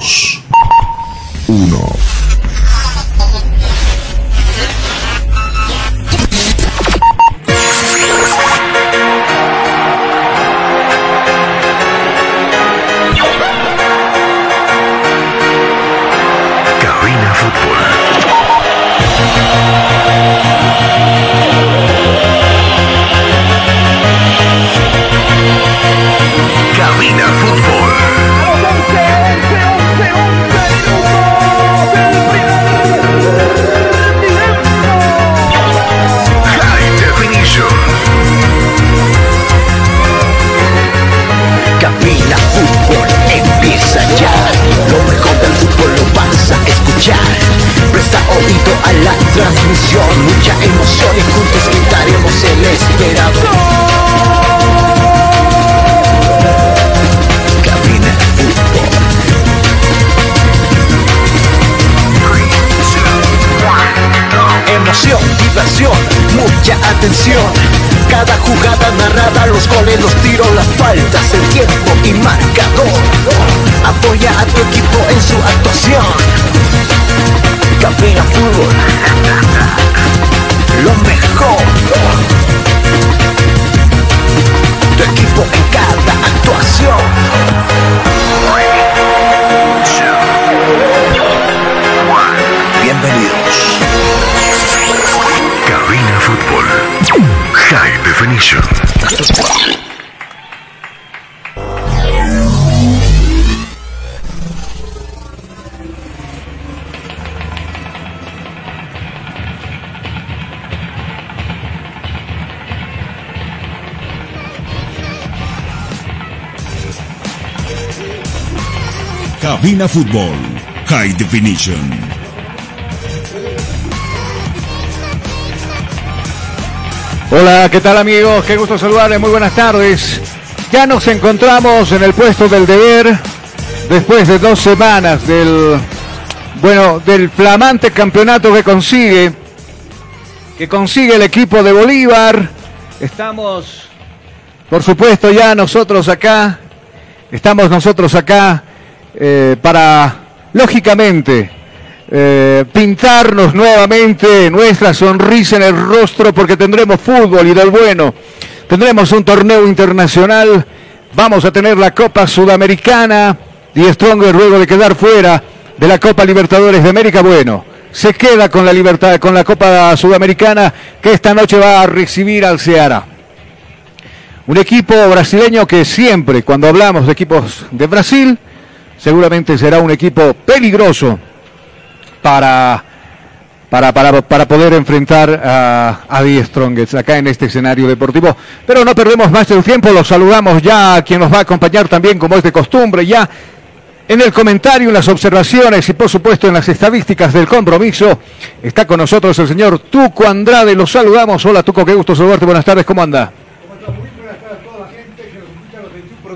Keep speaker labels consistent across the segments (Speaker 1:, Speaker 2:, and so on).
Speaker 1: 2, 1. Cabina Fútbol. High Definition.
Speaker 2: Hola, ¿qué tal amigos? Qué gusto saludarles, muy buenas tardes. Ya nos encontramos en el puesto del deber después de dos semanas del, bueno, del flamante campeonato que consigue, que consigue el equipo de Bolívar. Estamos, por supuesto, ya nosotros acá, estamos nosotros acá eh, para, lógicamente, eh, pintarnos nuevamente nuestra sonrisa en el rostro porque tendremos fútbol y del bueno. Tendremos un torneo internacional, vamos a tener la Copa Sudamericana y Stronger luego de quedar fuera de la Copa Libertadores de América. Bueno, se queda con la libertad, con la Copa Sudamericana que esta noche va a recibir al Ceará. Un equipo brasileño que siempre, cuando hablamos de equipos de Brasil, seguramente será un equipo peligroso para, para, para, para poder enfrentar a, a The Strongest acá en este escenario deportivo. Pero no perdemos más el tiempo, los saludamos ya a quien nos va a acompañar también como es de costumbre, ya en el comentario, en las observaciones y por supuesto en las estadísticas del compromiso. Está con nosotros el señor Tuco Andrade, los saludamos. Hola Tuco, qué gusto saludarte, buenas tardes, ¿cómo anda?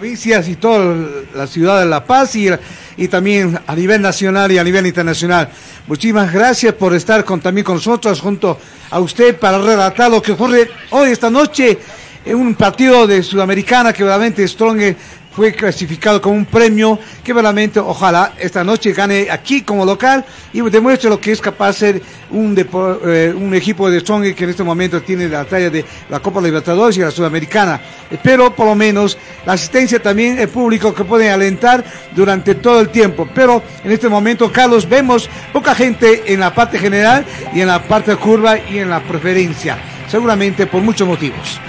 Speaker 3: Provincias y toda la ciudad de La Paz y, y también a nivel nacional y a nivel internacional. Muchísimas gracias por estar con, también con nosotros, junto a usted, para relatar lo que ocurre hoy, esta noche, en un partido de Sudamericana que realmente Strong fue clasificado como un premio que realmente ojalá esta noche gane aquí como local y demuestre lo que es capaz de ser un, eh, equipo de Strong que en este momento tiene la talla de la Copa Libertadores y la Sudamericana. Pero por lo menos la asistencia también el público que puede alentar durante todo el tiempo. Pero en este momento, Carlos, vemos poca gente en la parte general y en la parte curva y en la preferencia. Seguramente por muchos motivos.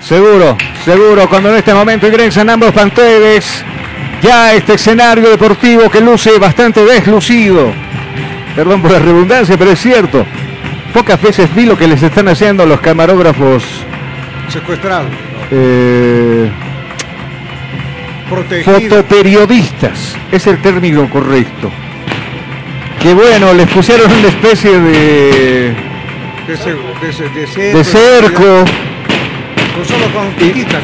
Speaker 2: Seguro, seguro, cuando en este momento ingresan ambos planteles, ya este escenario deportivo que luce bastante deslucido. Perdón por la redundancia, pero es cierto. Pocas veces vi lo que les están haciendo los camarógrafos
Speaker 3: Secuestrado,
Speaker 2: eh, fotoperiodistas, es el término correcto. Que bueno, les pusieron una especie de,
Speaker 3: de cerco. Con solo con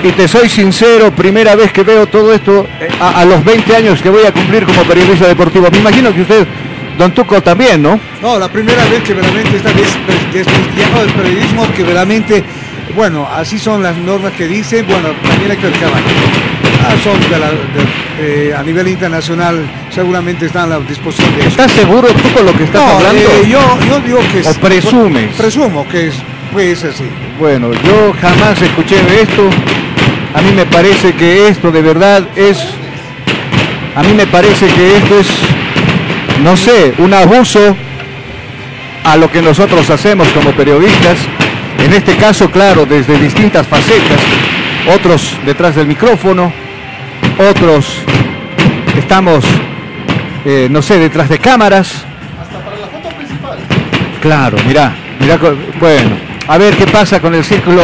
Speaker 2: Y, te soy sincero, primera vez que veo todo esto a, a los 20 años que voy a cumplir como periodista deportivo. Me imagino que usted, don Tuco, también, ¿no?
Speaker 3: No, la primera vez que realmente está des- desprestigiado el periodismo, que realmente bueno, así son las normas que dicen, bueno, también hay que reclamar. Ah, son de la- de- eh, a nivel internacional, seguramente están a la disposición de eso.
Speaker 2: ¿Estás seguro tú con lo que estás
Speaker 3: No,
Speaker 2: hablando?
Speaker 3: eh, yo, yo digo que es-
Speaker 2: ¿O presumes?
Speaker 3: Presumo que es, pues así.
Speaker 2: Bueno, yo jamás escuché esto. A mí me parece que esto de verdad es... A mí me parece que esto es, no sé, un abuso a lo que nosotros hacemos como periodistas. En este caso, claro, desde distintas facetas. Otros detrás del micrófono, otros estamos, eh, no sé, detrás de cámaras. Claro, mira, mira, bueno, a ver qué pasa con el círculo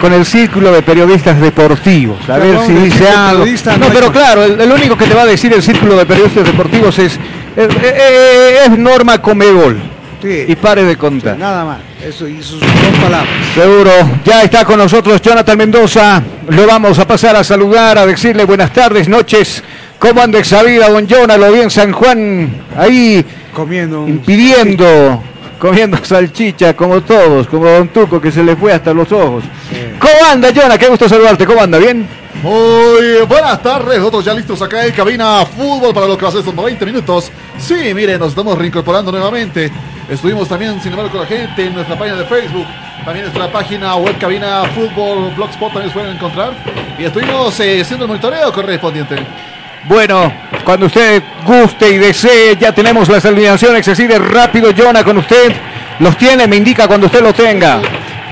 Speaker 2: con el círculo de periodistas deportivos, a ver si dice algo. No, pero claro, el, el único que te va a decir el círculo de periodistas deportivos es eh, es Norma Comegol.
Speaker 3: Sí.
Speaker 2: Y pare de contar.
Speaker 3: Nada más, eso y sus dos palabras.
Speaker 2: Seguro, ya está con nosotros Jonathan Mendoza. Lo vamos a pasar a saludar, a decirle buenas tardes, noches. ¿Cómo anda esa vida, don Jonah? Lo vi en San Juan, ahí
Speaker 3: Comiendo un...
Speaker 2: impidiendo, comiendo salchicha como todos, como Don Tuco que se le fue hasta los ojos. ¿Cómo anda, Jonah? Qué gusto saludarte. ¿Cómo anda? ¿Bien?
Speaker 4: Muy buenas tardes, nosotros ya listos acá en cabina fútbol para lo que ser estos 90 minutos. Sí, miren, nos estamos reincorporando nuevamente. Estuvimos también, sin embargo, con la gente en nuestra página de Facebook. También nuestra página web cabina fútbol, blogspot también se pueden encontrar. Y estuvimos eh, haciendo el monitoreo correspondiente.
Speaker 2: Bueno, cuando usted guste y desee, ya tenemos las alineaciones así de rápido, Jonah, con usted. Los tiene, me indica cuando usted lo tenga.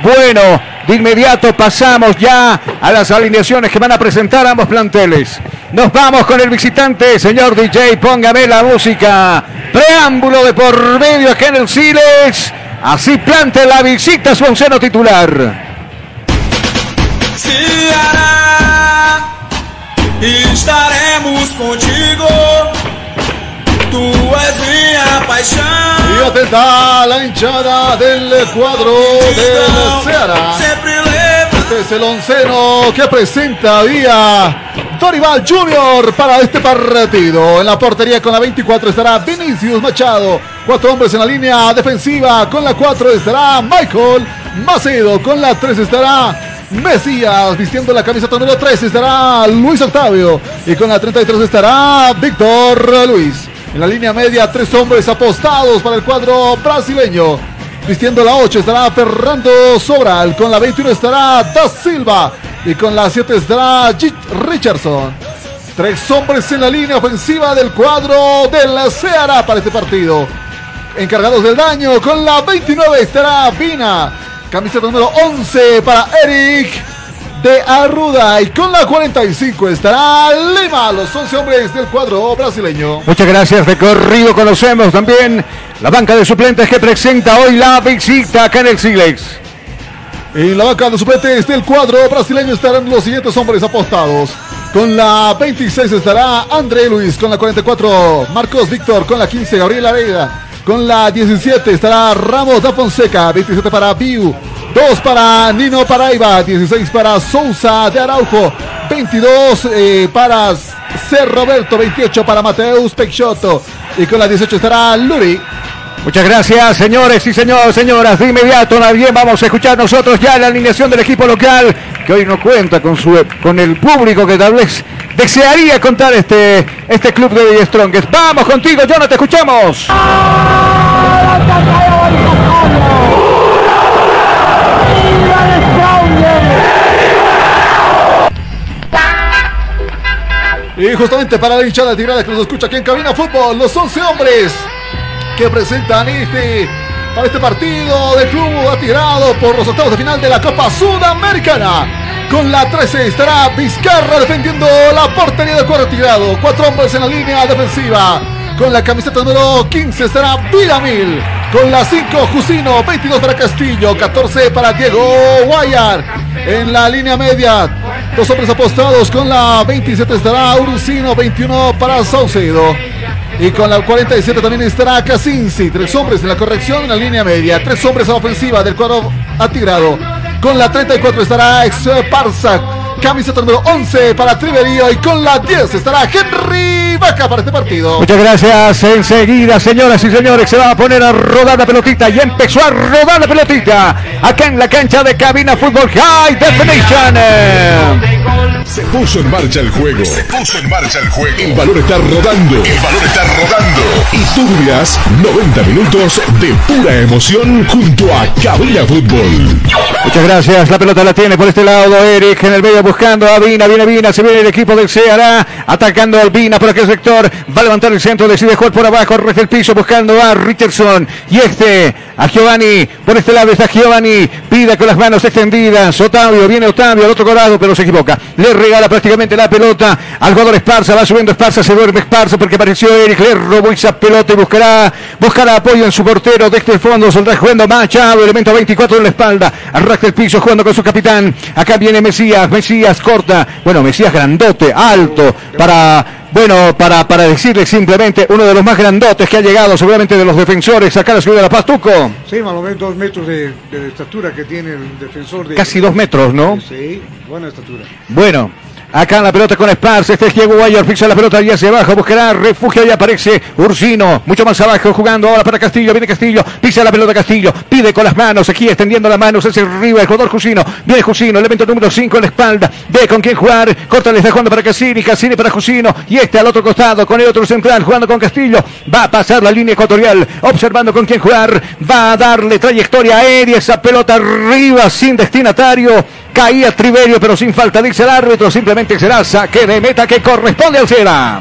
Speaker 2: Bueno, de inmediato pasamos ya a las alineaciones que van a presentar ambos planteles. Nos vamos con el visitante, señor DJ, póngame la música. Preámbulo de por medio acá en el Siles. Así plante la visita su onceno titular.
Speaker 5: Ceará, estaremos contigo. Tu és minha paixão.
Speaker 4: Y atenta la hinchada del cuadro del Ceará. Este es el onceno que presenta día Dorival Junior para este partido. En la portería con la 24 estará Vinicius Machado. Cuatro hombres en la línea defensiva. Con la 4 estará Michael Macedo. Con la 3 estará Mesías. Vistiendo la camiseta número 3 estará Luis Octavio. Y con la 33 estará Víctor Luis. En la línea media, tres hombres apostados para el cuadro brasileño. Vistiendo la 8 estará Fernando Sobral. Con la 21 estará Da Silva. Y con la 7 estará Jit Richardson. Tres hombres en la línea ofensiva del cuadro del Ceará para este partido. Encargados del daño. Con la 29 estará Vina. Camiseta número 11 para Eric de Arruda. Y con la 45 estará Lima. Los 11 hombres del cuadro brasileño.
Speaker 2: Muchas gracias, recorrido. Conocemos también la banca de suplentes que presenta hoy la visita acá en el Silex.
Speaker 4: En la banca de suplentes del cuadro brasileño estarán los siguientes hombres apostados. Con la 26 estará André Luis, con la 44 Marcos Víctor, con la 15 Gabriela Vega, con la 17 estará Ramos da Fonseca, 27 para Piu, 2 para Nino Paraiba, 16 para Sousa de Araujo, 22 eh, para C. Roberto, 28 para Mateus Peixoto y con la 18 estará Luri.
Speaker 2: Muchas gracias, señores y señoras, señoras. De inmediato, también vamos a escuchar nosotros ya la alineación del equipo local, que hoy no cuenta con su con el público que tal vez desearía contar este, este club de The Strongest. Vamos contigo, Jonathan, te escuchamos.
Speaker 4: Y justamente para la hinchada tirada que nos escucha aquí en Cabina Fútbol, los 11 hombres que presentan este para este partido de club atirado por los octavos de final de la Copa Sudamericana. Con la 13 estará Vizcarra defendiendo la portería del cuadro tirado. Cuatro hombres en la línea defensiva. Con la camiseta número 15 estará Villamil. Con la 5 Jusino, 22 para Castillo, 14 para Diego Guayar. En la línea media, dos hombres apostados. Con la 27 estará Urucino, 21 para Saucedo. Y con la 47 también estará Casinci. Tres hombres en la corrección en la línea media. Tres hombres a la ofensiva del cuadro atigrado. Con la 34 estará Ex Parza. Camiseta número 11 para Triverío y con la 10 estará Henry Vaca para este partido.
Speaker 2: Muchas gracias. Enseguida, señoras y señores, se va a poner a rodar la pelotita y empezó a rodar la pelotita acá en la cancha de Cabina Fútbol High Definition.
Speaker 1: Se puso en marcha el juego. Se puso en marcha el juego. El balón está rodando. El balón está rodando. Y tú vivirás 90 minutos de pura emoción junto a Cabina Fútbol.
Speaker 2: Muchas gracias. La pelota la tiene por este lado Eric en el medio buscando a Vina. Viene Vina. Se viene el equipo del Ceará atacando al Vina por aquel sector. Va a levantar el centro. Decide jugar por abajo. Rege el piso buscando a Richardson. Y este a Giovanni. Por este lado está Giovanni. Pida con las manos extendidas. Otavio. Viene Otavio al otro lado pero se equivoca. Le regala prácticamente la pelota al jugador Esparza. Va subiendo Esparza. Se duerme Esparza porque apareció Eric. Le robó esa pelota y buscará, buscará apoyo en su portero desde el fondo. Saldrá jugando Machado. Elemento 24 en la espalda. Arrastra el piso jugando con su capitán. Acá viene Mesías. Mesías corta. Bueno, Mesías grandote, alto. Para bueno, para, para decirle simplemente uno de los más grandotes que ha llegado seguramente de los defensores acá a la ciudad de La Paz, Tuco.
Speaker 3: Sí, más o menos dos metros de, de estatura que tiene el defensor de...
Speaker 2: Casi dos metros, ¿no?
Speaker 3: Sí, buena estatura.
Speaker 2: Bueno, acá la pelota con Esparza, este es Diego Guayar, fixa la pelota y hacia abajo, buscará refugio y aparece Ursino, mucho más abajo, jugando ahora para Castillo, viene Castillo, pisa la pelota Castillo, pide con las manos, aquí extendiendo las manos, hacia arriba el jugador Jusino, viene Jusino, elemento número 5 en la espalda, ve con quién jugar, corta le está jugando para Cassini, Cassini para Jusino, y este al otro costado, con el otro central, jugando con Castillo, va a pasar la línea ecuatorial, observando con quién jugar, va a darle trayectoria aérea, esa pelota arriba, sin destinatario, caía Triverio, pero sin falta, dice el árbitro, simplemente será saque de meta que corresponde al Cera.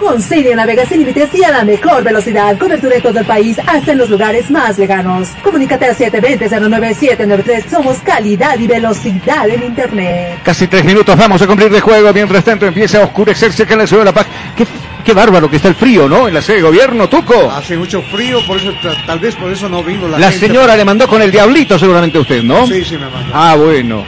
Speaker 6: Con Siria navegas sin límites y a la mejor velocidad. Cobertura en todo el país, hasta en los lugares más lejanos. Comunícate al 720-09793. Somos calidad y velocidad en Internet.
Speaker 2: Casi tres minutos vamos a cumplir de juego. Mientras tanto empieza a oscurecerse la ciudad de La Paz. Qué, qué bárbaro que está el frío, ¿no? En la sede de gobierno, Tuco.
Speaker 3: Hace mucho frío, por eso ta- tal vez por eso no vino la,
Speaker 2: La
Speaker 3: gente.
Speaker 2: señora le mandó con el diablito seguramente a usted, ¿no?
Speaker 3: Sí, sí me mandó.
Speaker 2: Ah, bueno.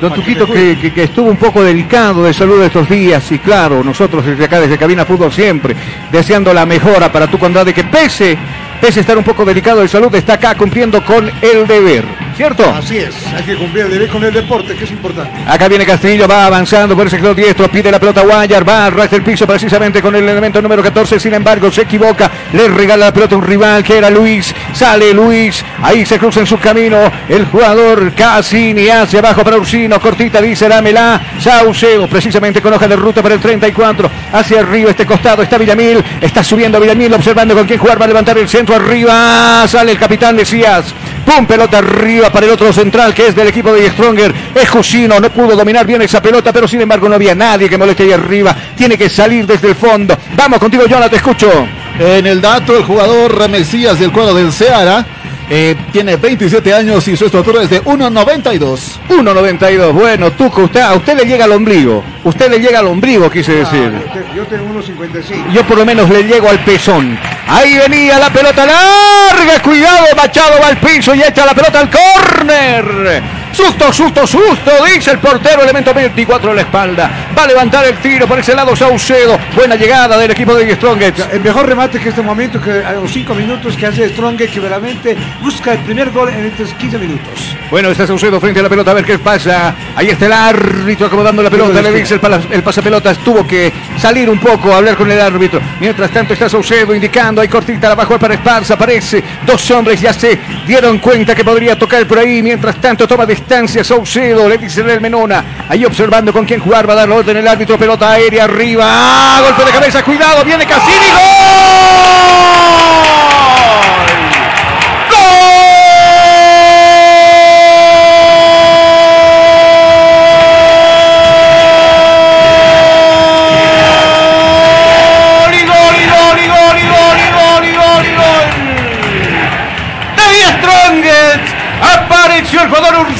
Speaker 2: Don Tuquito, que,
Speaker 3: cuide.
Speaker 2: que- que estuvo un poco delicado de salud estos días, y claro, nosotros desde acá, desde Cabina Fútbol, siempre deseando la mejora para tu Andrade, que pese, pese a estar un poco delicado de salud, está acá cumpliendo con el deber, ¿cierto?
Speaker 3: Así es, hay que cumplir el deber con el deporte, que es importante.
Speaker 2: Acá viene Castillo, va avanzando por el sector diestro, pide la pelota Guayar, va a arrastra el piso precisamente con el elemento número 14, sin embargo se equivoca, le regala la pelota a un rival que era Luis, sale Luis, ahí se cruza en su camino el jugador Cassini hacia abajo para Ursino, cortita dice dámela, Saucedo, precisamente con hoja de ruta para el 34, hacia arriba este costado está Villamil, está subiendo Villamil, observando con quién jugar, va a levantar el centro arriba, sale el capitán Mesías, pum, pelota arriba para el otro central que es del equipo de Stronger, es Jusino, no pudo dominar bien esa pelota, pero sin embargo no había nadie que moleste ahí arriba, tiene que salir desde el fondo, vamos contigo Jonathan, te escucho.
Speaker 4: En el dato, el jugador Mesías del cuadro del Ceará eh, tiene 27 años y su estatura es de 1,92.
Speaker 2: 1.92, bueno, Tuco, usted, a usted le llega al ombligo, usted le llega al ombligo, quise decir.
Speaker 3: Ah, yo, te- yo tengo unos 55.
Speaker 2: Yo por lo menos le llego al pezón. Ahí venía la pelota larga. Cuidado, Machado va al piso y echa la pelota al córner. Susto, susto, susto, dice el portero, elemento 24 en la espalda. Va a levantar el tiro por ese lado Saucedo. Buena llegada del equipo de Strongest.
Speaker 3: El mejor remate que este momento, que a los 5 minutos que hace Strong, que verdaderamente busca el primer gol en estos 15 minutos.
Speaker 2: Bueno, está Saucedo frente a la pelota, a ver qué pasa. Ahí está el árbitro acomodando la pelota, le dice el, el pasapelotas, tuvo que salir un poco a hablar con el árbitro. Mientras tanto está Saucedo indicando, hay cortita, la bajó para Esparza, aparece. Dos hombres ya se dieron cuenta que podría tocar por ahí. Mientras tanto toma distancia Saucedo, le dice el Menona. Ahí observando con quién jugar, va a dar la orden el árbitro, pelota aérea arriba. ¡Ah! Golpe de cabeza, cuidado, viene Cassini, ¡Gol!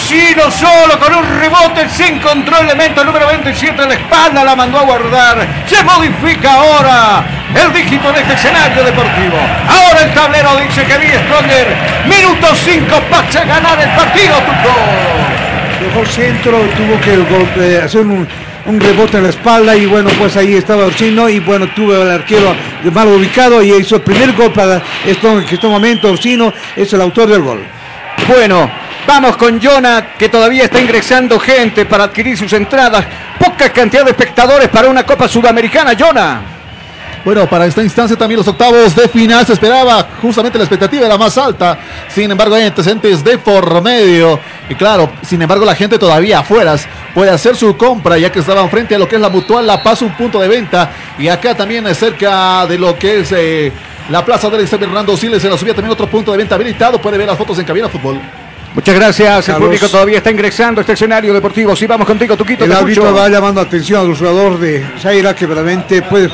Speaker 2: Ursino solo con un rebote, se encontró el elemento número 27 en la espalda, la mandó a guardar. Se modifica ahora el dígito en este escenario deportivo. Ahora el tablero dice que vi Stronger, minuto 5 para ganar el partido, Tuco.
Speaker 3: Mejor centro, tuvo que golpe- hacer un, un rebote en la espalda y bueno, pues ahí estaba Orsino y bueno, tuvo el arquero de mal ubicado y hizo el primer gol para esto, en este momento Orsino es el autor del gol.
Speaker 2: Bueno, Vamos con Jonah, que todavía está ingresando gente para adquirir sus entradas. Poca cantidad de espectadores para una Copa Sudamericana, Jonah.
Speaker 4: Bueno, para esta instancia también los octavos de final se esperaba, justamente la expectativa era más alta. Sin embargo, hay antecedentes de por medio. Y claro, sin embargo, la gente todavía afuera puede hacer su compra, ya que estaban frente a lo que es la Mutual La Paz, un punto de venta. Y acá también cerca de lo que es eh, la Plaza del Estadio Hernando Siles, se la subía también otro punto de venta habilitado. Puede ver las fotos en Cabina Fútbol.
Speaker 2: Muchas gracias. El público todavía está ingresando a este escenario deportivo. Sí, vamos contigo, Tuquito.
Speaker 3: El árbitro va llamando atención al jugador de Zaira que realmente puede.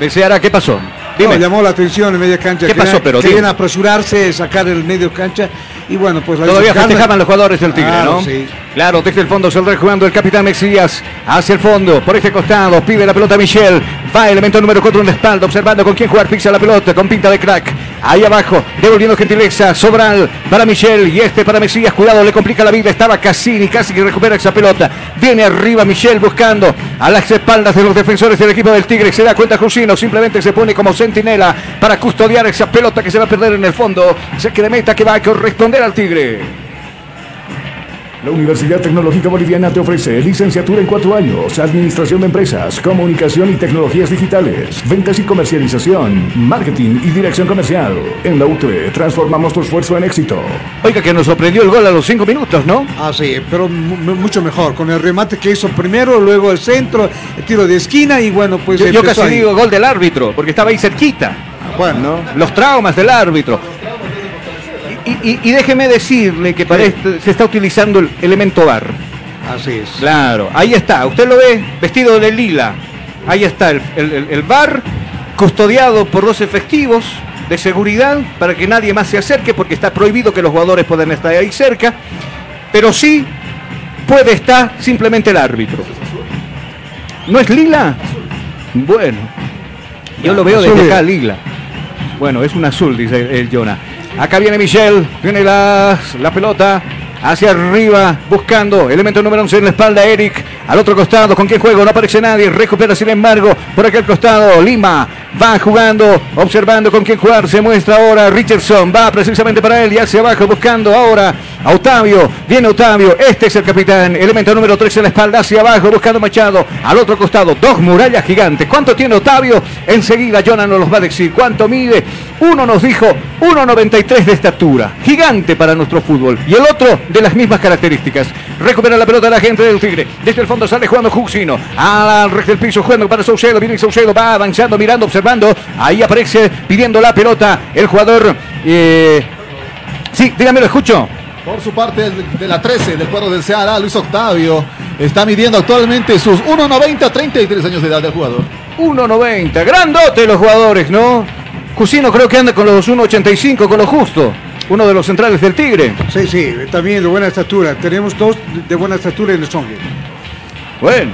Speaker 2: Deseara, ¿qué pasó?
Speaker 3: No,
Speaker 2: Dime.
Speaker 3: llamó la atención en media cancha.
Speaker 2: ¿Qué
Speaker 3: Querían-
Speaker 2: pasó, pero
Speaker 3: Querían
Speaker 2: dime.
Speaker 3: apresurarse, sacar el medio cancha y bueno, pues la
Speaker 2: Todavía festejaban los jugadores del Tigre,
Speaker 3: Claro,
Speaker 2: ¿no?
Speaker 3: sí.
Speaker 2: Claro, desde el fondo se el jugando el capitán Mexías hacia el fondo, por este costado, pide la pelota Michel, va elemento número 4 en la espalda, observando con quién jugar, pisa la pelota con pinta de crack, ahí abajo, devolviendo gentileza, Sobral para Michel y este para Mesías, cuidado, le complica la vida, estaba Cassini, casi que recupera esa pelota, viene arriba Michel buscando a las espaldas de los defensores del equipo del Tigre, se da cuenta Jusino, simplemente se pone como centinela para custodiar esa pelota que se va a perder en el fondo, se que de meta que va a corresponder al Tigre.
Speaker 1: La Universidad Tecnológica Boliviana te ofrece licenciatura en cuatro años, administración de empresas, comunicación y tecnologías digitales, ventas y comercialización, marketing y dirección comercial. En la UTE transformamos tu esfuerzo en éxito.
Speaker 2: Oiga, que nos sorprendió el gol a los cinco minutos, ¿no?
Speaker 3: Ah, sí, pero mu- mu- mucho mejor. Con el remate que hizo primero, luego el centro, el tiro de esquina y bueno, pues.
Speaker 2: Yo, casi
Speaker 3: ahí.
Speaker 2: digo gol del árbitro, porque estaba ahí cerquita.
Speaker 3: Bueno,
Speaker 2: ¿no? Los traumas del árbitro. Y, y- y déjeme decirle que para esto se está utilizando el elemento bar.
Speaker 3: así es.
Speaker 2: Claro, ahí está. Usted lo ve vestido de lila. Ahí está el, el, bar custodiado por dos efectivos de seguridad para que nadie más se acerque porque está prohibido que los jugadores puedan estar ahí cerca. Pero sí puede estar simplemente el árbitro. ¿No es lila? Bueno, yo lo veo desde acá lila. Bueno, es un azul, dice el Jonah. Acá viene Michel, viene la, la pelota hacia arriba, buscando elemento número 11 en la espalda, Eric. Al otro costado, ¿con quién juego? No aparece nadie, recupera sin embargo por aquel costado, Lima. Va jugando, observando con quién jugar. Se muestra ahora Richardson, va precisamente para él y hacia abajo, buscando ahora a Octavio. Viene Octavio, este es el capitán, elemento número 13 en la espalda, hacia abajo, buscando Machado. Al otro costado, dos murallas gigantes. ¿Cuánto tiene Octavio? Enseguida Jonah nos los va a decir. ¿Cuánto mide? Uno nos dijo 1.93 de estatura. Gigante para nuestro fútbol. Y el otro las mismas características. Recupera la pelota la gente del Tigre. Desde el fondo sale jugando Juxino. Al resto del piso jugando para Saucedo. Viene Saucedo, va avanzando, mirando, observando. Ahí aparece pidiendo la pelota el jugador. eh, Sí, dígame, lo escucho.
Speaker 4: Por su parte, de la 13 del cuadro del Ceará, Luis Octavio, está midiendo actualmente sus 1.90, 33 años de edad del jugador.
Speaker 2: 1.90. Grandote los jugadores, ¿no? Cusino creo que anda con los 1.85, con lo justo. Uno de los centrales del Tigre.
Speaker 3: Sí, sí, también de buena estatura. Tenemos dos de buena estatura en el Songhe.
Speaker 2: Bueno,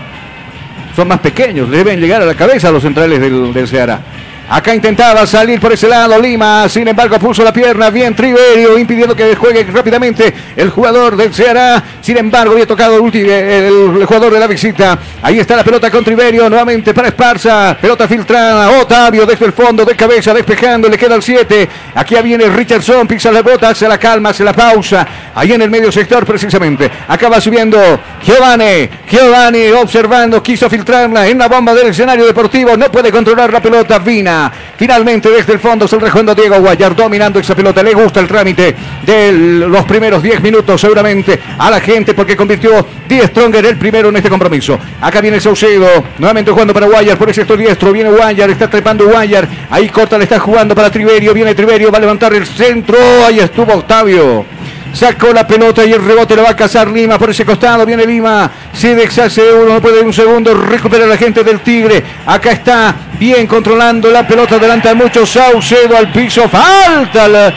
Speaker 2: son más pequeños, deben llegar a la cabeza los centrales del, del Ceará. Acá intentaba salir por ese lado Lima, sin embargo puso la pierna bien Triverio, impidiendo que juegue rápidamente el jugador del Ceará. Sin embargo, había tocado el, jugador de la visita. Ahí está la pelota con Triverio, nuevamente para Esparza. Pelota filtrada, Otavio desde el fondo, de cabeza, despejando, le queda el 7. Aquí viene Richardson, pisa la bota, se la calma, se la pausa. Ahí en el medio sector precisamente. Acaba subiendo Giovanni, Giovanni observando, quiso filtrarla en la bomba del escenario deportivo, no puede controlar la pelota, Vina. Finalmente desde el fondo se el rejuendo Diego Guayar dominando esa pelota, le gusta el trámite de los primeros 10 minutos seguramente a la gente porque convirtió 10 Stronger el primero en este compromiso. Acá viene Saucedo, nuevamente jugando para Guayar por ese sector diestro, viene Guayar, está trepando Guayar, ahí corta, le está jugando para Triverio, viene Triverio, va a levantar el centro, ahí estuvo Octavio. Sacó la pelota y el rebote lo va a cazar Lima por ese costado. Viene Lima. Se deshace uno, no puede un segundo. Recupera la gente del Tigre. Acá está bien controlando la pelota delante de muchos. Saucedo al piso. Falta. la-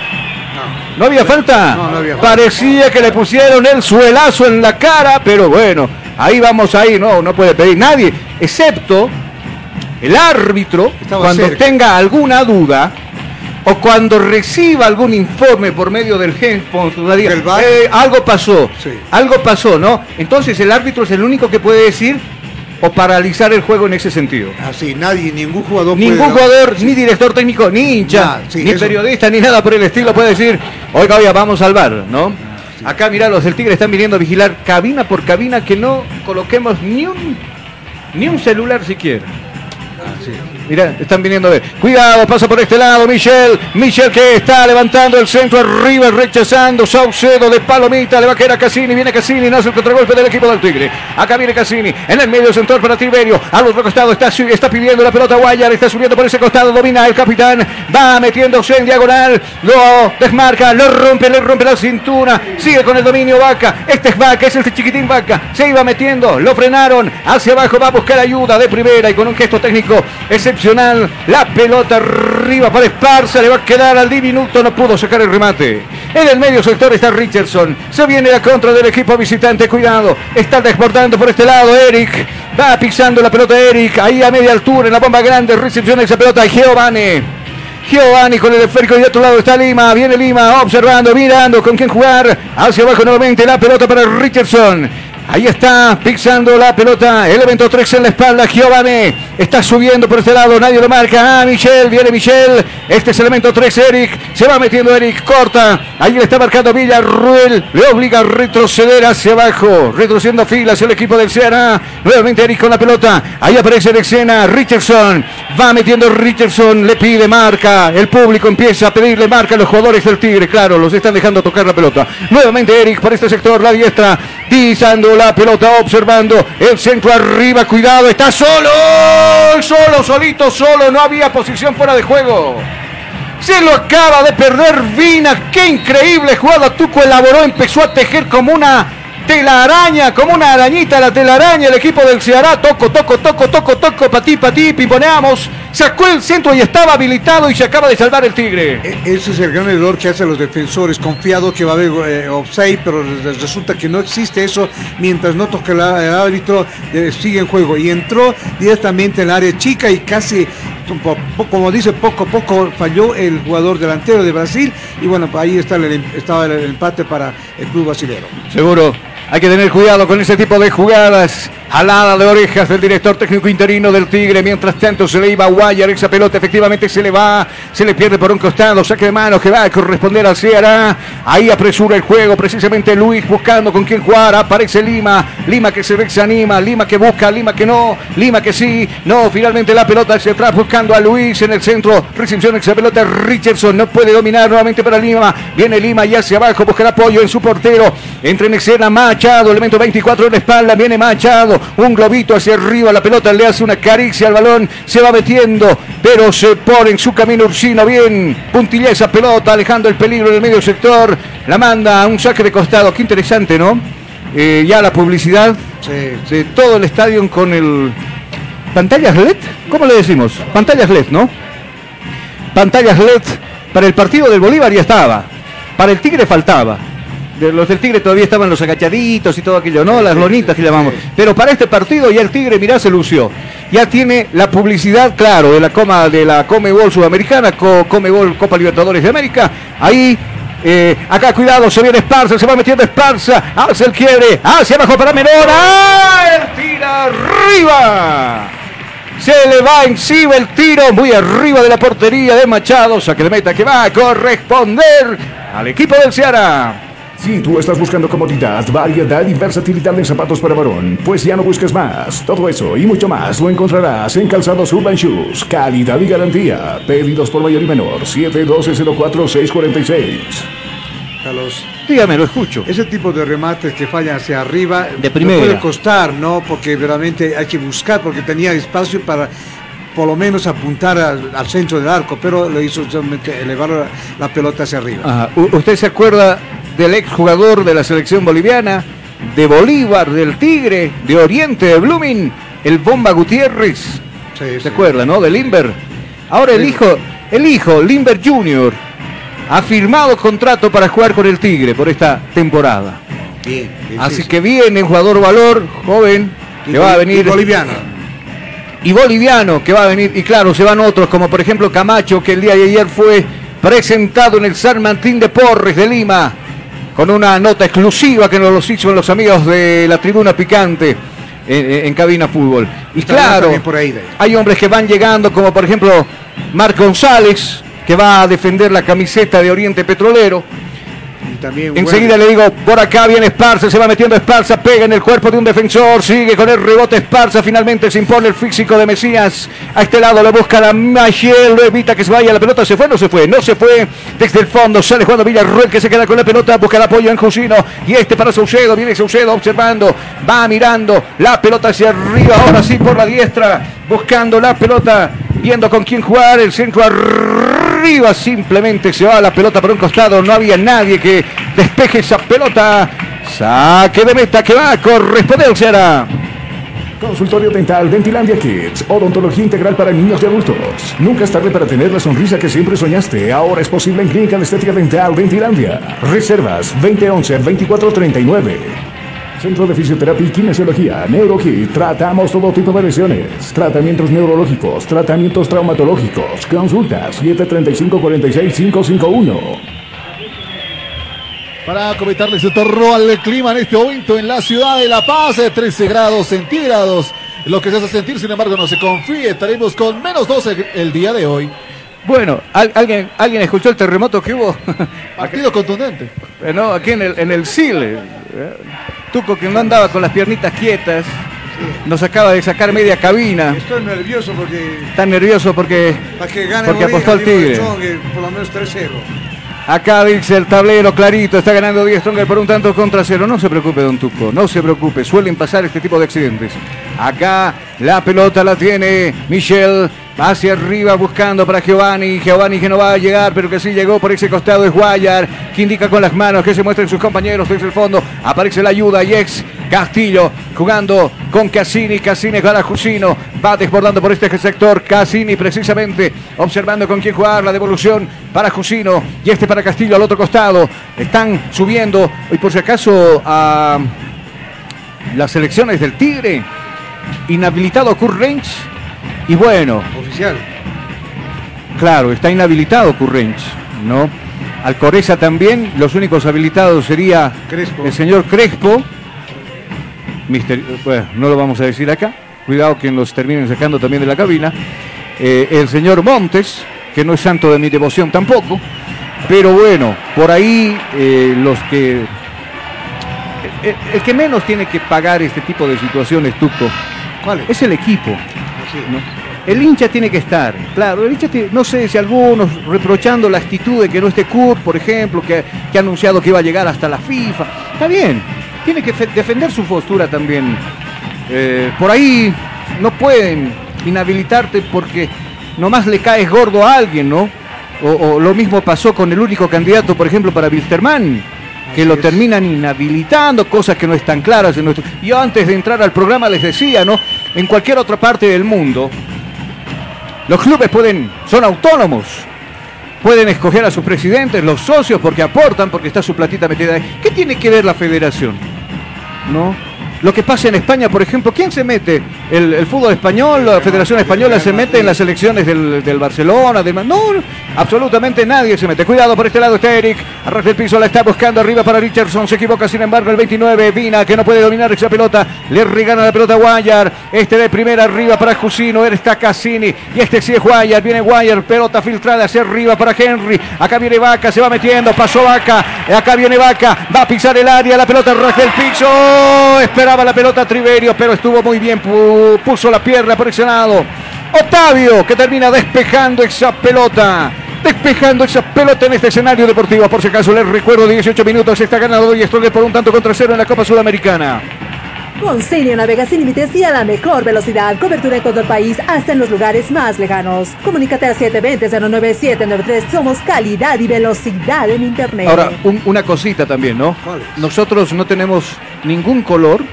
Speaker 2: ¿No había falta?
Speaker 3: No, no había falta.
Speaker 2: Parecía que le pusieron el suelazo en la cara, pero bueno, ahí vamos ahí, no, no puede pedir nadie, excepto el árbitro,
Speaker 3: Estaba
Speaker 2: cuando
Speaker 3: cerca.
Speaker 2: tenga alguna duda o cuando reciba algún informe por medio del
Speaker 3: VAR.
Speaker 2: "Eh, algo pasó,
Speaker 3: Sí.
Speaker 2: algo pasó, ¿no? Entonces el árbitro es el único que puede decir o paralizar el juego en ese sentido.
Speaker 3: Así, nadie, ningún jugador
Speaker 2: Ningún
Speaker 3: puede-
Speaker 2: jugador, ni director técnico, ni hincha,
Speaker 3: sí,
Speaker 2: ni
Speaker 3: eso.
Speaker 2: periodista, ni nada por el estilo puede decir, oiga, oiga, vamos al bar, ¿no? Acá, mirá, los del Tigre están viniendo a vigilar cabina por cabina que no coloquemos ni un, ni un celular siquiera. Mira, están viniendo a. Cuidado, pasa por este lado, Michel. Michel que está levantando el centro arriba, rechazando. Saucedo de Palomita, le va a caer a Cassini. Viene Cassini, no hace el contragolpe del equipo del Tigre. Acá viene Cassini, en el medio centro para Tiberio. Al otro costado está, está pidiendo la pelota Guayar, está subiendo por ese costado, domina el capitán. Va metiéndose en diagonal, lo desmarca, lo rompe, le rompe la cintura. Sigue con el dominio Vaca. Este es Vaca, es este chiquitín Vaca. Se iba metiendo, lo frenaron. Hacia abajo va a buscar ayuda de primera y con un gesto técnico La pelota arriba para Esparza, le va a quedar al diminuto, no pudo sacar el remate. En el medio sector está Richardson. Se viene la contra del equipo visitante, cuidado. Está desbordando por este lado Eric. Va pisando la pelota Eric, ahí a media altura en la bomba grande. Recepciona esa pelota Giovanni. Giovanni con el esférico y de otro lado está Lima, viene Lima observando, mirando con quién jugar, hacia abajo nuevamente la pelota para Richardson. Ahí está, pisando la pelota, elemento 3 en la espalda, Giovanni está subiendo por este lado, nadie lo marca, ah, Michel, viene Michel, este es elemento 3, Eric, se va metiendo Eric, corta, ahí le está marcando Villarruel, le obliga a retroceder hacia abajo, retrocediendo filas el equipo del Ceará, nuevamente Eric con la pelota, ahí aparece en escena Richardson, va metiendo Richardson, le pide marca, el público empieza a pedirle marca a los jugadores del Tigre, claro, los están dejando tocar la pelota, nuevamente Eric por este sector, la diestra, la pelota, observando el centro arriba, cuidado, está solo, solo, solito, solo, no había posición fuera de juego. Se lo acaba de perder Vina. Qué increíble jugada. Tuco elaboró, empezó a tejer como una telaraña, como una arañita la telaraña. El equipo del Ceará. Toco, toco, toco, toco, toco. Patí, patí, pimponeamos. Sacó el centro y estaba habilitado y se acaba de salvar el Tigre.
Speaker 3: E- Ese es el gran error que hacen los defensores, confiado que va a haber eh, offside, pero res- resulta que no existe eso mientras no la- el árbitro, eh, sigue en juego. Y entró directamente en el área chica y casi, como dice, poco a poco falló el jugador delantero de Brasil. Y bueno, ahí está el, estaba el, empate para el club brasilero.
Speaker 2: Seguro. Hay que tener cuidado con ese tipo de jugadas. Jalada de orejas del director técnico interino del Tigre. Mientras tanto se le iba a Guayar. Esa pelota efectivamente se le va. Se le pierde por un costado. Saque de mano que va a corresponder al Ceará. Ahí apresura el juego. Precisamente Luis buscando con quién jugar. Aparece Lima. Lima que se ve se anima. Lima que busca. Lima que no. Lima que sí. No. Finalmente la pelota hacia atrás buscando a Luis en el centro. Recepción esa pelota. Richardson no puede dominar nuevamente para Lima. Viene Lima y hacia abajo. Busca el apoyo en su portero. Entra en escena Machado. Elemento 24 en la espalda. Viene Machado. Un globito hacia arriba. La pelota le hace una caricia al balón. Se va metiendo. Pero se pone en su camino Ursino. Bien. Puntilla esa pelota. Alejando el peligro en el medio sector. La manda a un saque de costado. Qué interesante, ¿no? Eh, ya la publicidad de todo el estadio con el. ¿Pantallas LED? ¿Cómo le decimos? Pantallas LED, ¿no? Pantallas LED para el partido del Bolívar ya estaba. Para el Tigre faltaba. De los del Tigre todavía estaban los agachaditos y todo aquello, ¿no? Las lonitas que llamamos. Pero para este partido ya el Tigre, mirá, se lució. Ya tiene la publicidad, claro, de la coma de la Comebol Sudamericana, Co- Comebol Copa Libertadores de América. Ahí eh, acá cuidado, se viene Esparza, se va metiendo Esparza, hace el quiebre, hacia abajo para Menor, ¡ah! El tira arriba. Se le va encima el tiro, muy arriba de la portería de Machado, saque de meta que va a corresponder al equipo del Ceará.
Speaker 1: Si tú estás buscando comodidad, variedad y versatilidad en zapatos para varón, pues ya no busques más. Todo eso y mucho más lo encontrarás en Calzados Urban Shoes. Calidad y garantía. Pedidos por mayor y menor. 712-04-646.
Speaker 3: Carlos.
Speaker 2: Dígame, lo escucho.
Speaker 3: Ese tipo de remates que fallan hacia arriba
Speaker 2: De primera.
Speaker 3: puede costar, ¿no? Porque realmente hay que buscar, porque tenía espacio para por lo menos apuntar al, al centro del arco, pero lo hizo solamente elevar la, la pelota hacia arriba.
Speaker 2: Ajá. ¿Usted se acuerda del exjugador de la selección boliviana, de Bolívar, del Tigre, de Oriente, de Blooming, el Bomba Gutiérrez?
Speaker 3: Sí,
Speaker 2: ¿Se acuerda, no? De Limber. Ahora el hijo, el hijo, Limber Jr., ha firmado contrato para jugar con el Tigre por esta temporada.
Speaker 3: Bien, bien,
Speaker 2: Así
Speaker 3: sí,
Speaker 2: que viene jugador valor, joven, que va a venir.
Speaker 3: y boliviano.
Speaker 2: y boliviano que va a venir. Y claro, se van otros, como por ejemplo Camacho, que el día de ayer fue presentado en el San Martín de Porres de Lima, con una nota exclusiva que nos los hizo los amigos de la tribuna picante. en, en cabina fútbol. Y
Speaker 3: Está
Speaker 2: claro,
Speaker 3: por ahí,
Speaker 2: hay hombres que van llegando, como por ejemplo Marc González, que va a defender la camiseta de Oriente Petrolero.
Speaker 3: También,
Speaker 2: Enseguida
Speaker 3: bueno,
Speaker 2: le digo, por acá viene Esparza, se va metiendo Esparza, pega en el cuerpo de un defensor, sigue con el rebote Esparza, finalmente se impone el físico de Mesías. A este lado lo busca la Machiel, lo evita que se vaya la pelota, se fue, no se fue, no se fue. Desde el fondo sale jugando Villarruel que se queda con la pelota, busca el apoyo en Jusino. Y este para Saucedo, viene Saucedo observando, va mirando la pelota hacia arriba, ahora sí por la diestra, buscando la pelota, viendo con quién jugar, el centro arriba simplemente se va la pelota por un costado, no había nadie que despeje esa pelota. Saque de meta que va a correspondencia ahora.
Speaker 7: Consultorio Dental Dentilandia Kids. Odontología integral para niños y adultos. Nunca es tarde para tener la sonrisa que siempre soñaste. Ahora es posible en Clínica de Estética Dental Dentilandia. Reservas 2011-2439. Centro de Fisioterapia y Kinesiología, NeuroKit. Tratamos todo tipo de lesiones. Tratamientos neurológicos, tratamientos traumatológicos. Consulta 735-46551.
Speaker 4: Para comentarles en torno al clima en este momento en la ciudad de La Paz, eh, 13 grados centígrados. Lo que se hace sentir, sin embargo, no se confíe. Estaremos con menos 12 el, el día de hoy.
Speaker 2: Bueno, ¿al- ¿alguien, ¿alguien escuchó el terremoto que hubo?
Speaker 4: Partido contundente.
Speaker 2: Eh, no, aquí en el, en el Sile. eh, Tuco que no andaba con las piernitas quietas. Nos acaba de sacar media cabina.
Speaker 3: Estoy nervioso porque
Speaker 2: Está nervioso porque,
Speaker 3: para que gane
Speaker 2: porque
Speaker 3: Bolivia,
Speaker 2: apostó al Tigre.
Speaker 3: Eh, por lo menos 3-0.
Speaker 2: Acá dice el tablero clarito, está ganando 10 Stronger por un tanto contra cero. No se preocupe, don Tuco, no se preocupe, suelen pasar este tipo de accidentes. Acá la pelota la tiene Hacia arriba buscando para Giovanni. Giovanni que no va a llegar, pero que sí llegó por ese costado es Guayar, que indica con las manos que se muestren sus compañeros desde el fondo. Aparece la ayuda y ex Castillo jugando con Cassini. Cassini para Jusino, va desbordando por este sector. Cassini precisamente observando con quién jugar la devolución para Jusino y este para Castillo al otro costado. Están subiendo y por si acaso a las elecciones del Tigre. Inhabilitado Currench. Y bueno,
Speaker 3: Oficial.
Speaker 2: claro, está inhabilitado Currench, ¿no? Alcoreza también, los únicos habilitados sería
Speaker 3: Crespo.
Speaker 2: el señor Crespo. Mister- bueno, no lo vamos a decir acá. Cuidado que nos terminen sacando también de la cabina. Eh, el señor Montes, que no es santo de mi devoción tampoco. Pero bueno, por ahí eh, los que... El, el que menos tiene que pagar este tipo de situaciones, Tuco,
Speaker 3: ¿Cuál es?
Speaker 2: es el equipo. ¿no? El hincha tiene que estar, claro, el hincha tiene- no sé si algunos reprochando la actitud de que no esté Kurt, por ejemplo, que, que ha anunciado que iba a llegar hasta la FIFA. Está bien, tiene que fe- defender su postura también. Eh, por ahí no pueden inhabilitarte porque nomás le caes gordo a alguien, ¿no? O, o lo mismo pasó con el único candidato, por ejemplo, para Wilstermann, que
Speaker 3: Así
Speaker 2: lo
Speaker 3: es.
Speaker 2: terminan inhabilitando, cosas que no están claras en nuestro... Yo antes de entrar al programa les decía, ¿no? En cualquier otra parte del mundo, los clubes pueden, son autónomos, pueden escoger a sus presidentes, los socios, porque aportan, porque está su platita metida. ¿Qué tiene que ver la federación? ¿No? Lo que pasa en España, por ejemplo, ¿quién se mete? ¿El, fútbol español, la Federación Española se mete en las elecciones del, Barcelona? Del, no, absolutamente nadie se mete. Cuidado, por este lado está Eric, arrastra el piso, la está buscando arriba para Richardson, se equivoca, sin embargo, el 29, Vina, que no puede dominar esa pelota, le regala la pelota a Guayar, este de primera arriba para Jusino, está Cassini, y este sí es Guayar, viene Guayar, pelota filtrada hacia arriba para Henry, acá viene Vaca, se va metiendo, pasó Vaca, acá viene Vaca, va a pisar el área, la pelota raja el piso, la pelota Triverio, pero estuvo muy bien, pu- puso la pierna lado. Octavio, que termina despejando esa pelota. Despejando esa pelota en este escenario deportivo. Por si acaso les recuerdo, 18 minutos está ganado y Stronger por un tanto contra cero en la Copa Sudamericana.
Speaker 6: Con Senio navega sin límites y a la mejor velocidad. Cobertura en todo el país, hasta en los lugares más lejanos. Comunícate al 720-09793. Somos calidad y velocidad en Internet.
Speaker 2: Ahora, un- una cosita también, ¿no? Nosotros no tenemos ningún color.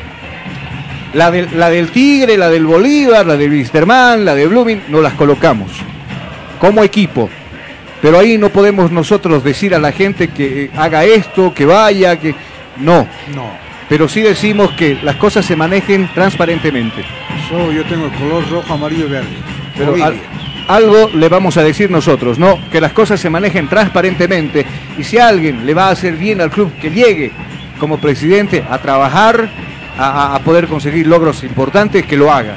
Speaker 2: La del, la del Tigre, la del Bolívar, la del Wisterman, la de Blooming, no las colocamos como equipo. Pero ahí no podemos nosotros decir a la gente que haga esto, que vaya, que... No,
Speaker 3: No.
Speaker 2: pero sí decimos que las cosas se manejen transparentemente.
Speaker 3: Solo yo tengo el color rojo, amarillo y verde.
Speaker 2: Pero al- algo le vamos a decir nosotros, ¿no? Que las cosas se manejen transparentemente y si alguien le va a hacer bien al club, que llegue como presidente a trabajar a, poder conseguir logros importantes, que lo haga.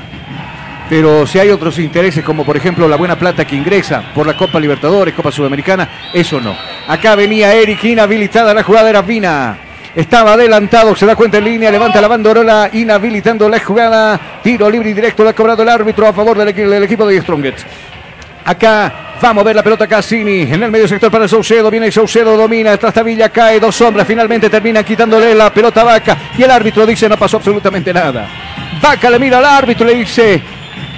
Speaker 2: Pero si hay otros intereses, como por ejemplo la buena plata que ingresa por la Copa Libertadores, Copa Sudamericana, eso no. Acá venía Eric, inhabilitada la jugada era Vina. Estaba adelantado, se da cuenta en línea, levanta la banderola, inhabilitando la jugada. Tiro libre y directo, lo ha cobrado el árbitro a favor del, del equipo de Strongets. Acá va a mover la pelota Cassini en el medio sector para Saucedo. Viene Saucedo, domina. Trastavilla cae. Dos sombras. Finalmente termina quitándole la pelota a Vaca. Y el árbitro dice: No pasó absolutamente nada. Vaca le mira al árbitro y le dice: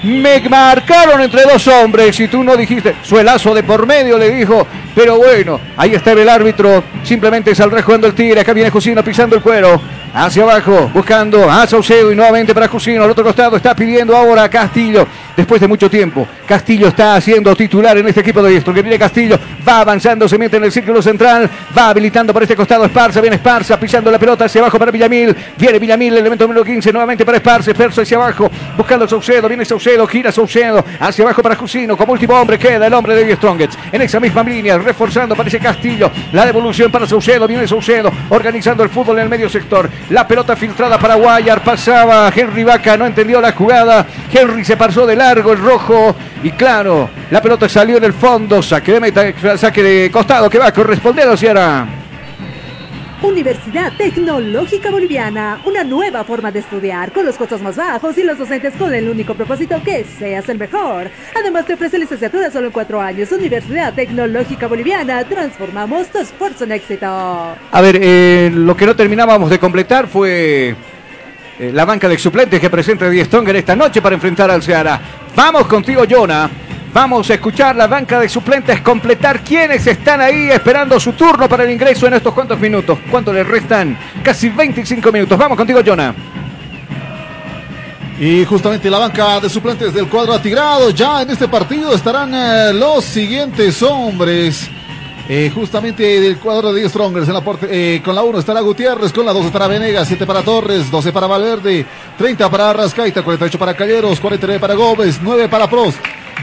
Speaker 2: Me marcaron entre dos hombres y tú no dijiste. Suelazo de por medio le dijo. Pero bueno, ahí está el árbitro. Simplemente saldrá jugando el tigre. Acá viene Jusino pisando el cuero. Hacia abajo, buscando a Saucedo y nuevamente para Jusino. Al otro costado está pidiendo ahora a Castillo. Después de mucho tiempo, Castillo está haciendo titular en este equipo de esto. Que viene Castillo, va avanzando, se mete en el círculo central, va habilitando por este costado Esparza, viene Esparza, pisando la pelota hacia abajo para Villamil. Viene Villamil, el elemento número 15, nuevamente para Esparza, Esparza hacia abajo, buscando a Saucedo, viene Saucedo, gira Saucedo, hacia abajo para Jusino. Como último hombre queda el hombre de Strongets. En esa misma línea, reforzando, aparece Castillo. La devolución para Saucedo, viene Saucedo, organizando el fútbol en el medio sector. La pelota filtrada para Guayar, pasaba Henry Vaca, no entendió la jugada. Henry se pasó de largo, el rojo. Y claro, la pelota salió en el fondo, saque de meta, saque de costado que va a corresponder hacia ahora.
Speaker 6: Universidad Tecnológica Boliviana, una nueva forma de estudiar con los costos más bajos y los docentes con el único propósito que seas el mejor. Además te ofrece licenciatura solo en cuatro años. Universidad Tecnológica Boliviana, transformamos tu esfuerzo en éxito.
Speaker 2: A ver, eh, lo que no terminábamos de completar fue eh, la banca de suplentes que presenta Die Stronger esta noche para enfrentar al Ceará. Vamos contigo, Jonah. Vamos a escuchar la banca de suplentes, completar quiénes están ahí esperando su turno para el ingreso en estos cuantos minutos. ¿Cuánto le restan? Casi 25 minutos. Vamos contigo, Jonah.
Speaker 4: Y justamente la banca de suplentes del cuadro atigrado, ya en este partido estarán eh, los siguientes hombres. Eh, justamente del cuadro de 10 Strongers en la eh, con la 1 estará Gutiérrez, con la 2 estará Venegas, 7 para Torres, 12 para Valverde, 30 para Rascaita, 48 para Calleros, 49 para Gómez, 9 para Prost,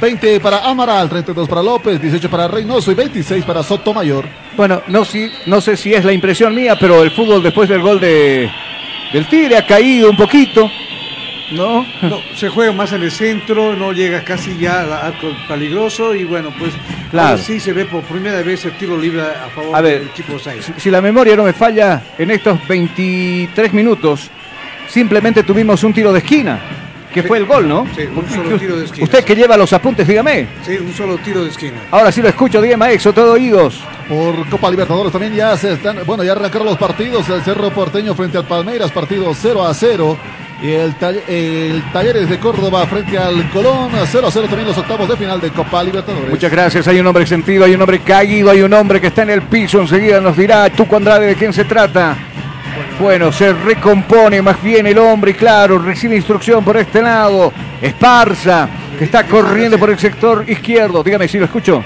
Speaker 4: 20 para Amaral, 32 para López, 18 para Reynoso y 26 para Sotomayor.
Speaker 2: Bueno, no, si, no sé si es la impresión mía, pero el fútbol después del gol de, del Tigre ha caído un poquito. ¿No?
Speaker 3: No, se juega más en el centro, no llega casi ya al arco peligroso y bueno, pues
Speaker 2: Claro.
Speaker 3: sí se ve por primera vez el tiro libre a favor
Speaker 2: A ver,
Speaker 3: del equipo Zaire.
Speaker 2: Si, si la memoria no me falla, en estos 23 minutos simplemente tuvimos un tiro de esquina, que fue el gol, ¿no?
Speaker 3: Sí, un solo tiro de esquina.
Speaker 2: Usted que lleva los apuntes, dígame.
Speaker 3: Sí, un solo tiro de esquina.
Speaker 2: Ahora sí lo escucho, dígame, Exo, todo oídos.
Speaker 4: Por Copa Libertadores también ya se están, bueno, ya arrancaron los partidos, el Cerro Porteño frente al Palmeiras, partido 0 a 0. Y el, el Talleres de Córdoba frente al Colón, 0 a 0 también los octavos de final de Copa Libertadores.
Speaker 2: Muchas gracias. Hay un hombre sentido, hay un hombre caído, hay un hombre que está en el piso. Enseguida nos dirá Tuco Andrade de quién se trata. Bueno, se recompone más bien el hombre y claro, recibe instrucción por este lado. Esparza, que está corriendo por el sector izquierdo. Dígame si lo escucho.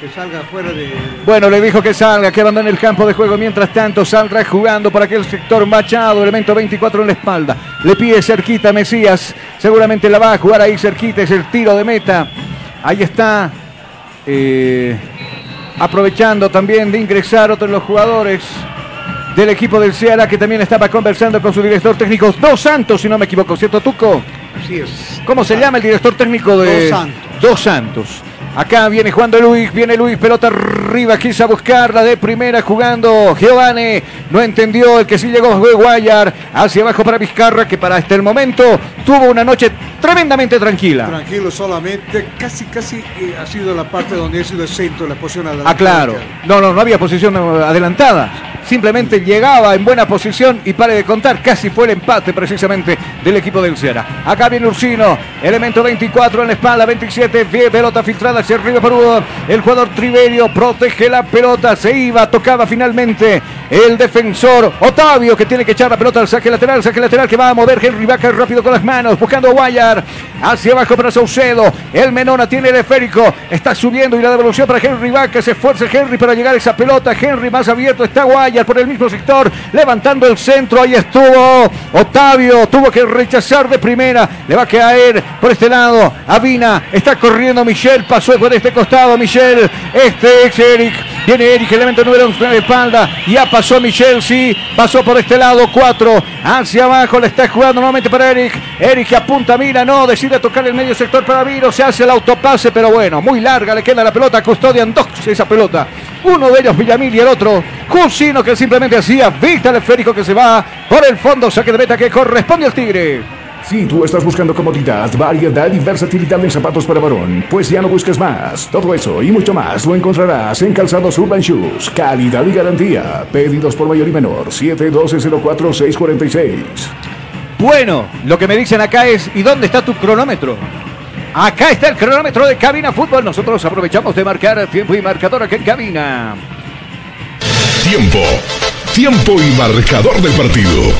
Speaker 3: Que salga fuera de.
Speaker 2: Bueno, le dijo que salga, que abandone el campo de juego. Mientras tanto, saldrá jugando por aquel sector Machado, elemento 24 en la espalda. Le pide cerquita Mesías. Seguramente la va a jugar ahí cerquita. Es el tiro de meta. Ahí está. eh, aprovechando también de ingresar otros de los jugadores del equipo del Ceará que también estaba conversando con su director técnico Dos Santos, si no me equivoco, ¿cierto, Tuco?
Speaker 3: Así es.
Speaker 2: ¿Cómo se llama el director técnico de
Speaker 3: Dos Santos.
Speaker 2: Dos Santos? Acá viene jugando Luis, viene Luis, pelota arriba, quiso buscarla de primera jugando Giovanni, no entendió el que sí llegó fue Guayar, hacia abajo para Vizcarra, que para hasta el momento tuvo una noche tremendamente tranquila.
Speaker 3: Tranquilo, solamente casi, casi eh, ha sido la parte donde ha sido el centro, la posición adelantada.
Speaker 2: Ah, claro. No, no, no había posición adelantada. Simplemente llegaba en buena posición y pare de contar, casi fue el empate precisamente del equipo del Ceará. Acá viene Ursino, elemento 24 en la espalda, 27, pie, pelota filtrada hacia arriba por uno. El jugador Triverio protege la pelota, se iba, tocaba finalmente el defensor Otavio que tiene que echar la pelota al saque lateral, saque lateral que va a mover Henry Vaca rápido con las manos, buscando a Guayar, hacia abajo para Saucedo. El Menona tiene el esférico, está subiendo y la devolución para Henry Vaca, se esfuerza Henry para llegar a esa pelota. Henry más abierto está Guayar por el mismo sector, levantando el centro, ahí estuvo Otavio, tuvo que rechazar de primera, le va a caer por este lado, Avina, está corriendo Michel, pasó por este costado Michel, este es Eric, Viene Eric, elemento número 11 en la espalda. Ya pasó Michel, sí. Pasó por este lado, 4. Hacia abajo le está jugando nuevamente para Eric. Eric que apunta, mira, no, decide tocar el medio sector para Viro. Se hace el autopase, pero bueno, muy larga le queda la pelota. Custodian dos esa pelota. Uno de ellos Villamil y el otro Jusino que simplemente hacía vista al esférico que se va por el fondo. Saque de meta que corresponde al Tigre.
Speaker 7: Si tú estás buscando comodidad, variedad y versatilidad en zapatos para varón, pues ya no busques más. Todo eso y mucho más lo encontrarás en Calzados Urban Shoes. Calidad y garantía. Pedidos por mayor y menor. 712-04-646.
Speaker 2: Bueno, lo que me dicen acá es, ¿y dónde está tu cronómetro? Acá está el cronómetro de Cabina Fútbol. Nosotros aprovechamos de marcar tiempo y marcador aquí en Cabina.
Speaker 1: Tiempo. Tiempo y marcador del partido.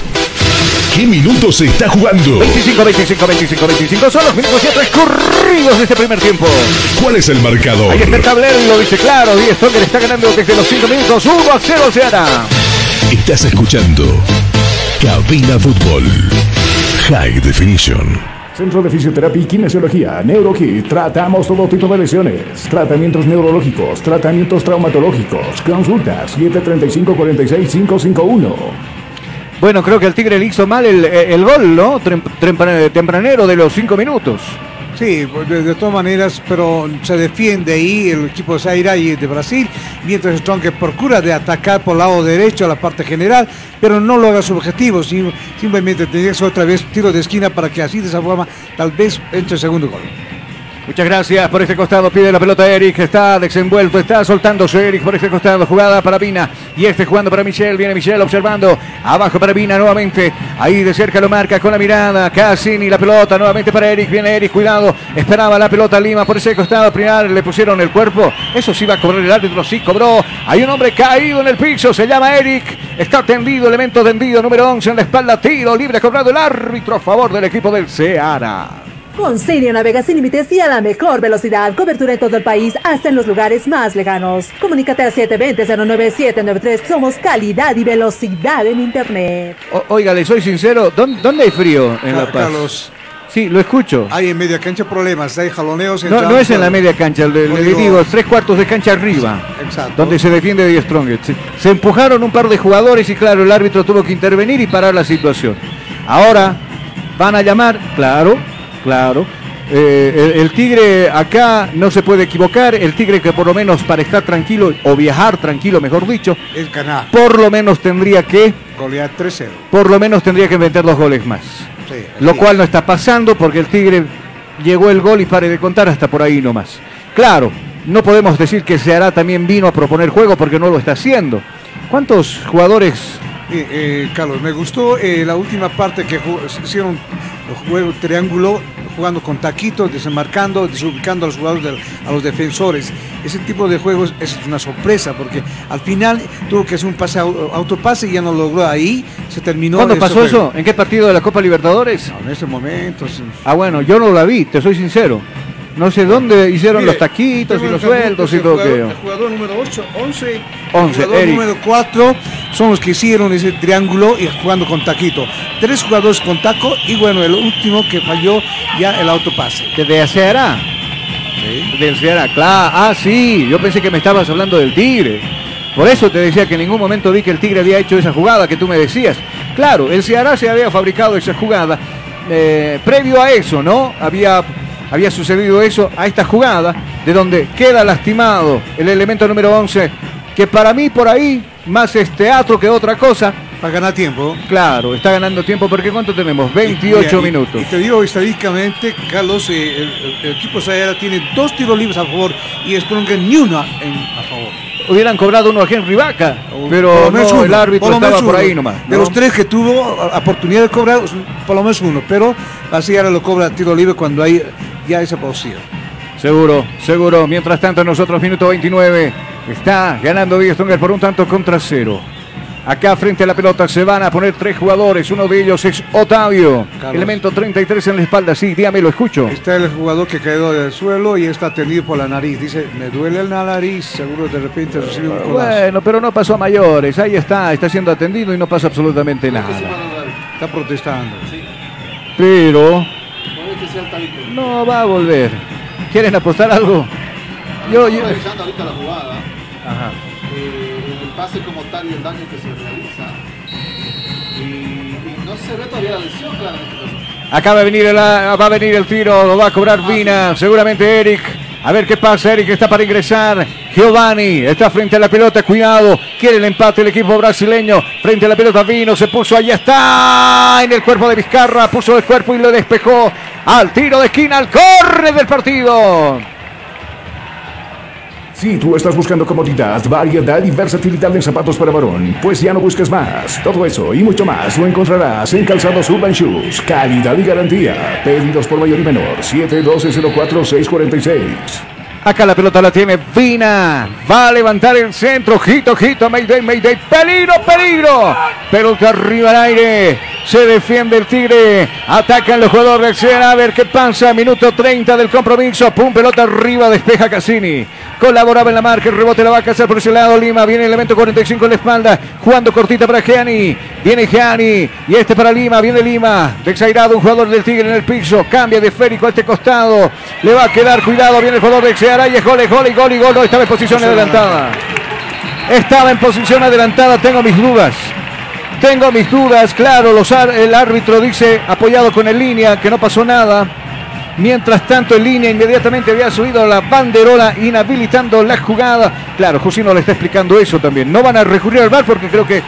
Speaker 1: ¿Qué minutos se está jugando?
Speaker 2: 25, 25, 25, 25. Son los minutos ya transcurridos de este primer tiempo.
Speaker 1: ¿Cuál es el marcador?
Speaker 2: Ahí está el tablero y lo dice claro. Díaz Stronger está ganando desde los 5 minutos. 1 a 0 se hará.
Speaker 1: Estás escuchando Cabina Fútbol. High Definition.
Speaker 7: Centro de Fisioterapia y Kinesiología, NeuroKit. Tratamos todo tipo de lesiones. Tratamientos neurológicos, tratamientos traumatológicos. Consulta 735-46551.
Speaker 2: Bueno, creo que el Tigre le hizo mal el, el gol, ¿no? Tempranero de los 5 minutos.
Speaker 3: Sí, pues, de, todas maneras, pero se defiende ahí el equipo de Zaira y de Brasil, mientras Strong procura de atacar por el lado derecho a la parte general, pero no logra su objetivo, sim- simplemente tendría otra vez tiro de esquina para que así de esa forma tal vez entre el segundo gol.
Speaker 2: Muchas gracias por este costado. Pide la pelota Eric. Está desenvuelto. Está soltándose Eric por este costado. Jugada para Vina. Y este jugando para Michel. Viene Michel observando. Abajo para Vina nuevamente. Ahí de cerca lo marca con la mirada. Cassini la pelota nuevamente para Eric. Viene Eric. Cuidado. Esperaba la pelota Lima por ese costado. Prinar le pusieron el cuerpo. Eso sí va a cobrar el árbitro. Sí cobró. Hay un hombre caído en el piso. Se llama Eric. Está tendido. Elemento tendido. Número 11 en la espalda. Tiro libre. Cobrado el árbitro a favor del equipo del Ceara.
Speaker 6: Con Sirio navega sin límites y a la mejor velocidad. Cobertura en todo el país, hasta en los lugares más lejanos. Comunícate al 720-09793. Somos calidad y velocidad en Internet.
Speaker 2: O- oiga, le soy sincero, ¿dónde, dónde hay frío en La Paz?
Speaker 3: Carlos,
Speaker 2: Sí, lo escucho.
Speaker 3: hay en media cancha problemas, hay jaloneos.
Speaker 2: No, no es en la media cancha, le, le
Speaker 3: Digo-
Speaker 2: digo, tres cuartos de cancha arriba,
Speaker 3: Exacto.
Speaker 2: donde se defiende de Strongest. Se, se empujaron un par de jugadores y claro, el árbitro tuvo que intervenir y parar la situación. Ahora van a llamar, claro, claro. eh, el, el Tigre acá no se puede equivocar, el Tigre que por lo menos para estar tranquilo o viajar tranquilo, mejor dicho,
Speaker 3: El canal,
Speaker 2: por lo menos tendría que,
Speaker 3: golear 3-0.
Speaker 2: por lo menos tendría que meter dos goles más.
Speaker 3: Sí,
Speaker 2: Lo cual no está pasando porque el Tigre llegó el gol y pare de contar hasta por ahí nomás. Claro, no podemos decir que Ceará también vino a proponer juego porque no lo está haciendo. ¿Cuántos jugadores?
Speaker 3: Eh, eh, Carlos, me gustó eh, la última parte que hicieron el juego triángulo, jugando con taquitos, desembarcando, desubicando a los jugadores, a los defensores. Ese tipo de juegos es una sorpresa porque al final tuvo que hacer un pase au- autopase y ya no logró ahí, se terminó.
Speaker 2: ¿Cuándo pasó eso? ¿En qué partido de la Copa Libertadores?
Speaker 3: No, en ese momento. sí.
Speaker 2: Ah, bueno, yo no la vi, te soy sincero. No sé dónde hicieron
Speaker 3: Mire,
Speaker 2: los taquitos y los
Speaker 3: el
Speaker 2: sueldos y todo
Speaker 3: jugador,
Speaker 2: aquello.
Speaker 3: El jugador número 8, 11.
Speaker 2: 11,
Speaker 3: el jugador
Speaker 2: Eric.
Speaker 3: número 4 son los que hicieron ese triángulo y jugando con taquito. Tres jugadores con taco y bueno, el último que falló ya el autopase.
Speaker 2: ¿De Ceará? Del Ceará, claro. Ah, sí, yo pensé que me estabas hablando del Tigre. Por eso te decía que en ningún momento vi que el Tigre había hecho esa jugada que tú me decías. Claro, el Ceará se había fabricado esa jugada. eh, previo a eso, ¿no? Había, había sucedido eso, a esta jugada, de donde queda lastimado el elemento número 11, que para mí por ahí más es teatro que otra cosa.
Speaker 3: Para ganar tiempo.
Speaker 2: Claro, está ganando tiempo porque ¿cuánto tenemos? 28
Speaker 3: Mira, y-
Speaker 2: minutos.
Speaker 3: Y te digo estadísticamente, Carlos, eh, el, el- equipo Sayara tiene dos tiros libres a favor y Stronger ni una en- a favor.
Speaker 2: Hubieran cobrado uno a Henry Vaca, pero no,
Speaker 3: uno,
Speaker 2: el árbitro
Speaker 3: por
Speaker 2: estaba por ahí nomás.
Speaker 3: De los tres que tuvo oportunidad de cobrar, por lo menos uno. Pero la Sayara lo cobra tiro libre cuando hay ya esa posición.
Speaker 2: Seguro, seguro. Mientras tanto, nosotros, minuto 29, está ganando Díaz Stronger por un tanto contra cero. Acá frente a la pelota se van a poner tres jugadores. Uno de ellos es Otavio.
Speaker 3: Carlos.
Speaker 2: Elemento 33 en la espalda. Sí, dígame, lo escucho.
Speaker 3: Está el jugador que cayó del suelo y está atendido por la nariz. Dice, me duele la nariz, seguro de repente recibe un codazo.
Speaker 2: Bueno, pero no pasó a mayores. Ahí está, está siendo atendido y no pasa absolutamente nada.
Speaker 3: Está protestando.
Speaker 2: Pero no va a volver. ¿Quieren apostar algo? Yo, yo. Ajá.
Speaker 4: eh, el pase como tal y el daño que se realiza. Y, y no se ve todavía la lesión, claramente.
Speaker 2: Acá va a venir el, va a venir el tiro, lo va a cobrar Vina, seguramente Eric. A ver qué pasa, Eric está para ingresar. Giovanni está frente a la pelota, cuidado. Quiere el empate el equipo brasileño. Frente a la pelota Vino, se puso, allá está. En el cuerpo de Vizcarra, puso el cuerpo y lo despejó. Al tiro de esquina, al corre del partido.
Speaker 7: Si tú estás buscando comodidad, variedad y versatilidad en zapatos para varón, pues ya no busques más. Todo eso y mucho más lo encontrarás en Calzados Urban Shoes. Calidad y garantía. Pedidos por mayor y menor. 712-04-646.
Speaker 2: Acá la pelota la tiene Vina. Va a levantar el centro. Ojito, ojito. Mayday, Mayday. Peligro, peligro. Pelota arriba al aire. Se defiende el Tigre. Atacan los jugadores. A ver qué pasa. Minuto 30 del compromiso. Pum, pelota arriba. Despeja Cassini. Colaboraba en la marca. El rebote la va a cazar por ese lado. Lima. Viene el elemento 45 en la espalda. Jugando cortita para Gianni. Viene Gianni. Y este para Lima. Viene Lima. Desairado un jugador del Tigre en el piso. Cambia de esférico a este costado. Le va a quedar cuidado. Viene el jugador del Ceará. Y es gol, gol, y gol, y gol. No, estaba en posición adelantada. Estaba en posición adelantada. Tengo mis dudas. Tengo mis dudas, claro, los el árbitro dice, apoyado con el línea, que no pasó nada. Mientras tanto, en línea inmediatamente había subido la banderola inhabilitando la jugada. Claro, Jusino le está explicando eso también. No van a recurrir al VAR porque creo que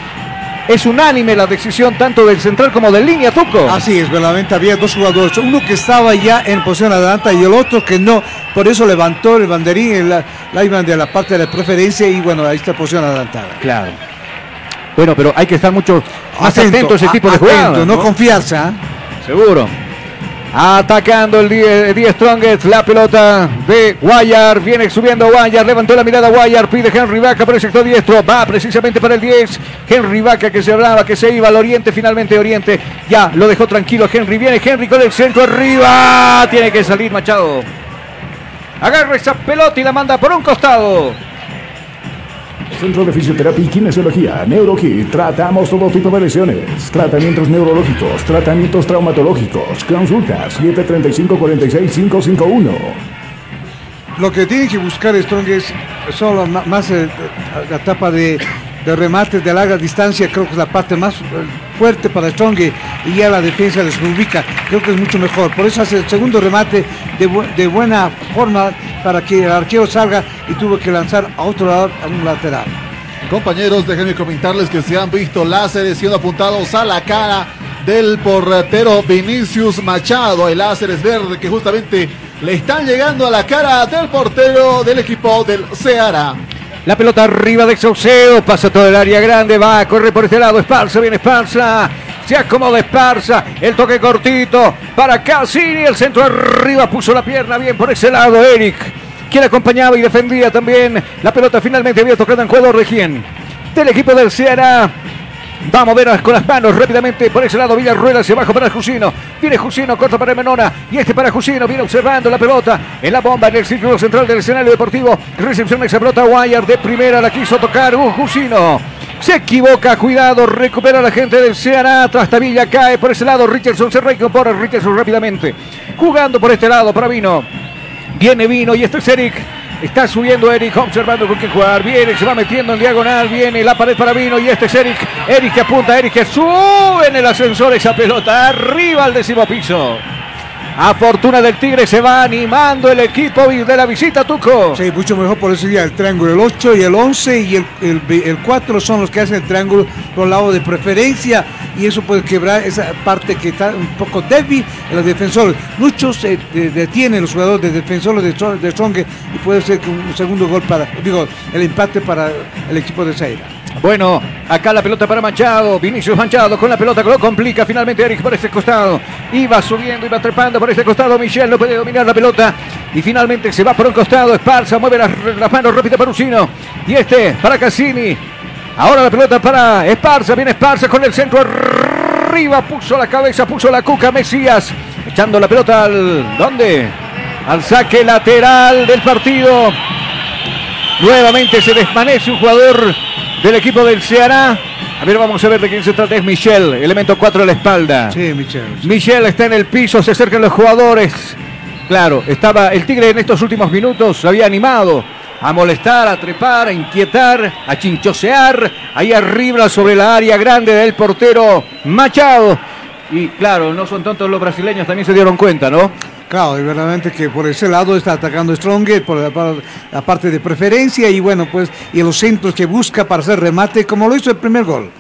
Speaker 2: es unánime la decisión tanto del central como del línea, Tuco.
Speaker 3: Así es, verdaderamente había dos jugadores, uno que estaba ya en posición adelante y el otro que no, por eso levantó el banderín, el- la, de la parte de la preferencia y bueno, ahí está posición adelantada.
Speaker 2: Claro. Bueno, pero hay que estar mucho más
Speaker 3: Atento,
Speaker 2: atento a ese
Speaker 3: a-
Speaker 2: tipo de
Speaker 3: atento,
Speaker 2: jugadas.
Speaker 3: no confiarse, ¿ah?
Speaker 2: Seguro. Atacando el 10 10 Strongest, la pelota de Guayar, viene subiendo Guayar, levantó la mirada Guayar, pide Henry Vaca por el sector diestro, va precisamente para el 10, Henry Vaca que se hablaba, que se iba al oriente, finalmente oriente, ya lo dejó tranquilo Henry, viene Henry con el centro arriba, tiene que salir Machado. Agarra esa pelota y la manda por un costado.
Speaker 7: Centro de Fisioterapia y Kinesiología, NeuroKit. Tratamos todo tipo de lesiones. Tratamientos neurológicos, tratamientos traumatológicos. Consulta 735-46551.
Speaker 3: Lo que tiene que buscar Strong es solo más eh, la etapa de, de remates de larga distancia, creo que es la parte más eh, fuerte para Strong y- ya la defensa les ubica, creo que es mucho mejor. Por eso hace el segundo remate de, de buena forma para que el arquero salga y tuvo que lanzar a otro lado, a un lateral.
Speaker 4: Compañeros, déjenme comentarles que se han visto láseres siendo apuntados a la cara del portero Vinicius Machado. Hay láseres verdes que justamente le están llegando a la cara del portero del equipo del Ceará.
Speaker 2: La pelota arriba de Saucedo, pasa todo el área grande, va, corre por este lado, Esparza, viene Esparza, se acomoda Esparza, el toque cortito para Cassini, el centro arriba, puso la pierna bien por ese lado, Eric, quien acompañaba y defendía también, la pelota finalmente había tocado en jugador de quién, del equipo del Ceará, Va a mover con las manos rápidamente por ese lado. Villarruel hacia abajo para Jusino. Viene Jusino, corta para Menona. Y este para Jusino. Viene observando la pelota en la bomba en el círculo central del escenario deportivo. Recepción de esa pelota. Guayar de primera la quiso tocar. Uh, Jusino. Se equivoca, cuidado, recupera la gente del Ceará. Trastavilla cae por ese lado. Richardson se reincorpora. Richardson rápidamente. Jugando por este lado para Vino. Viene Vino y este es Eric. Está subiendo Eric, observando con qué jugar. Viene, se va metiendo en diagonal. Viene la pared para Vino y este es Eric. Eric que apunta, Eric que sube en el ascensor esa pelota. Arriba al décimo piso. A fortuna del Tigre se va animando el equipo de la visita, Tuco.
Speaker 3: Sí, mucho mejor por eso ya el triángulo, el 8 y el 11 y el, el, ve- el 4 son los que hacen el triángulo por lado de preferencia y eso puede quebrar esa parte que está un poco débil en los defensores. Muchos de- detienen los jugadores de defensores de, de Strong y puede ser un segundo gol para, digo, el empate para el equipo de Zaira.
Speaker 2: Bueno, acá la pelota para Machado. Vinicius Machado con la pelota que lo complica finalmente Eric por este costado. Iba subiendo, iba trepando por este costado. Michel no puede dominar la pelota. Y finalmente se va por un costado. Esparza mueve las, las manos rápido para Usino. Y este para Cassini. Ahora la pelota para Esparza. Viene Esparza con el centro arriba. Puso la cabeza, puso la cuca Mesías. Echando la pelota al. ¿Dónde? Al saque lateral del partido. Nuevamente se desvanece un jugador del equipo del Ceará. A ver, vamos a ver de quién se trata. Es Michel, elemento 4 a la espalda.
Speaker 3: Sí, Michel.
Speaker 2: Michel está en el piso, se acercan los jugadores. Claro, estaba el Tigre en estos últimos minutos, había animado a molestar, a trepar, a inquietar, a chinchosear, ahí arriba sobre la área grande del portero Machado. Y claro, no son tontos los brasileños, también se dieron cuenta, ¿no?
Speaker 3: Claro, y verdaderamente que por ese lado está atacando Stronger, por la, par- la parte de preferencia y bueno, pues, y los centros que busca para hacer remate, como lo hizo el primer gol.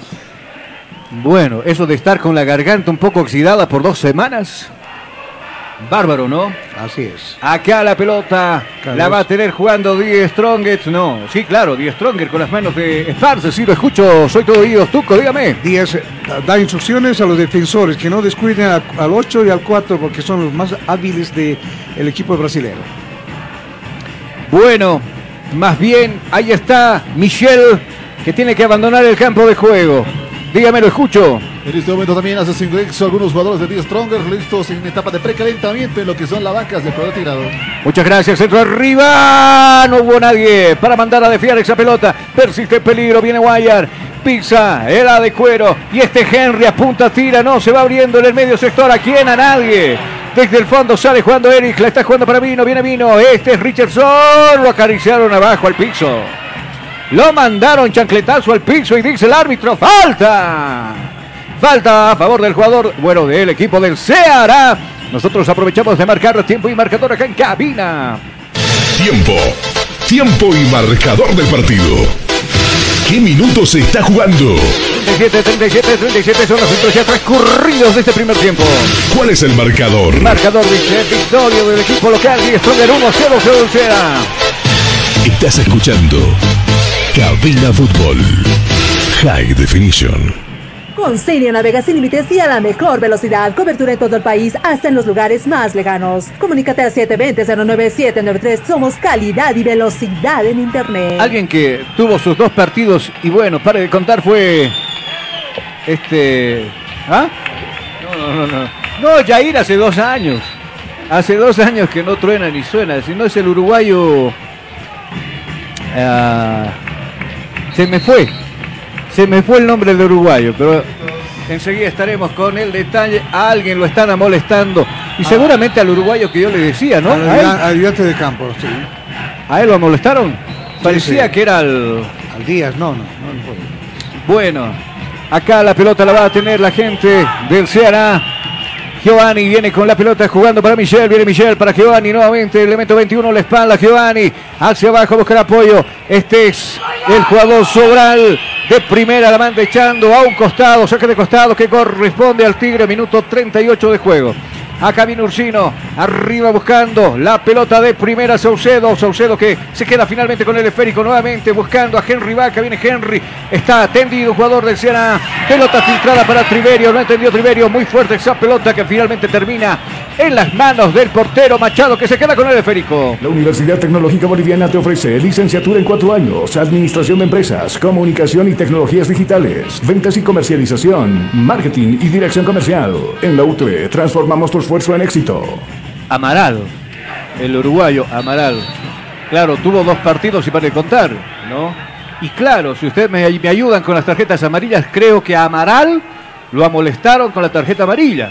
Speaker 2: Bueno, eso de estar con la garganta un poco oxidada por dos semanas. Bárbaro, ¿no?
Speaker 3: Así es.
Speaker 2: Acá la pelota
Speaker 3: Carlos.
Speaker 2: la va a tener jugando Die Strongest. No, sí, claro, Die Stronger con las manos de Esparce. Sí, lo escucho, soy todo oídos. Tuco, dígame.
Speaker 3: Díaz eh, da- da instrucciones a los defensores que no descuiden al, al 8 y al 4 porque son los más hábiles del equipo brasileño.
Speaker 2: Bueno, más bien, ahí está Michel, que tiene que abandonar el campo de juego. Dígame, lo escucho.
Speaker 4: En este momento también hace su ingreso algunos jugadores de The Stronger listos en etapa de precalentamiento en lo que son las vacas de cuadro tirado.
Speaker 2: Muchas gracias, centro arriba. No hubo nadie para mandar a desviar esa pelota. Persiste el peligro, viene Guayar. Pisa, era de cuero. Y este Henry apunta, tira, no, se va abriendo en el medio sector. ¿A quién? A nadie. Desde el fondo sale jugando Eric, la está jugando para Vino, viene Vino. Este es Richardson. Lo acariciaron abajo al piso. Lo mandaron chancletazo al piso y dice el árbitro, falta. Falta a favor del jugador, bueno, del equipo del Ceará. Nosotros aprovechamos de marcar tiempo y marcador acá en cabina.
Speaker 1: Tiempo. Tiempo y marcador del partido. ¿Qué minutos se está jugando?
Speaker 2: 37, 37, 37 son los centros ya transcurridos de este primer tiempo.
Speaker 1: ¿Cuál es el marcador?
Speaker 2: Marcador dice victoria del equipo local y Stronger 1 0 0 del Ceará.
Speaker 1: Estás escuchando Cabina Fútbol. High Definition.
Speaker 6: Con Cinia navega sin límites y a la mejor velocidad. Cobertura en todo el país, hasta en los lugares más lejanos. Comunícate al 720-09793. Somos calidad y velocidad en Internet.
Speaker 2: Alguien que tuvo sus dos partidos y bueno, para de contar fue este ¿Ah? No, no, no, no. No, Jair hace dos años. Hace dos años que no truena ni suena. Si no es el uruguayo. ah, se me fue. Se me fue el nombre del uruguayo, pero enseguida estaremos con el detalle. A alguien lo están molestando. Y seguramente al uruguayo que yo le decía, ¿no?
Speaker 3: Al
Speaker 2: A él,
Speaker 3: de campo, sí.
Speaker 2: a él lo molestaron. Parecía
Speaker 3: sí.
Speaker 2: que era el.
Speaker 3: Al Díaz, no, no, no.
Speaker 2: Bueno, acá la pelota la va a tener la gente del Ceará. Giovanni viene con la pelota jugando para Michel. Viene Michel para Giovanni nuevamente. Elemento 21, la espalda. Giovanni hacia abajo buscar apoyo. Este es el jugador Sobral de primera. La manda echando a un costado. Saque de costado que corresponde al Tigre. Minuto 38 de juego. Acá viene Ursino, arriba buscando la pelota de primera Saucedo. Saucedo que se queda finalmente con el esférico nuevamente buscando a Henry Vaca. Viene Henry, está atendido, jugador del Ceará. Pelota filtrada para Triverio, no entendió Triverio. Muy fuerte esa pelota que finalmente termina en las manos del portero Machado que se queda con el esférico.
Speaker 7: La Universidad Tecnológica Boliviana te ofrece licenciatura en cuatro años, administración de empresas, comunicación y tecnologías digitales, ventas y comercialización, marketing y dirección comercial. En la UTE transformamos tu esfuerzo en éxito.
Speaker 2: Amaral, el uruguayo Amaral. Claro, tuvo dos partidos y para de contar, ¿no? Y claro, si ustedes me, me ayudan con las tarjetas amarillas, creo que Amaral lo amolestaron con la tarjeta amarilla.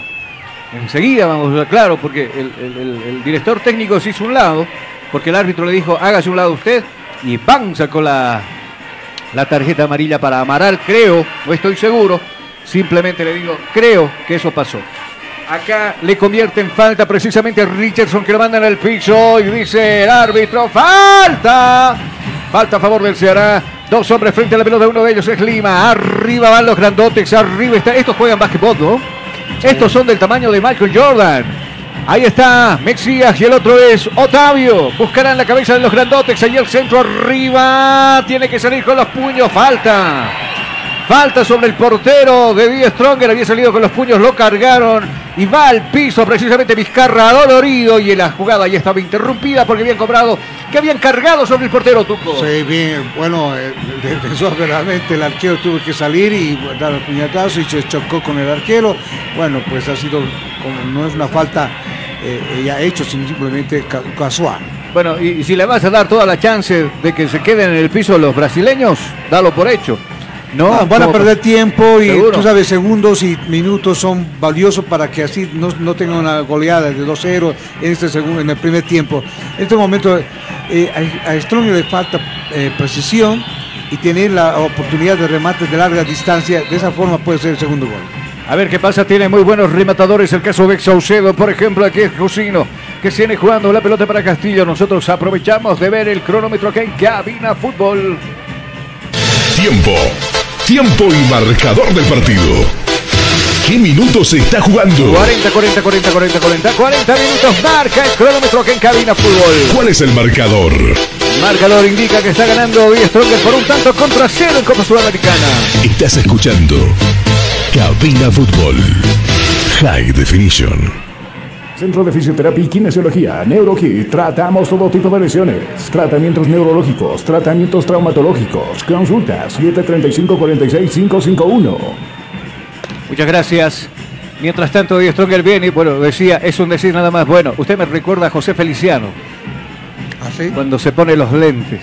Speaker 2: Enseguida vamos a claro, porque el director técnico se hizo un lado, porque el árbitro le dijo, hágase un lado usted, y ¡pam! sacó la, la tarjeta amarilla para Amaral, creo, no estoy seguro, simplemente le digo, creo que eso pasó. Acá le convierte en falta precisamente a Richardson que lo mandan al piso y dice el árbitro, falta. Falta a favor del Ceará. Dos hombres frente a la pelota, uno de ellos es Lima. Arriba van los grandotes, arriba está. Estos juegan básquetbol, ¿no? Estos son del tamaño de Michael Jordan. Ahí está Mexías y el otro es Otavio. Buscarán la cabeza de los grandotes. Ahí el centro arriba. Tiene que salir con los puños. Falta. Falta sobre el portero de Die Stronger. Había salido con los puños, lo cargaron. Y va al piso precisamente Vizcarra dolorido. Y la jugada ya estaba interrumpida porque habían cobrado, que habían cargado sobre el portero Tuco.
Speaker 3: Sí, bien, bueno, eh, el defensor verdaderamente, el arquero tuvo que salir y dar el puñetazo y se chocó con el arquero. Bueno, pues ha sido, como no es una falta eh, ya hecho, sino simplemente ca- casual.
Speaker 2: Bueno, y, y si le vas a dar toda la chance de que se queden en el piso los brasileños, dalo por hecho. No,
Speaker 3: Ah, van a perder tiempo y
Speaker 2: Seguro.
Speaker 3: tú sabes, segundos y minutos son valiosos para que así no, no tengan una goleada de 2-0 en este segundo, en el primer tiempo. En este momento eh, a, a Strong le falta eh, precisión y tener la oportunidad de remates de larga distancia. De esa forma puede ser el segundo gol.
Speaker 2: A ver qué pasa, tiene muy buenos rematadores. El caso de Saucedo, por ejemplo, aquí es Jusino, que viene jugando la pelota para Castillo. Nosotros aprovechamos de ver el cronómetro aquí en Cabina Fútbol.
Speaker 1: Tiempo. Tiempo y marcador del partido. ¿Qué minutos se está jugando?
Speaker 2: 40, 40, 40, 40, 40, 40 minutos. Marca el cronómetro aquí en Cabina Fútbol.
Speaker 1: ¿Cuál es el marcador?
Speaker 2: El marcador indica que está ganando Die Stronger por un tanto contra cero en Copa Sudamericana.
Speaker 1: Estás escuchando Cabina Fútbol. High Definition.
Speaker 7: Centro de Fisioterapia y Kinesiología, NeuroKit. Tratamos todo tipo de lesiones. Tratamientos neurológicos, tratamientos traumatológicos. Consultas 735-46551.
Speaker 2: Muchas gracias. Mientras tanto, Die Stronger viene bueno, decía, es un decir nada más. Bueno, usted me recuerda a José Feliciano. Cuando se pone los lentes.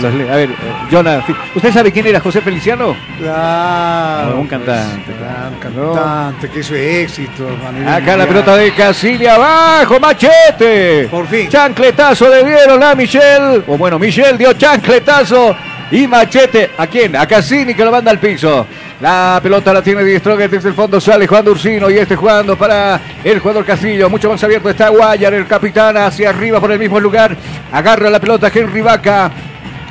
Speaker 2: Los le- a ver, eh, Jonah, ¿usted sabe quién era José Feliciano?
Speaker 3: Claro.
Speaker 2: Un cantante,
Speaker 3: claro, un cantante que hizo éxito.
Speaker 2: Acá la pelota de Casilli abajo, machete.
Speaker 3: Por fin.
Speaker 2: Chancletazo le dieron a Michel. O bueno, Michel dio chancletazo y machete. ¿A quién? A Cassini que lo manda al piso. La pelota la tiene Stronger desde el fondo. Sale jugando Ursino y este jugando para el jugador Castillo. Mucho más abierto está Guayar, el capitán, hacia arriba por el mismo lugar. Agarra la pelota Henry Vaca.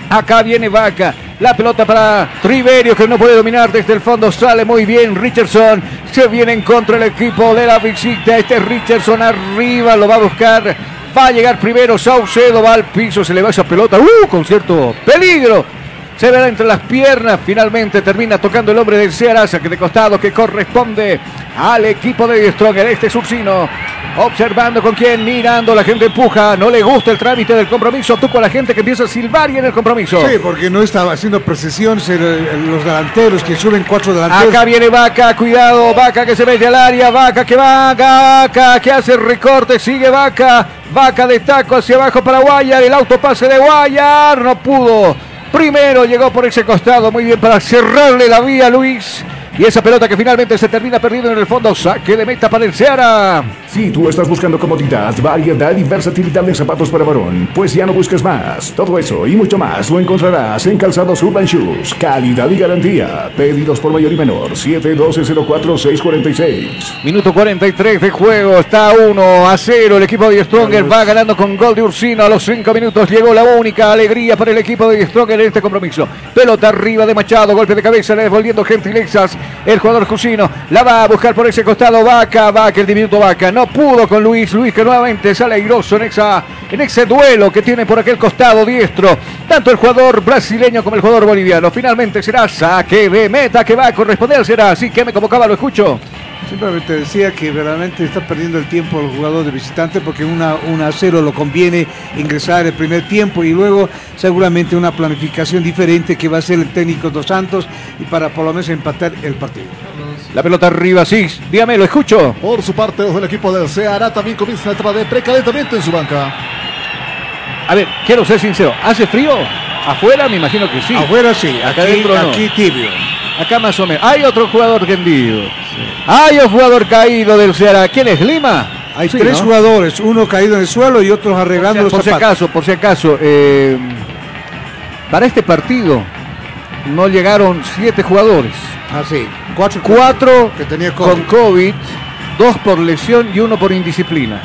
Speaker 2: Acá viene Vaca. La pelota para Triverio que no puede dominar desde el fondo. Sale muy bien Richardson. Se viene en contra el equipo de la visita. Este es Richardson arriba. Lo va a buscar. Va a llegar primero Saucedo. Va al piso. Se le va esa pelota. ¡Uh! Con cierto peligro. Se verá entre las piernas. Finalmente termina tocando el hombre del Ceará. Saque de costado que corresponde al equipo de Stronger. Este es Ursino. Observando con quién, mirando, la gente empuja, no le gusta el trámite del compromiso, tú con la gente que empieza a silbar y en el compromiso.
Speaker 3: Sí, porque no estaba haciendo el- los delanteros que suben cuatro delanteros.
Speaker 2: Acá viene Vaca, cuidado, Vaca que se mete al área, Vaca que va, Vaca que hace el recorte, sigue Vaca, Vaca de taco hacia abajo para Guayar, el autopase de Guayar, no pudo. Primero llegó por ese costado, muy bien para cerrarle la vía Luis. Y esa pelota que finalmente se termina perdiendo en el fondo, saque de meta para el Ceará.
Speaker 7: Si tú estás buscando comodidad, variedad y versatilidad de zapatos para varón, pues ya no busques más. Todo eso y mucho más lo encontrarás en Calzados Urban Shoes. Calidad y garantía. Pedidos por mayor y menor. 712-04-646.
Speaker 2: Minuto 43 de juego, está 1 a 0. El equipo de Stronger va ganando con gol de Ursino. A los 5 minutos llegó la única alegría para el equipo de Stronger en este compromiso. Pelota arriba de Machado, golpe de cabeza, le devolviendo gentilezas. El jugador Jusino la va a buscar por ese costado. Vaca, Vaca, el diminuto Vaca. No pudo con Luis. Luis que nuevamente sale airoso en, esa, en ese duelo que tiene por aquel costado diestro. Tanto el jugador brasileño como el jugador boliviano. Finalmente será saque de meta que va a corresponder. Será así que me convocaba, lo escucho.
Speaker 3: Simplemente decía que realmente está perdiendo el tiempo el jugador de visitante porque una, una a 0 lo conviene ingresar el primer tiempo y luego seguramente una planificación diferente que va a hacer el técnico Dos Santos y para por lo menos empatar el partido.
Speaker 2: La pelota arriba, sí. Dígame, lo escucho.
Speaker 4: Por su parte, los del equipo del Ceará también comienza la etapa de precalentamiento en su banca.
Speaker 2: A ver, quiero ser sincero. ¿Hace frío? ¿Afuera? Me imagino que sí.
Speaker 3: Afuera sí,
Speaker 2: Acá
Speaker 3: aquí,
Speaker 2: adentro no.
Speaker 3: aquí tibio.
Speaker 2: Acá más o menos. Hay otro jugador tendido. Hay un jugador caído del Ceará. ¿Quién es? ¿Lima?
Speaker 3: Hay
Speaker 2: Sí,
Speaker 3: tres
Speaker 2: ¿no?
Speaker 3: jugadores, uno caído en el suelo y otros
Speaker 2: Por
Speaker 3: arreglando
Speaker 2: si,
Speaker 3: los
Speaker 2: por si acaso, por si acaso. eh, para este partido no llegaron siete jugadores.
Speaker 3: Ah, sí. Cuatro,
Speaker 2: Cuatro
Speaker 3: que tenía
Speaker 2: con
Speaker 3: COVID.
Speaker 2: COVID, dos por lesión y uno por indisciplina.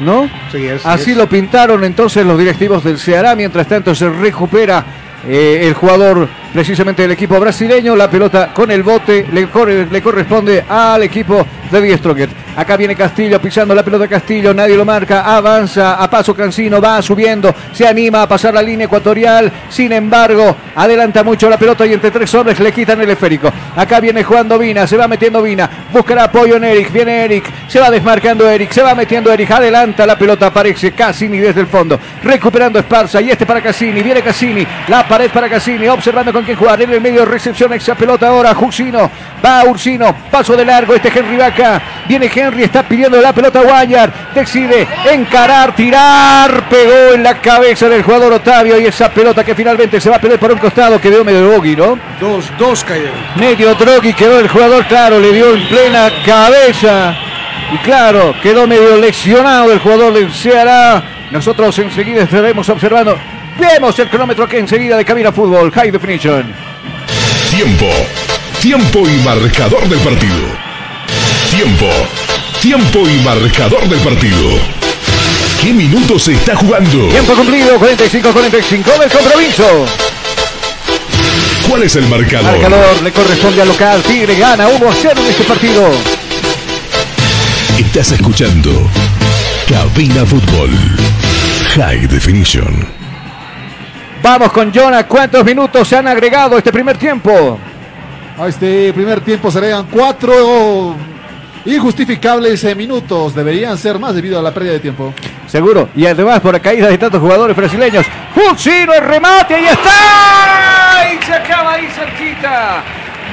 Speaker 2: ¿No?
Speaker 3: Sí, así
Speaker 2: Así
Speaker 3: es.
Speaker 2: lo pintaron entonces los directivos del Ceará. Mientras tanto se recupera eh, el jugador precisamente del equipo brasileño. La pelota con el bote le, corre- le corresponde al equipo de Die Stronger. Acá viene Castillo pisando la pelota Castillo. Nadie lo marca. Avanza a paso Cancino. Va subiendo. Se anima a pasar la línea ecuatorial. Sin embargo, adelanta mucho la pelota y entre tres hombres le quitan el esférico. Acá viene jugando Vina. Se va metiendo Vina. Buscará apoyo en Eric. Viene Eric. Se va desmarcando Eric. Se va metiendo Eric. Adelanta la pelota. Aparece Cassini desde el fondo. Recuperando Esparza. Y este para Cassini. Viene Cassini. La pared para Cassini. Observando con quién jugar. En el medio recepción esa pelota ahora. Jusino. Va Ursino. Paso de largo. Este Henry Vaca. Viene Henry. Está pidiendo la pelota a Guayar. Decide encarar, tirar. Pegó en la cabeza del jugador Otavio. Y esa pelota que finalmente se va a perder por un costado. Quedó medio bogey, ¿no?
Speaker 3: Dos, dos cayeron.
Speaker 2: Medio drogui quedó el jugador, claro, le dio en plena cabeza. Y claro, quedó medio lesionado el jugador del Ceará. Nosotros enseguida estaremos observando. Vemos el cronómetro que enseguida de Cabina Fútbol, High Definition.
Speaker 1: Tiempo. Tiempo y marcador del partido. Tiempo. Tiempo y marcador del partido. ¿Qué minutos se está jugando?
Speaker 2: Tiempo cumplido, 45-45 del compromiso.
Speaker 1: ¿Cuál es el marcador?
Speaker 2: Marcador le corresponde al local. Tigre gana 1 a 0 en este partido.
Speaker 1: Estás escuchando Cabina Fútbol. High Definition.
Speaker 2: Vamos con Jonah. ¿Cuántos minutos se han agregado este primer tiempo?
Speaker 4: A este primer tiempo se agregan cuatro injustificables eh, minutos. Deberían ser más debido a la pérdida de tiempo.
Speaker 2: Seguro. Y además por la caída de tantos jugadores brasileños. Jusino el remate. Ahí está. Y se acaba ahí cerquita.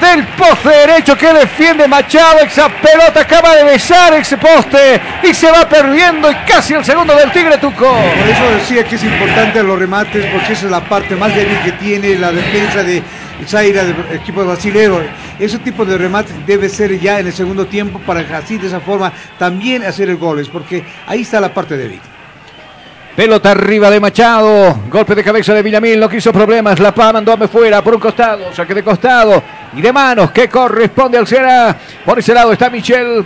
Speaker 2: Del poste derecho que defiende Machado. Esa pelota acaba de besar ese poste. Y se va perdiendo. Y casi el segundo del Tigre Tuco.
Speaker 3: Por eso decía que es importante los remates, porque esa es la parte más débil que tiene la defensa de Zaira, del equipo brasileño. Ese tipo de remates debe ser ya en el segundo tiempo para así de esa forma también hacer el goles, porque ahí está la parte débil.
Speaker 2: Pelota arriba de Machado. Golpe de cabeza de Villamil. No quiso problemas. La PA mandó a fuera por un costado. Saque de costado. Y de manos que corresponde al Cera. Por ese lado está Michel.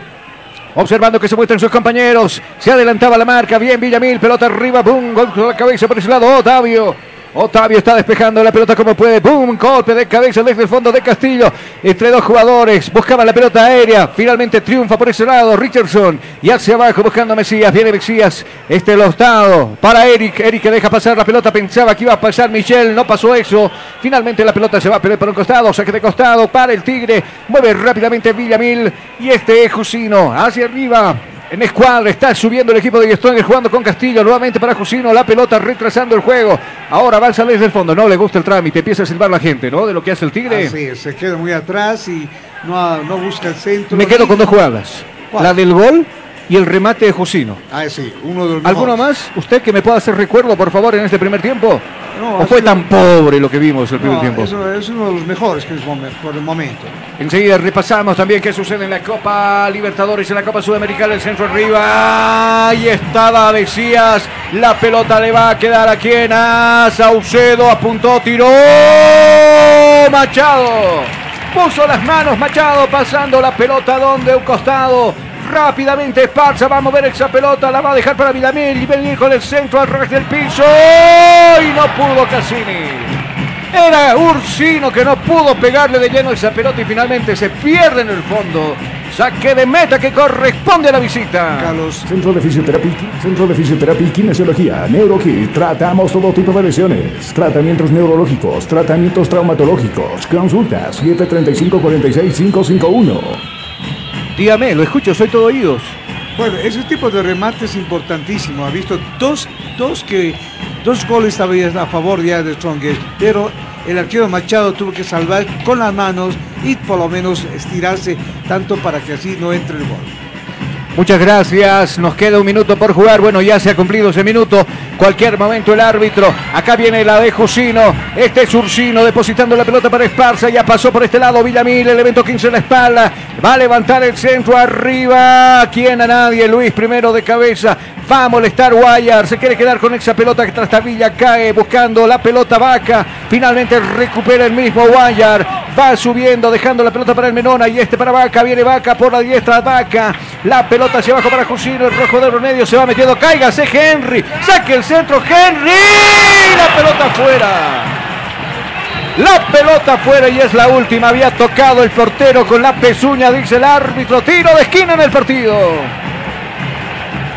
Speaker 2: Observando que se muestran sus compañeros. Se adelantaba la marca. Bien Villamil. Pelota arriba. Boom. Golpe de cabeza por ese lado. Otavio. Otavio está despejando la pelota como puede. ¡Bum! Golpe de cabeza desde el fondo de Castillo. Entre dos jugadores. Buscaba la pelota aérea. Finalmente triunfa por ese lado Richardson. Y hacia abajo buscando a Mesías. Viene Mesías. Este el ostado. Para Eric. Eric que deja pasar la pelota. Pensaba que iba a pasar Michel. No pasó eso. Finalmente la pelota se va a pelear por un costado. Saque de costado para el Tigre. Mueve rápidamente Villamil. Y este es Jusino. Hacia arriba. En escuadra está subiendo el equipo de Stronger jugando con Castillo. Nuevamente para Jusino. La pelota retrasando el juego. Ahora va a salir del fondo. No le gusta el trámite. Empieza a silbar la gente, ¿no? De lo que hace el Tigre.
Speaker 3: Así es, se queda muy atrás y no, no busca el centro.
Speaker 2: Me quedo con dos jugadas.
Speaker 3: ¿Cuál?
Speaker 2: La del gol y el remate de Jusino.
Speaker 3: Ah, sí, uno de los
Speaker 2: ¿Alguno más? ¿Usted que me pueda hacer recuerdo, por favor, en este primer tiempo?
Speaker 3: No,
Speaker 2: ¿O fue tan pobre lo que vimos el primer
Speaker 3: No,
Speaker 2: tiempo?
Speaker 3: eso es uno de los mejores que es momen- por el momento.
Speaker 2: Enseguida repasamos también qué sucede en la Copa Libertadores, en la Copa Sudamericana, el centro arriba. Ahí estaba Mesías. La pelota le va a quedar a quien a Saucedo. Apuntó, tiró. Machado. Puso las manos Machado pasando la pelota donde un costado. Rápidamente Esparza va a mover esa pelota, la va a dejar para Villamil y venir con el centro al ras del piso. Y no pudo Cassini. Era Ursino que no pudo pegarle de lleno esa pelota y finalmente se pierde en el fondo. Saque de meta que corresponde a la visita.
Speaker 3: Carlos,
Speaker 7: Centro de Fisioterapia, Centro de Fisioterapia y Kinesiología, NeuroKit. Tratamos todo tipo de lesiones. Tratamientos neurológicos, tratamientos traumatológicos. Consultas 735-46551.
Speaker 2: Dígame, lo escucho, soy todo oídos.
Speaker 3: bueno, ese tipo de remate es importantísimo. Ha visto dos, dos que dos goles todavía a favor ya de Strongest, pero el arquero Machado tuvo que salvar con las manos y por lo menos estirarse tanto para que así no entre el gol.
Speaker 2: Muchas gracias. Nos queda un minuto por jugar. Bueno, ya se ha cumplido ese minuto. Cualquier momento el árbitro. Acá viene la de Jusino. Este es Ursino depositando la pelota para Esparza. Ya pasó por este lado Villamil. El evento 15 en la espalda. Va a levantar el centro arriba. ¿Quién a nadie? Luis primero de cabeza. Va a molestar Guayar. Se quiere quedar con esa pelota que Trastabilla cae buscando la pelota vaca. Finalmente recupera el mismo Guayar. Va subiendo, dejando la pelota para el Menona y este para Vaca. Viene Vaca por la diestra. Vaca. La pelota hacia abajo para Jusino. El rojo de medio se va metiendo. Cáigase Henry. Saque el centro. Henry. La pelota afuera. La pelota afuera y es la última. Había tocado el portero con la pezuña, dice el árbitro. Tiro de esquina en el partido.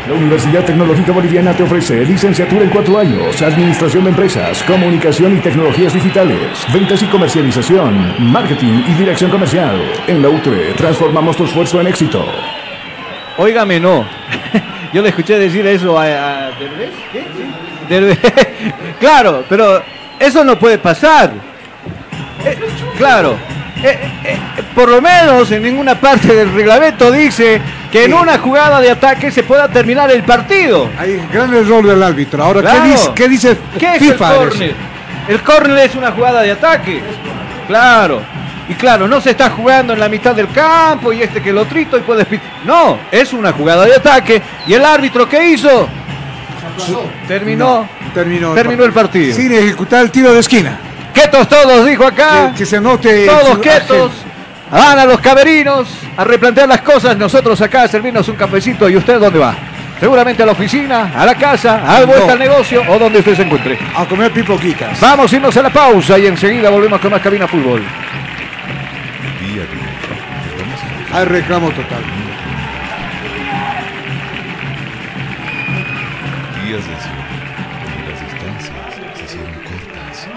Speaker 7: La Universidad Tecnológica Boliviana te ofrece licenciatura en cuatro años, administración de empresas, comunicación y tecnologías digitales, ventas y comercialización, marketing y dirección comercial. En la UTE transformamos tu esfuerzo en éxito.
Speaker 2: Óigame, no. Yo le escuché decir eso a, a Derbez. ¿Qué? Derbez. claro, pero eso no puede pasar. Eh, claro. Eh, eh, por lo menos en ninguna parte del reglamento dice que en una jugada de ataque se pueda terminar el partido.
Speaker 3: Hay gran error del árbitro. Ahora,
Speaker 2: Claro.
Speaker 3: ¿qué dice, qué dice
Speaker 2: ¿Qué es
Speaker 3: FIFA?
Speaker 2: el córner? El córner es una jugada de ataque. Claro. Y claro, no se está jugando en la mitad del campo y este que lo trito y puede No, es una jugada de ataque. ¿Y el árbitro qué hizo? Terminó.
Speaker 3: Terminó.
Speaker 2: Terminó el partido.
Speaker 3: Sin ejecutar el tiro de esquina.
Speaker 2: Quietos todos, dijo acá.
Speaker 3: Que, que se note.
Speaker 2: Todos quietos. Van a los caberinos a replantear las cosas. Nosotros acá a servirnos un cafecito. ¿Y usted dónde va? Seguramente a la oficina, a la casa, a vuelta
Speaker 3: No.
Speaker 2: al negocio o donde usted se encuentre.
Speaker 3: A comer pipoquitas.
Speaker 2: Vamos a irnos a la pausa y enseguida volvemos con más cabina fútbol.
Speaker 3: Hay reclamo total.
Speaker 1: días de cielo, las distancias se hicieron cortas.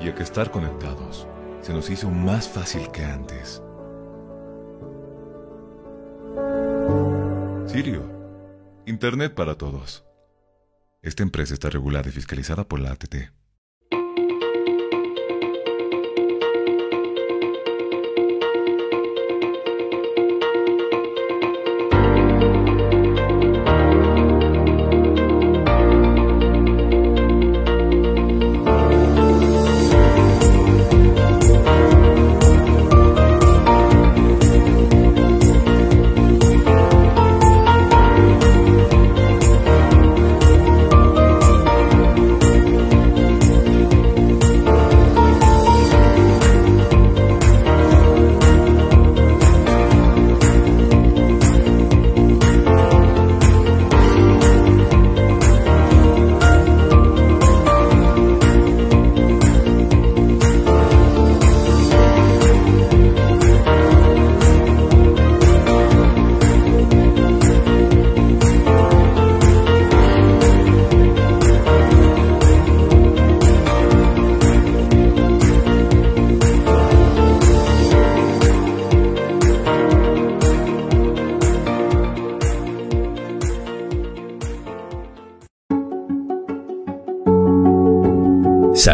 Speaker 1: Y a que estar conectados se nos hizo más fácil que antes. Sirio, Internet para todos. Esta empresa está regulada y fiscalizada por la ATT.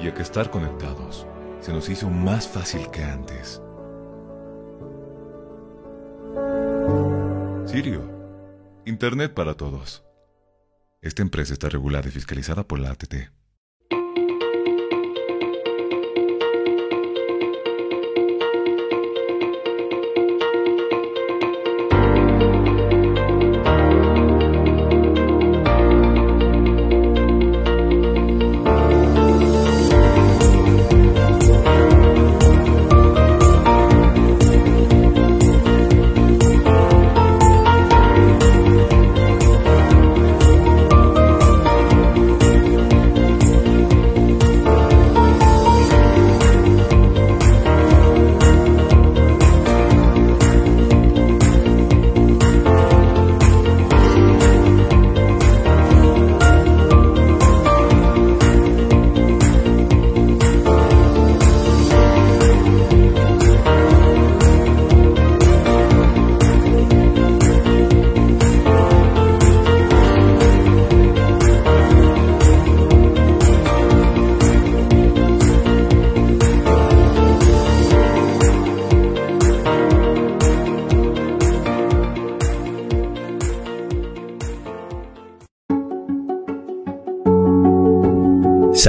Speaker 8: Y a que estar conectados se nos hizo más fácil que antes. Sirio, Internet para todos. Esta empresa está regulada y fiscalizada por la ATT.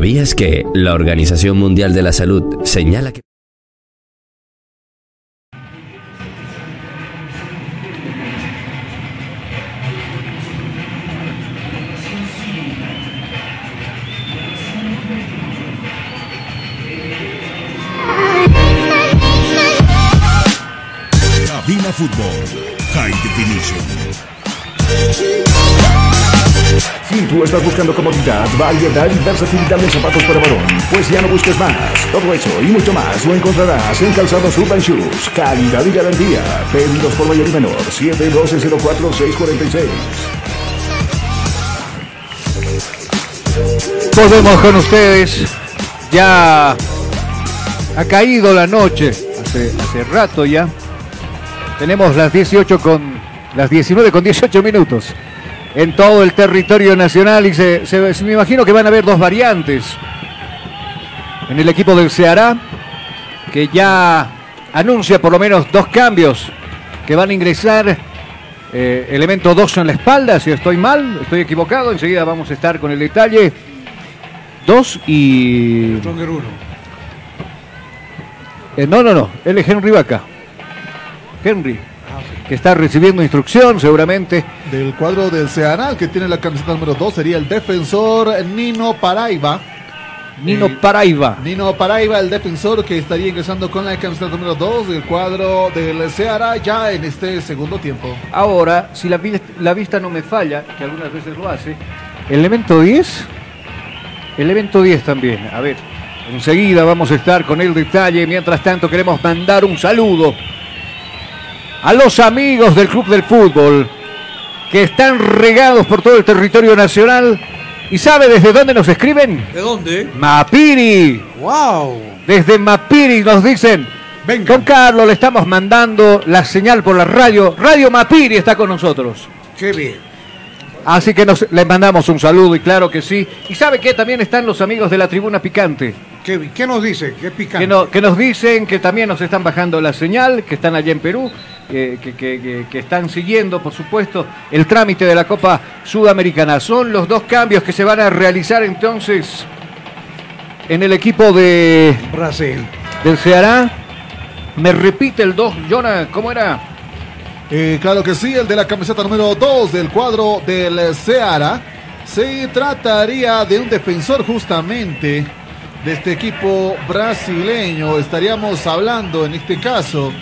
Speaker 9: ¿Sabías que la Organización Mundial de la Salud señala que...
Speaker 10: Cabina Fútbol. High Definition.
Speaker 7: Si tú estás buscando comodidad, variedad y versatilidad en zapatos para varón, pues ya no busques más. Todo eso y mucho más lo encontrarás en Calzados Urban Shoes. Calidad y garantía. Pedidos por mayor y menor. 712-04-646.
Speaker 2: Volvemos con ustedes. Ya ha caído la noche, hace, hace rato ya. Tenemos las 18 con las 19 con 18 minutos en todo el territorio nacional y se, se- se- me imagino que van a haber dos variantes en el equipo del Ceará que ya anuncia por lo menos dos cambios que van a ingresar eh, elemento 2 en la espalda, si estoy mal, estoy equivocado, enseguida vamos a estar con el detalle. Dos y...
Speaker 3: Stronger uno.
Speaker 2: Eh, no, no, no, él es Henry Vaca. Henry, que está recibiendo instrucción seguramente.
Speaker 4: Del cuadro del Ceará, el que tiene la camiseta número 2 sería el defensor Nino Paraiba.
Speaker 2: Nino
Speaker 4: Eh,
Speaker 2: Paraiba.
Speaker 4: Nino Paraiba, el defensor que estaría ingresando con la camiseta número 2 del cuadro del Ceará ya en este segundo tiempo.
Speaker 2: Ahora, si la, vi- la vista no me falla, que algunas veces lo hace, el elemento 10, el elemento 10 también. A ver, enseguida vamos a estar con el detalle. Mientras tanto, queremos mandar un saludo a los amigos del Club del Fútbol que están regados por todo el territorio nacional. ¿Y sabe desde dónde nos escriben?
Speaker 3: ¿De dónde?
Speaker 2: Mapiri.
Speaker 3: ¡Wow!
Speaker 2: Desde Mapiri nos dicen, Don Carlos, le estamos mandando la señal por la radio. Radio Mapiri está con nosotros.
Speaker 3: ¡Qué bien!
Speaker 2: Así que nos, les mandamos un saludo y claro que sí. Y sabe que también están los amigos de la Tribuna Picante.
Speaker 3: ¿Qué. ¿Qué nos dice? ¿Qué picante?
Speaker 2: Que, no- que nos dicen que también nos están bajando la señal, que están allá en Perú, que, que- que- que- que están siguiendo, por supuesto, el trámite de la Copa Sudamericana. Son los dos cambios que se van a realizar entonces en el equipo de
Speaker 3: Brasil.
Speaker 2: del Ceará. Me repite el 2, Jonah, ¿cómo era?
Speaker 4: Eh, claro que sí, el de la camiseta número 2 del cuadro del Ceará. Se trataría de un defensor justamente de este equipo brasileño. Estaríamos hablando en este caso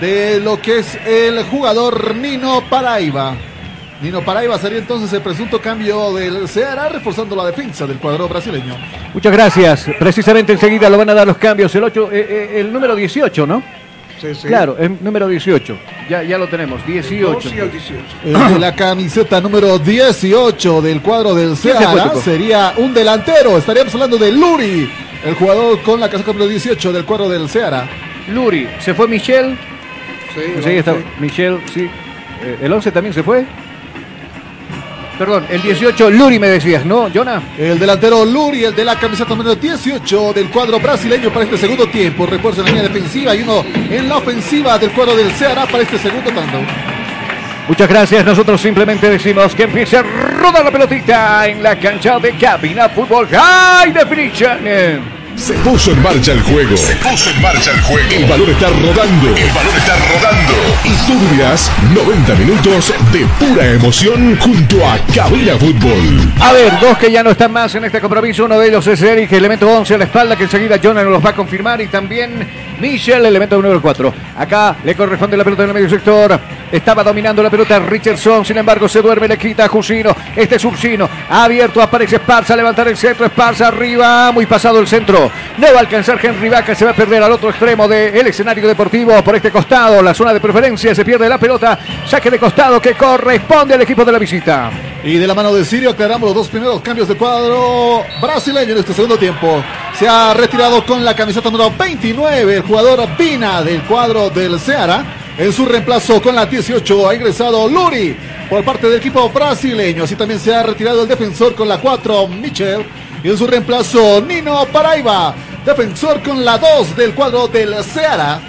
Speaker 4: de lo que es el jugador Nino Paraiba. Nino Paraiba sería entonces el presunto cambio del Ceará, reforzando la defensa del cuadro brasileño.
Speaker 2: Muchas gracias. Precisamente enseguida lo van a dar los cambios. El, ocho, eh, eh, el número 18, ¿no?
Speaker 3: Sí, sí.
Speaker 2: Claro, el número 18. Ya, ya lo tenemos, 18.
Speaker 3: Dos y el 18.
Speaker 4: El de la camiseta número 18 del cuadro del
Speaker 2: ¿Quién se
Speaker 4: Ceará
Speaker 2: Tuco?
Speaker 4: sería un delantero. Estaríamos hablando de Luri, el jugador con la casaca número 18 del cuadro del Ceará.
Speaker 2: Luri, ¿se fue Michel?
Speaker 3: Sí,
Speaker 2: Pues ahí está,
Speaker 3: sí.
Speaker 2: Michel, sí. Eh, ¿El 11 también se fue? Perdón, el 18, Luri me decías, ¿no, Jonah?
Speaker 4: El delantero Luri, el de la camiseta número 18 del cuadro brasileño para este segundo tiempo. Refuerzo en la línea defensiva y uno en la ofensiva del cuadro del Ceará para este segundo tanto.
Speaker 2: Muchas gracias. Nosotros simplemente decimos que empiece a rodar la pelotita en la cancha de Cabina Fútbol High Definition.
Speaker 1: Se puso en marcha el juego. Se puso en marcha el juego. El balón está rodando. El balón está rodando. Y tú vivirás 90 minutos de pura emoción junto a Cabina Fútbol.
Speaker 2: A ver, dos que ya no están más en este compromiso. Uno de ellos es Eric, elemento 11 a la espalda, que enseguida Jonah nos los va a confirmar. Y también Michel, elemento número 4. Acá le corresponde la pelota en el medio sector. Estaba dominando la pelota Richardson, sin embargo se duerme, le quita a Jusino. Este es Ursino, abierto, aparece Esparza, levantar el centro, Esparza arriba, muy pasado el centro. No va a alcanzar Henry Vaca, se va a perder al otro extremo del escenario deportivo por este costado, la zona de preferencia, se pierde la pelota, saque de costado que corresponde al equipo de la visita.
Speaker 4: Y de la mano de Sirio aclaramos los dos primeros cambios de cuadro brasileño en este segundo tiempo. Se ha retirado con la camiseta número 29 el jugador Pina del cuadro del Ceará. En su reemplazo con la 18 ha ingresado Luri por parte del equipo brasileño. Así también se ha retirado el defensor con la 4 Michel. Y en su reemplazo Nino Paraiba, defensor con la 2 del cuadro del Ceará.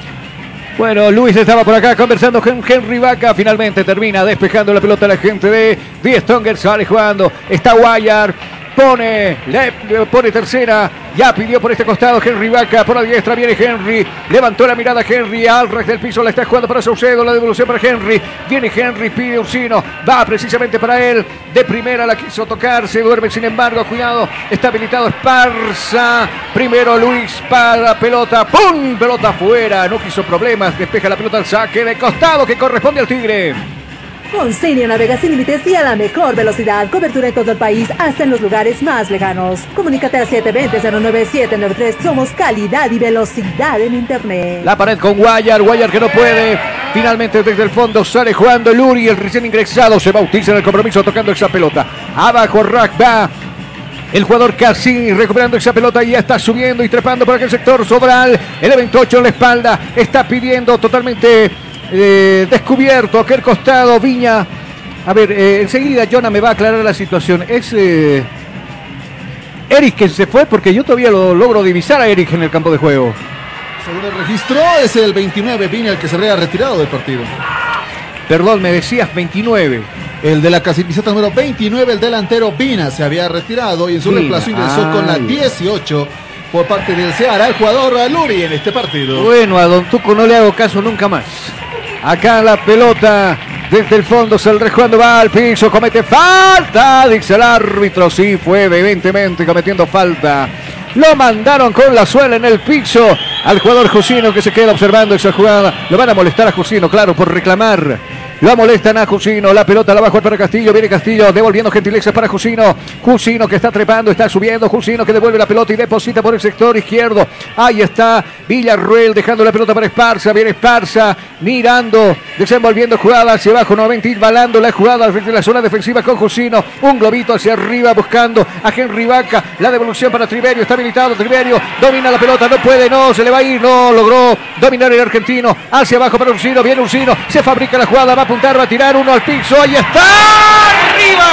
Speaker 2: Bueno, Luis estaba por acá conversando con Henry Vaca. Finalmente termina despejando la pelota la gente de Die Stronger. Sale jugando. Está Guayar. Pone, le, pone tercera. Ya pidió por este costado Henry Vaca. Por la diestra viene Henry. Levantó la mirada Henry. Al res del piso la está jugando para Saucedo. La devolución para Henry. Viene Henry. Pide Ursino. Va precisamente para él. De primera la quiso tocar. Se duerme sin embargo. Cuidado. Está habilitado Esparza. Primero Luis para pelota. ¡Pum! Pelota afuera. No quiso problemas. Despeja la pelota al saque de costado que corresponde al Tigre.
Speaker 6: Con navega sin límites y a la mejor velocidad. Cobertura en todo el país, hasta en los lugares más lejanos. Comunícate al 720-09793. Somos calidad y velocidad en Internet.
Speaker 2: La pared con Guayar, Guayar que no puede. Finalmente desde el fondo sale jugando Luri, el recién ingresado se bautiza en el compromiso tocando esa pelota. Abajo Rack va. El jugador casi recuperando esa pelota y ya está subiendo y trepando por aquel sector Sobral. El evento 8 en la espalda. Está pidiendo totalmente eh, descubierto aquel costado Viña. A ver, eh, enseguida Jonah me va a aclarar la situación. Es eh, Eric que se fue porque yo todavía lo logro divisar a Eric en el campo de juego.
Speaker 4: Según el registro, es el 29 Pina el que se habría retirado del partido.
Speaker 2: Perdón, me decías 29.
Speaker 4: El de la camiseta número 29, el delantero Pina, se había retirado y en su reemplazo ingresó con la
Speaker 2: ay.
Speaker 4: 18 por parte del Ceará, el jugador Luri en este partido.
Speaker 2: Bueno, a Don Tuco no le hago caso nunca más. Acá la pelota desde el fondo, se rejugando va al piso, comete falta, dice el árbitro. Sí, fue evidentemente cometiendo falta. Lo mandaron con la suela en el piso al jugador Jusino que se queda observando esa jugada. Lo van a molestar a Jusino, claro, por reclamar. Lo molestan a Jusino, la pelota la bajo para Castillo, viene Castillo devolviendo gentilezas para Jusino. Jusino que está trepando, está subiendo, Jusino que devuelve la pelota y deposita por el sector izquierdo. Ahí está Villarruel dejando la pelota para Esparza, viene Esparza mirando, desenvolviendo jugada hacia abajo, nuevamente embalando la jugada desde la zona defensiva con Jusino. Un globito hacia arriba buscando a Henry Vaca, la devolución para Triverio, está habilitado Triverio, domina la pelota, no puede, no, se le va a ir, no logró dominar el argentino, hacia abajo para Ursino, viene Ursino, se fabrica la jugada, va a apuntar, va a tirar uno al piso, ahí está, arriba.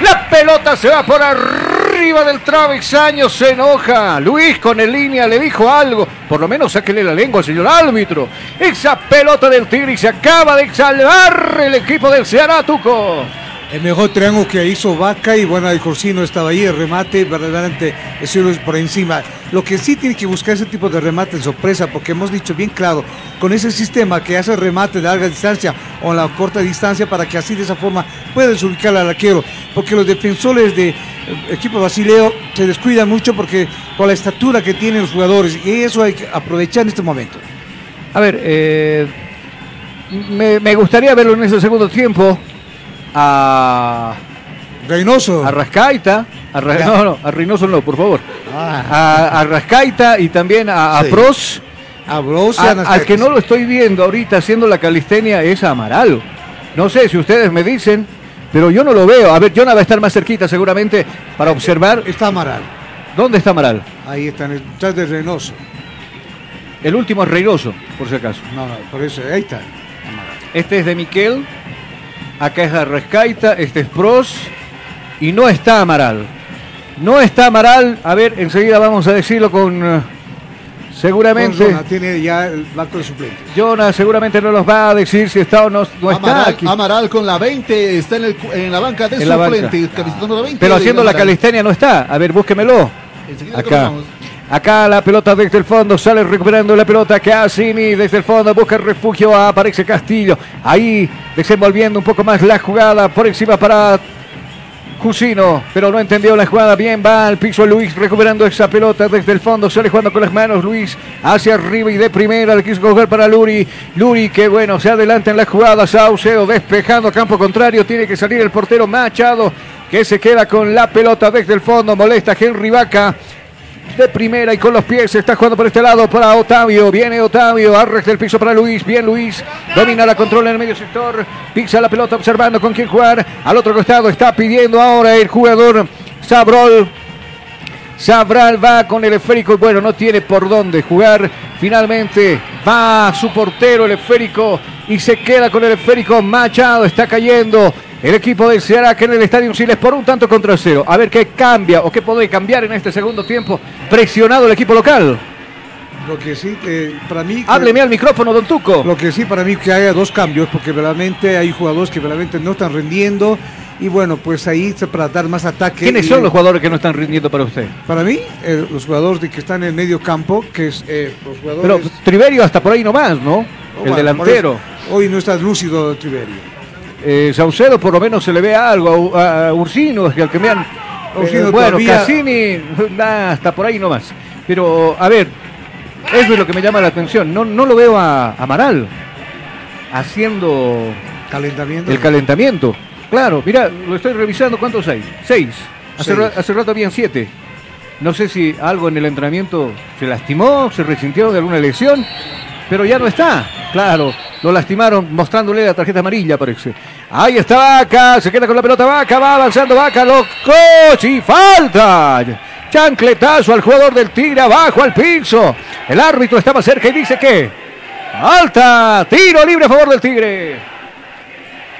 Speaker 2: La pelota se va por arriba del travesaño, se enoja. Luis con el línea le dijo algo. Por lo menos sáquele la lengua al señor árbitro. Esa pelota del Tigre se acaba de salvar el equipo del Ceará, Tuco.
Speaker 3: El mejor triángulo que hizo Vaca y bueno, el Corsino estaba ahí, el remate verdaderamente es por encima. Lo que sí tiene que buscar ese tipo de remate en sorpresa, porque hemos dicho bien claro, con ese sistema que hace remate de larga distancia o en la corta distancia, para que así de esa forma puedes ubicar al arquero, porque los defensores de eh, equipo basileo se descuidan mucho porque por la estatura que tienen los jugadores y eso hay que aprovechar en este momento.
Speaker 2: A ver, eh, me gustaría verlo en ese segundo tiempo a
Speaker 3: Reynoso.
Speaker 2: a Rascaita, a Ra- no, no, a Reynoso no, por favor.
Speaker 3: Ah.
Speaker 2: A, a Rascaita y también a, a
Speaker 3: Sí.
Speaker 2: Pros.
Speaker 3: A Bros
Speaker 2: A- al que no lo estoy viendo ahorita haciendo la calistenia es a Amaral. No sé si ustedes me dicen, pero yo no lo veo. A ver, Jonah va a estar más cerquita seguramente para observar.
Speaker 3: Está Amaral.
Speaker 2: ¿Dónde está Amaral?
Speaker 3: Ahí está, en el chat de Reynoso.
Speaker 2: El último es Reynoso, por si acaso.
Speaker 3: No, no, por eso, ahí está.
Speaker 2: Este es de Miquel. Acá es Arrescaita. Este es Pros. Y no está Amaral. No está Amaral. A ver, enseguida vamos a decirlo con. eh, seguramente.
Speaker 3: Con tiene ya el banco de suplentes.
Speaker 2: Jonas seguramente no los va a decir si está o no, no está
Speaker 4: Amaral,
Speaker 2: aquí.
Speaker 4: Amaral con la 20 está en, el en la banca de
Speaker 2: En la banca.
Speaker 4: 20.
Speaker 2: Pero haciendo la calistenia no está. A ver, búsquemelo.
Speaker 4: Enseguida
Speaker 2: Acá. Acá la pelota desde el fondo, sale recuperando la pelota Cassini desde el fondo, busca refugio, aparece Castillo, ahí desenvolviendo un poco más la jugada, por encima para Cusino, pero no entendió la jugada, bien va al piso Luis recuperando esa pelota desde el fondo, sale jugando con las manos Luis hacia arriba y de primera le quiso coger para Luri, Luri que bueno, se adelanta en la jugada, Saucedo despejando campo contrario, tiene que salir el portero Machado que se queda con la pelota desde el fondo, molesta Henry Vaca de primera y con los pies está jugando por este lado para Otavio. Viene Otavio, arres del piso para Luis. Bien Luis, domina la control en el medio sector. Pisa la pelota observando con quién jugar. Al otro costado está pidiendo ahora el jugador Sabrol. Sabral va con el esférico y bueno, no tiene por dónde jugar. Finalmente va su portero el esférico y se queda con el esférico. Machado está cayendo. El equipo del Ceará que en el Estadio Siles por un tanto contra cero. A ver qué cambia o qué puede cambiar en este segundo tiempo. Presionado el equipo local.
Speaker 3: Lo que sí, que para mí... que-
Speaker 2: Hábleme al micrófono, don Tuco.
Speaker 3: Lo que sí para mí que haya dos cambios, porque realmente hay jugadores que realmente no están rindiendo. Y bueno, pues ahí para dar más ataque.
Speaker 2: ¿Quiénes
Speaker 3: y-
Speaker 2: son los jugadores que no están rindiendo para usted?
Speaker 3: Para mí, eh, los jugadores de que están en el medio campo, que es eh, los
Speaker 2: Pero
Speaker 3: jugadores...
Speaker 2: Triverio hasta por ahí nomás, ¿no?
Speaker 3: Oh,
Speaker 2: el
Speaker 3: bueno,
Speaker 2: delantero.
Speaker 3: eso, Hoy no está lúcido Triverio.
Speaker 2: Eh, Saucedo por lo menos se le ve algo. A, a Ursino, que al que me han.
Speaker 3: Ursino
Speaker 2: eh, bueno,
Speaker 3: todavía-
Speaker 2: Cassini, nah, hasta por ahí nomás. Pero, a ver, eso es lo que me llama la atención. No, no lo veo a Amaral haciendo
Speaker 3: Calentamiento.
Speaker 2: el calentamiento. Claro, mira, lo estoy revisando. ¿Cuántos hay? Seis. Hace,
Speaker 3: Seis.
Speaker 2: hace rato habían siete. No sé si algo en el entrenamiento se lastimó, se resintió de alguna lesión, pero ya no está. Claro, lo lastimaron mostrándole la tarjeta amarilla, parece. Ahí está Vaca, se queda con la pelota Vaca, va avanzando Vaca, lo coche y falta. Chancletazo al jugador del Tigre abajo al piso. El árbitro más cerca y dice que alta, tiro libre a favor del Tigre.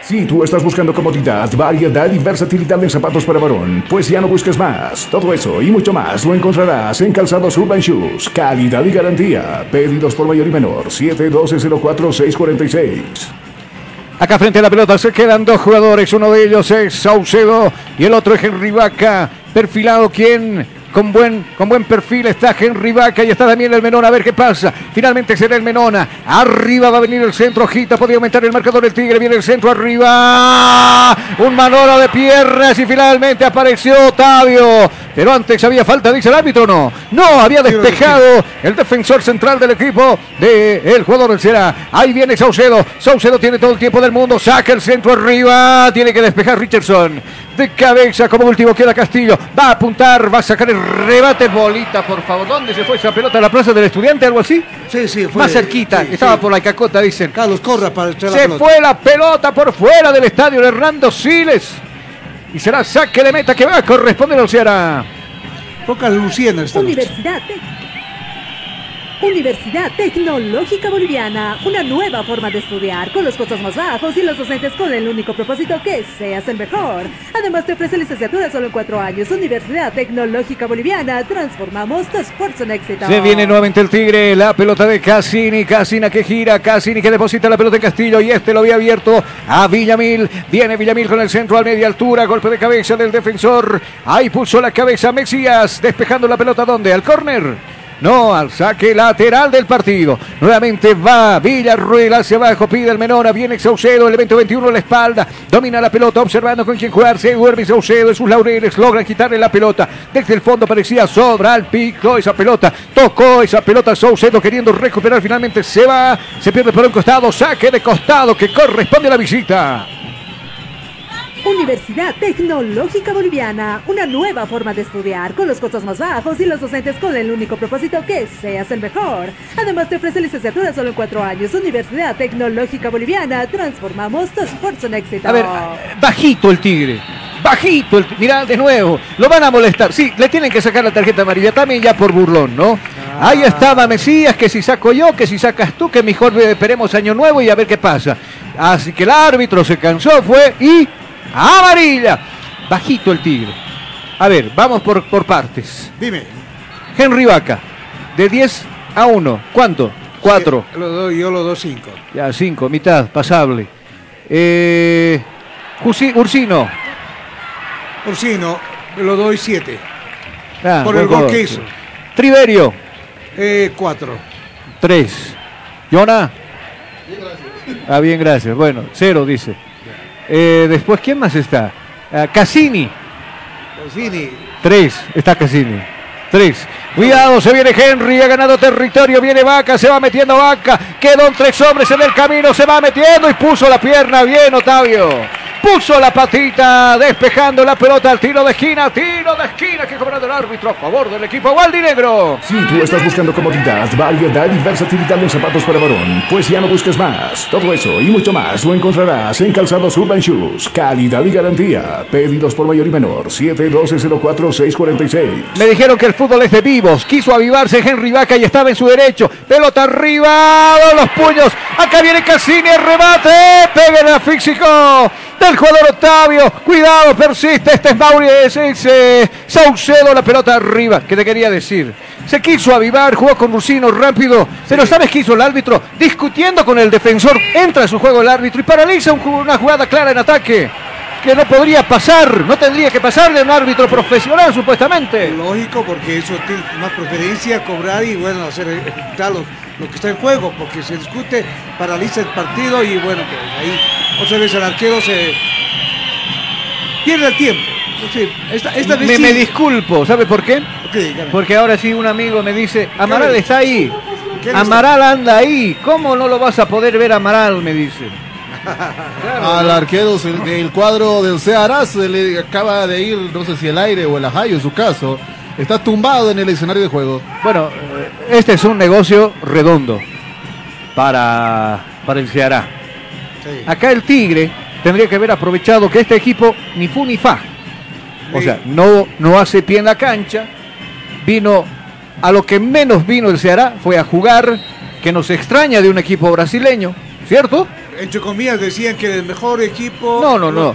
Speaker 7: Si tú estás buscando comodidad, variedad y versatilidad en zapatos para varón, pues ya no busques más. Todo eso y mucho más lo encontrarás en Calzados Urban Shoes. Calidad y garantía. Pedidos por mayor y menor. 712-04-646.
Speaker 2: Acá frente a la pelota se quedan dos jugadores. Uno de ellos es Saucedo y el otro es Henry Vaca. Perfilado quien con buen, con buen perfil está Henry Vaca y está también el Menona. A ver qué pasa. Finalmente será el Menona. Arriba va a venir el centro. Ojita, podría aumentar el marcador del Tigre. Viene el centro arriba. Un Manolo de piernas y finalmente apareció Otavio. Pero antes había falta, dice el árbitro. No, no, había despejado el defensor central del equipo del jugador del Será. Ahí viene Saucedo. Saucedo tiene todo el tiempo del mundo. Saca el centro arriba. Tiene que despejar Richardson. De cabeza, como último queda Castillo. Va a apuntar, va a sacar el rebate. Bolita, por favor. ¿Dónde se fue esa pelota? ¿A la plaza del estudiante? ¿Algo así?
Speaker 3: Sí, sí, fue-
Speaker 2: Más cerquita.
Speaker 3: sí,
Speaker 2: Estaba
Speaker 3: sí.
Speaker 2: por la cacota, dicen.
Speaker 3: Carlos, corra para echar la
Speaker 2: Se
Speaker 3: pelota.
Speaker 2: fue la pelota por fuera del estadio de Hernando Siles. Y será saque de meta que va a corresponder al Ceará.
Speaker 3: Poca Luciana esta noche.
Speaker 6: Universidad Tec- Universidad Tecnológica Boliviana, una nueva forma de estudiar con los costos más bajos y los docentes con el único propósito que seas el mejor. Además te ofrece licenciatura solo en cuatro años. Universidad Tecnológica Boliviana, transformamos tu esfuerzo en éxito.
Speaker 2: Se viene nuevamente el Tigre, la pelota de Cassini, Cassina que gira, Cassini que deposita la pelota en Castillo y este lo había abierto a Villamil. Viene Villamil con el centro a media altura, golpe de cabeza del defensor. Ahí puso la cabeza Mesías, despejando la pelota ¿dónde? Al córner. No, al saque lateral del partido. Nuevamente va Villarruel hacia abajo, pide el Menora, viene Saucedo, el evento 21 a la espalda, domina la pelota, observando con quién jugar, se duerme Saucedo, sus laureles, logran quitarle la pelota. Desde el fondo parecía sobra al pico esa pelota, tocó esa pelota Saucedo queriendo recuperar, finalmente se va, se pierde por un costado, saque de costado que corresponde a la visita.
Speaker 6: Universidad Tecnológica Boliviana, una nueva forma de estudiar con los costos más bajos y los docentes con el único propósito que seas el mejor. Además te ofrece licenciatura solo en cuatro años. Universidad Tecnológica Boliviana, transformamos tu esfuerzo en éxito.
Speaker 2: A ver, bajito el tigre. Bajito el Mirá, de nuevo. Lo van a molestar. Sí, le tienen que sacar la tarjeta amarilla también ya por burlón, ¿no? Ahí estaba Mesías, que si saco yo, que si sacas tú, que mejor esperemos año nuevo y a ver qué pasa. Así que el árbitro se cansó, fue y amarilla. Bajito el tigre. A ver, vamos por, por partes.
Speaker 3: Dime.
Speaker 2: Henry Vaca, de 10 a 1. ¿Cuánto? 4.
Speaker 3: Lo doy, yo lo doy 5.
Speaker 2: Ya, 5, mitad, pasable. Eh, Jusi- Ursino.
Speaker 3: Ursino, lo doy 7.
Speaker 2: Ah,
Speaker 3: Por el gol que hizo.
Speaker 2: Triverio,
Speaker 3: Eh, 4.
Speaker 2: 3. Yona. Ah, bien, gracias. Bueno, cero dice. Eh, después, ¿quién más está? Ah, Cassini.
Speaker 3: Cassini.
Speaker 2: Tres, está Cassini. Tres. Cuidado, se viene Henry, ha ganado territorio, viene Vaca, se va metiendo Vaca, quedó tres hombres en el camino, se va metiendo y puso la pierna bien, Otavio. Puso la patita, despejando la pelota al tiro de esquina, tiro de esquina que cobrado el árbitro a favor del equipo Negro.
Speaker 7: Si tú estás buscando comodidad, variedad y versatilidad en zapatos para varón, pues ya no busques más. Todo eso y mucho más lo encontrarás en Calzados Urban Shoes. Calidad y garantía. Pedidos por mayor y menor. 712-04-646.
Speaker 2: Me dijeron que el fútbol es de vivos. Quiso avivarse Henry Vaca y estaba en su derecho. Pelota arriba, los puños. Acá viene Cassini, el remate. Pega el físico del jugador Octavio. Cuidado, persiste. Este es Mauri, eh, Saucedo, la pelota arriba. ¿Qué te quería decir? Se quiso avivar, jugó con Rusino rápido. Pero ¿sabes qué hizo el árbitro? Discutiendo con el defensor. Entra a su juego el árbitro y paraliza un una jugada clara en ataque. Que no podría pasar, no tendría que pasarle a un árbitro profesional supuestamente.
Speaker 3: Lógico, porque eso tiene más preferencia cobrar y bueno, hacer ejecutar lo, lo que está en juego, porque se discute, paraliza el partido y bueno, pues ahí otra vez el arquero se pierde el tiempo. Sí, esta, esta vez
Speaker 2: me,
Speaker 3: sí.
Speaker 2: me disculpo, ¿sabe por qué? Porque ahora sí un amigo me dice, Amaral está ahí.
Speaker 3: ¿Qué le
Speaker 2: Amaral anda ahí. ¿Cómo no lo vas a poder ver Amaral? Me dice.
Speaker 4: Al arquero se- del cuadro del Ceará se le acaba de ir, no sé si el aire o el ajayo en su caso. Está tumbado en el escenario de juego.
Speaker 2: Bueno, este es un negocio redondo para, para el Ceará. Acá el Tigre tendría que haber aprovechado que este equipo ni fu ni fa. O sea, no, no hace pie en la cancha. Vino a lo que menos vino el Ceará fue a jugar, que nos extraña de un equipo brasileño, ¿cierto?
Speaker 3: Entre comillas decían que el mejor equipo.
Speaker 2: No, no, no.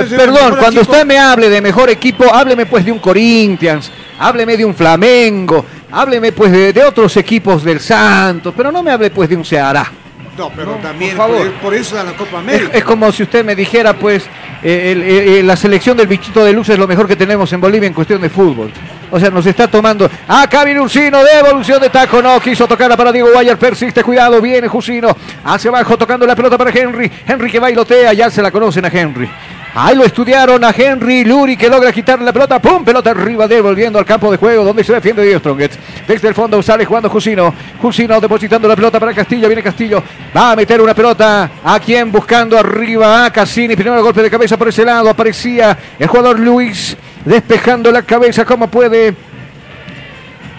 Speaker 3: el
Speaker 2: Perdón, cuando
Speaker 3: equipo-
Speaker 2: usted me hable de mejor equipo, hábleme pues de un Corinthians, hábleme de un Flamengo, hábleme pues de, de otros equipos del Santos, pero no me hable pues de un Ceará.
Speaker 3: No, pero también
Speaker 2: por
Speaker 3: por, eso a la Copa América.
Speaker 2: es como si usted me dijera pues eh, el- eh, eh, la selección del bichito de luz es lo mejor que tenemos en Bolivia en cuestión de fútbol. O sea, nos está tomando. Acá viene Ursino, devolución de taco. No quiso tocarla para Diego Guayar. Persiste, cuidado. Viene Jusino. Hacia abajo tocando la pelota para Henry. Henry que bailotea. Ya se la conocen a Henry. Ahí lo estudiaron a Henry Luri que logra quitarle la pelota. ¡Pum! Pelota arriba, devolviendo al campo de juego donde se defiende Diego Strongets. Desde el fondo sale jugando Jusino. Jusino depositando la pelota para Castillo. Viene Castillo. Va a meter una pelota. ¿A quién? Buscando arriba a Cassini. Primero golpe de cabeza por ese lado. Aparecía el jugador Luis. Despejando la cabeza como puede.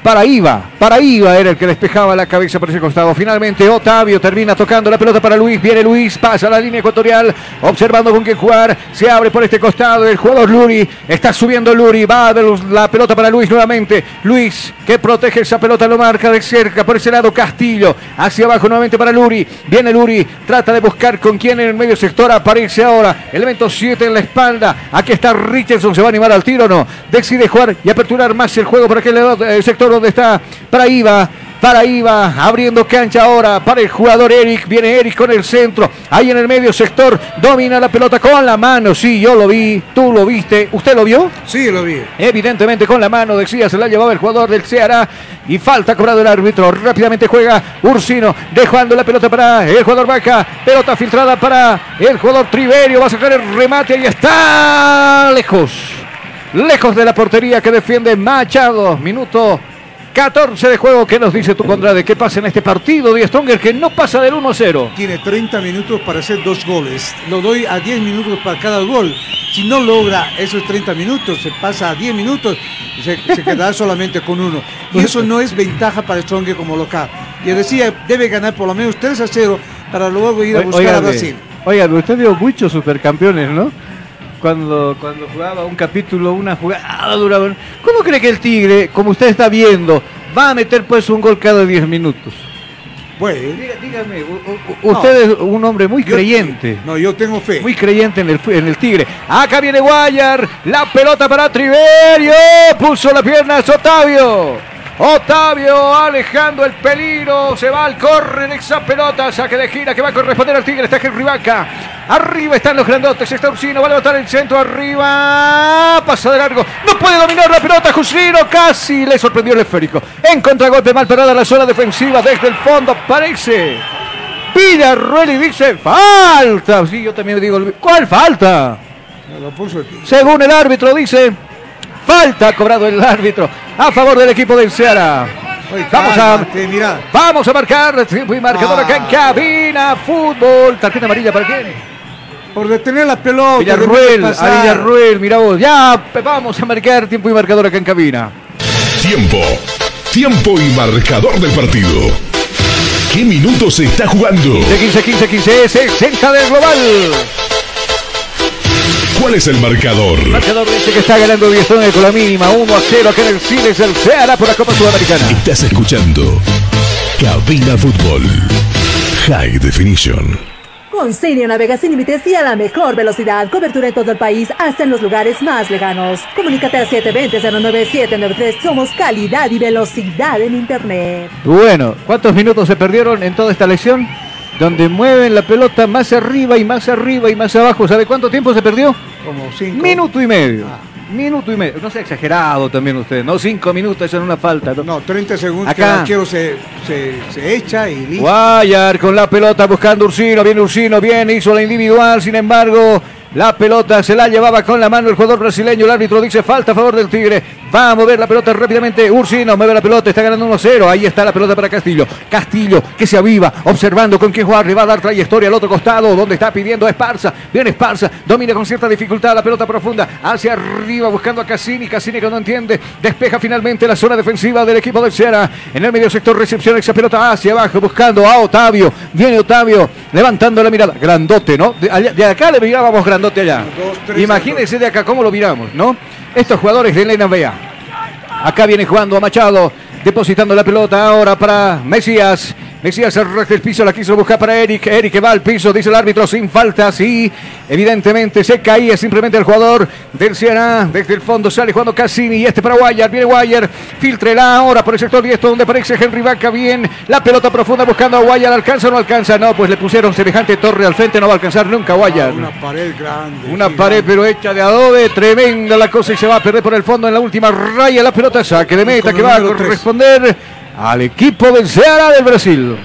Speaker 2: Para Iva, para Iva era el que despejaba la cabeza por ese costado. Finalmente Otavio termina tocando la pelota para Luis. Viene Luis, pasa la línea ecuatorial, observando con quién jugar. Se abre por este costado el jugador Luri. Está subiendo Luri, va a la pelota para Luis nuevamente. Luis que protege esa pelota, lo marca de cerca por ese lado Castillo. Hacia abajo nuevamente para Luri. Viene Luri, trata de buscar con quién en el medio sector aparece ahora. Elemento 7 en la espalda. Aquí está Richardson, se va a animar al tiro o no. Decide jugar y aperturar más el juego por aquel eh, sector donde está para Iva. para Iva, abriendo cancha ahora para el jugador Eric. Viene Eric con el centro, ahí en el medio sector, domina la pelota con la mano. Sí, yo lo vi, tú lo viste, ¿usted lo vio?
Speaker 3: Sí, lo vi.
Speaker 2: Evidentemente con la mano, decía, se la llevaba el jugador del Ceará y falta cobrado el árbitro. Rápidamente juega Ursino, dejando la pelota para el jugador Vaca. Pelota filtrada para el jugador Triverio. Va a sacar el remate y está lejos. Lejos de la portería que defiende Machado. Minuto 14 de juego. ¿Qué nos dice tu Condrade? ¿Qué pasa en este partido de Stronger que no pasa del 1 a 0?
Speaker 3: Tiene 30 minutos para hacer dos goles. Lo doy a 10 minutos para cada gol. Si no logra esos 30 minutos, se pasa a 10 minutos, se, se quedará solamente con uno. Y eso no es ventaja para Stronger como local. Y decía, debe ganar por lo menos 3 a 0 para luego ir a buscar a Brasil.
Speaker 2: óigame, usted vio muchos supercampeones, ¿no? Cuando, cuando jugaba un capítulo, una jugada duraba. ¿Cómo cree que el Tigre, como usted está viendo, va a meter pues un gol cada 10 minutos?
Speaker 3: Pues,
Speaker 2: dígame, usted es un hombre muy creyente.
Speaker 3: No, yo tengo fe.
Speaker 2: Muy creyente en el, en el Tigre. Acá viene Guayar. La pelota para Triverio. Puso la pierna es Otavio. Otavio alejando el peligro. Se va al corre de esa pelota. Saque de gira que va a corresponder al Tigre. Está Henry Vaca. Arriba están los grandotes. Está Ursino. Va a levantar el centro. Arriba. Pasa de largo. No puede dominar la pelota. Jusino casi le sorprendió el esférico. En contragolpe mal parada la zona defensiva desde el fondo. Parece. Villarruel y dice falta. Sí, yo también digo, ¿cuál falta?
Speaker 3: Lo puso aquí.
Speaker 2: Según el árbitro dice, falta ha cobrado el árbitro a favor del equipo del Ceará. Vamos a, vamos a marcar tiempo y marcador acá en cabina. Fútbol. Tarjeta amarilla para quién?
Speaker 3: Por detener la pelota.
Speaker 2: Villarruel, a. Villarruel, mira vos. Ya vamos a marcar tiempo y marcador acá en cabina.
Speaker 1: Tiempo. Tiempo y marcador del partido. ¿Qué minutos se está jugando?
Speaker 2: De 15, 15, 15, 60 del global.
Speaker 1: ¿Cuál es el marcador?
Speaker 2: El marcador dice que está ganando Diestrone con la mínima 1 a 0 acá en el Cines del Ceará por la Copa Sudamericana.
Speaker 1: Estás escuchando Cabina Fútbol. High Definition.
Speaker 6: Con Cirio navegas sin límites y a la mejor velocidad. Cobertura en todo el país, hasta en los lugares más lejanos. Comunícate al 720-09793. Somos calidad y velocidad en Internet.
Speaker 2: Bueno, ¿cuántos minutos se perdieron en toda esta lección? Donde mueven la pelota más arriba y más arriba y más abajo. ¿Sabe cuánto tiempo se perdió?
Speaker 3: Como cinco.
Speaker 2: Minuto y medio. Minuto y medio. No sea exagerado también usted. No cinco minutos en una falta. No,
Speaker 3: No, 30 segundos que
Speaker 2: Acá.
Speaker 3: el arquero se, se, se echa y listo.
Speaker 2: Guayar con la pelota buscando Ursino. Viene Ursino, bien, hizo la individual. Sin embargo, la pelota se la llevaba con la mano el jugador brasileño. El árbitro dice falta a favor del Tigre. Va a mover la pelota rápidamente. Ursino mueve la pelota, está ganando 1-0. Ahí está la pelota para Castillo. Castillo que se aviva, observando con quién jugar. Le va a dar trayectoria al otro costado, donde está pidiendo a Esparza. Viene Esparza, domina con cierta dificultad la pelota profunda. Hacia arriba, buscando a Cassini. Cassini que no entiende. Despeja finalmente la zona defensiva del equipo del Ceará. En el medio sector recepciona esa pelota hacia abajo, buscando a Otavio. Viene Otavio, levantando la mirada. Grandote, ¿no? De, de acá le mirábamos grandote allá. Imagínense de acá cómo lo miramos, ¿no? Estos jugadores de Elena Bea. Acá viene jugando a Machado, depositando la pelota ahora para Mesías. Mesías arrastra el piso, la quiso buscar para Eric. Eric que va al piso, dice el árbitro, sin falta. Sí, evidentemente se caía simplemente el jugador del Ceará. Desde el fondo sale jugando Cassini y este para Guayar. Viene Guayar, filtrela ahora por el sector diestro donde aparece Henry Vaca. Bien, la pelota profunda buscando a Guayar. ¿Alcanza o no alcanza? No, pues le pusieron semejante torre al frente, no va a alcanzar nunca Guayar.
Speaker 3: Una pared grande.
Speaker 2: Una pared pero hecha de adobe, tremenda la cosa y se va a perder por el fondo en la última raya la pelota, saque de meta que va a
Speaker 3: número
Speaker 2: al equipo del Ceará del Brasil.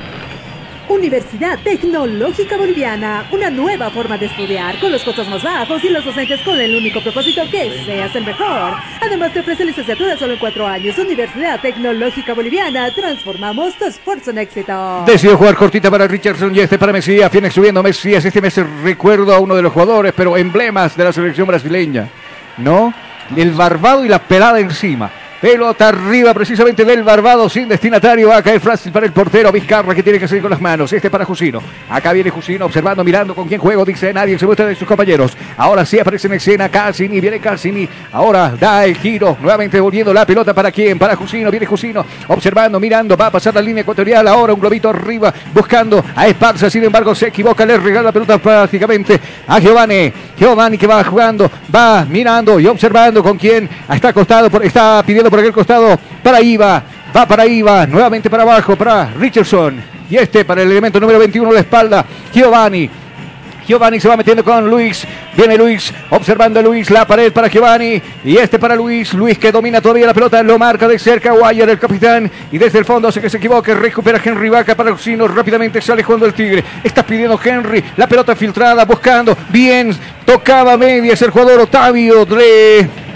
Speaker 6: Universidad Tecnológica Boliviana, una nueva forma de estudiar con los costos más bajos y los docentes con el único propósito que seas el mejor. Además te ofrece licenciatura solo en cuatro años. Universidad Tecnológica Boliviana, transformamos tu esfuerzo en éxito.
Speaker 2: Decidió jugar cortita para Richardson y este para Mesías. Viene subiendo Mesías. Este mes recuerdo a uno de los jugadores, pero emblemas de la selección brasileña. ¿No? El barbado y la pelada encima. Pelota arriba precisamente del Barbado sin destinatario. Va a caer para el portero Vizcarra que tiene que seguir con las manos. Este para Jusino. Acá viene Jusino observando, mirando con quién juego. Dice nadie, se muestra de sus compañeros. Ahora sí aparece en escena Cassini. Viene Cassini. Ahora da el giro. Nuevamente volviendo la pelota para quién. Para Jusino. Viene Jusino observando, mirando. Va a pasar la línea ecuatorial. Ahora un globito arriba buscando a Esparza. Sin embargo, se equivoca. Le regala la pelota prácticamente a Giovanni. Giovanni que va jugando, va mirando y observando con quién está acostado, por, está pidiendo por aquel costado para Iva. Va para Iva, nuevamente para abajo, para Richardson. Y este para el elemento número 21 de la espalda, Giovanni. Giovanni se va metiendo con Luis. Viene Luis, observando a Luis, la pared para Giovanni. Y este para Luis. Luis que domina todavía la pelota, lo marca de cerca Guayer, el capitán. Y desde el fondo hace que se equivoque. Recupera Henry Vaca para Oxino. Rápidamente sale jugando el Tigre. Está pidiendo Henry. La pelota filtrada, buscando. Bien, tocaba medias el jugador Otavio Dre.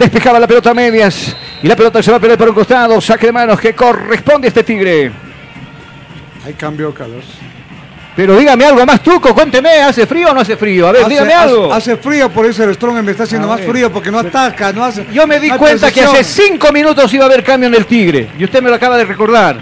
Speaker 2: Despejaba la pelota a medias. Y la pelota se va a perder por un costado. Saque de manos que corresponde a este Tigre.
Speaker 3: Hay cambio, Carlos.
Speaker 2: Pero dígame algo más, Tuco, cuénteme, ¿hace frío o no hace frío? A ver,
Speaker 3: Hace-
Speaker 2: dígame algo.
Speaker 3: Hace, frío, por eso el Strong me está haciendo más frío porque no ataca, no hace.
Speaker 2: Yo me di
Speaker 3: no
Speaker 2: cuenta que hace cinco minutos iba a haber cambio en el Tigre. Y usted me lo acaba de recordar.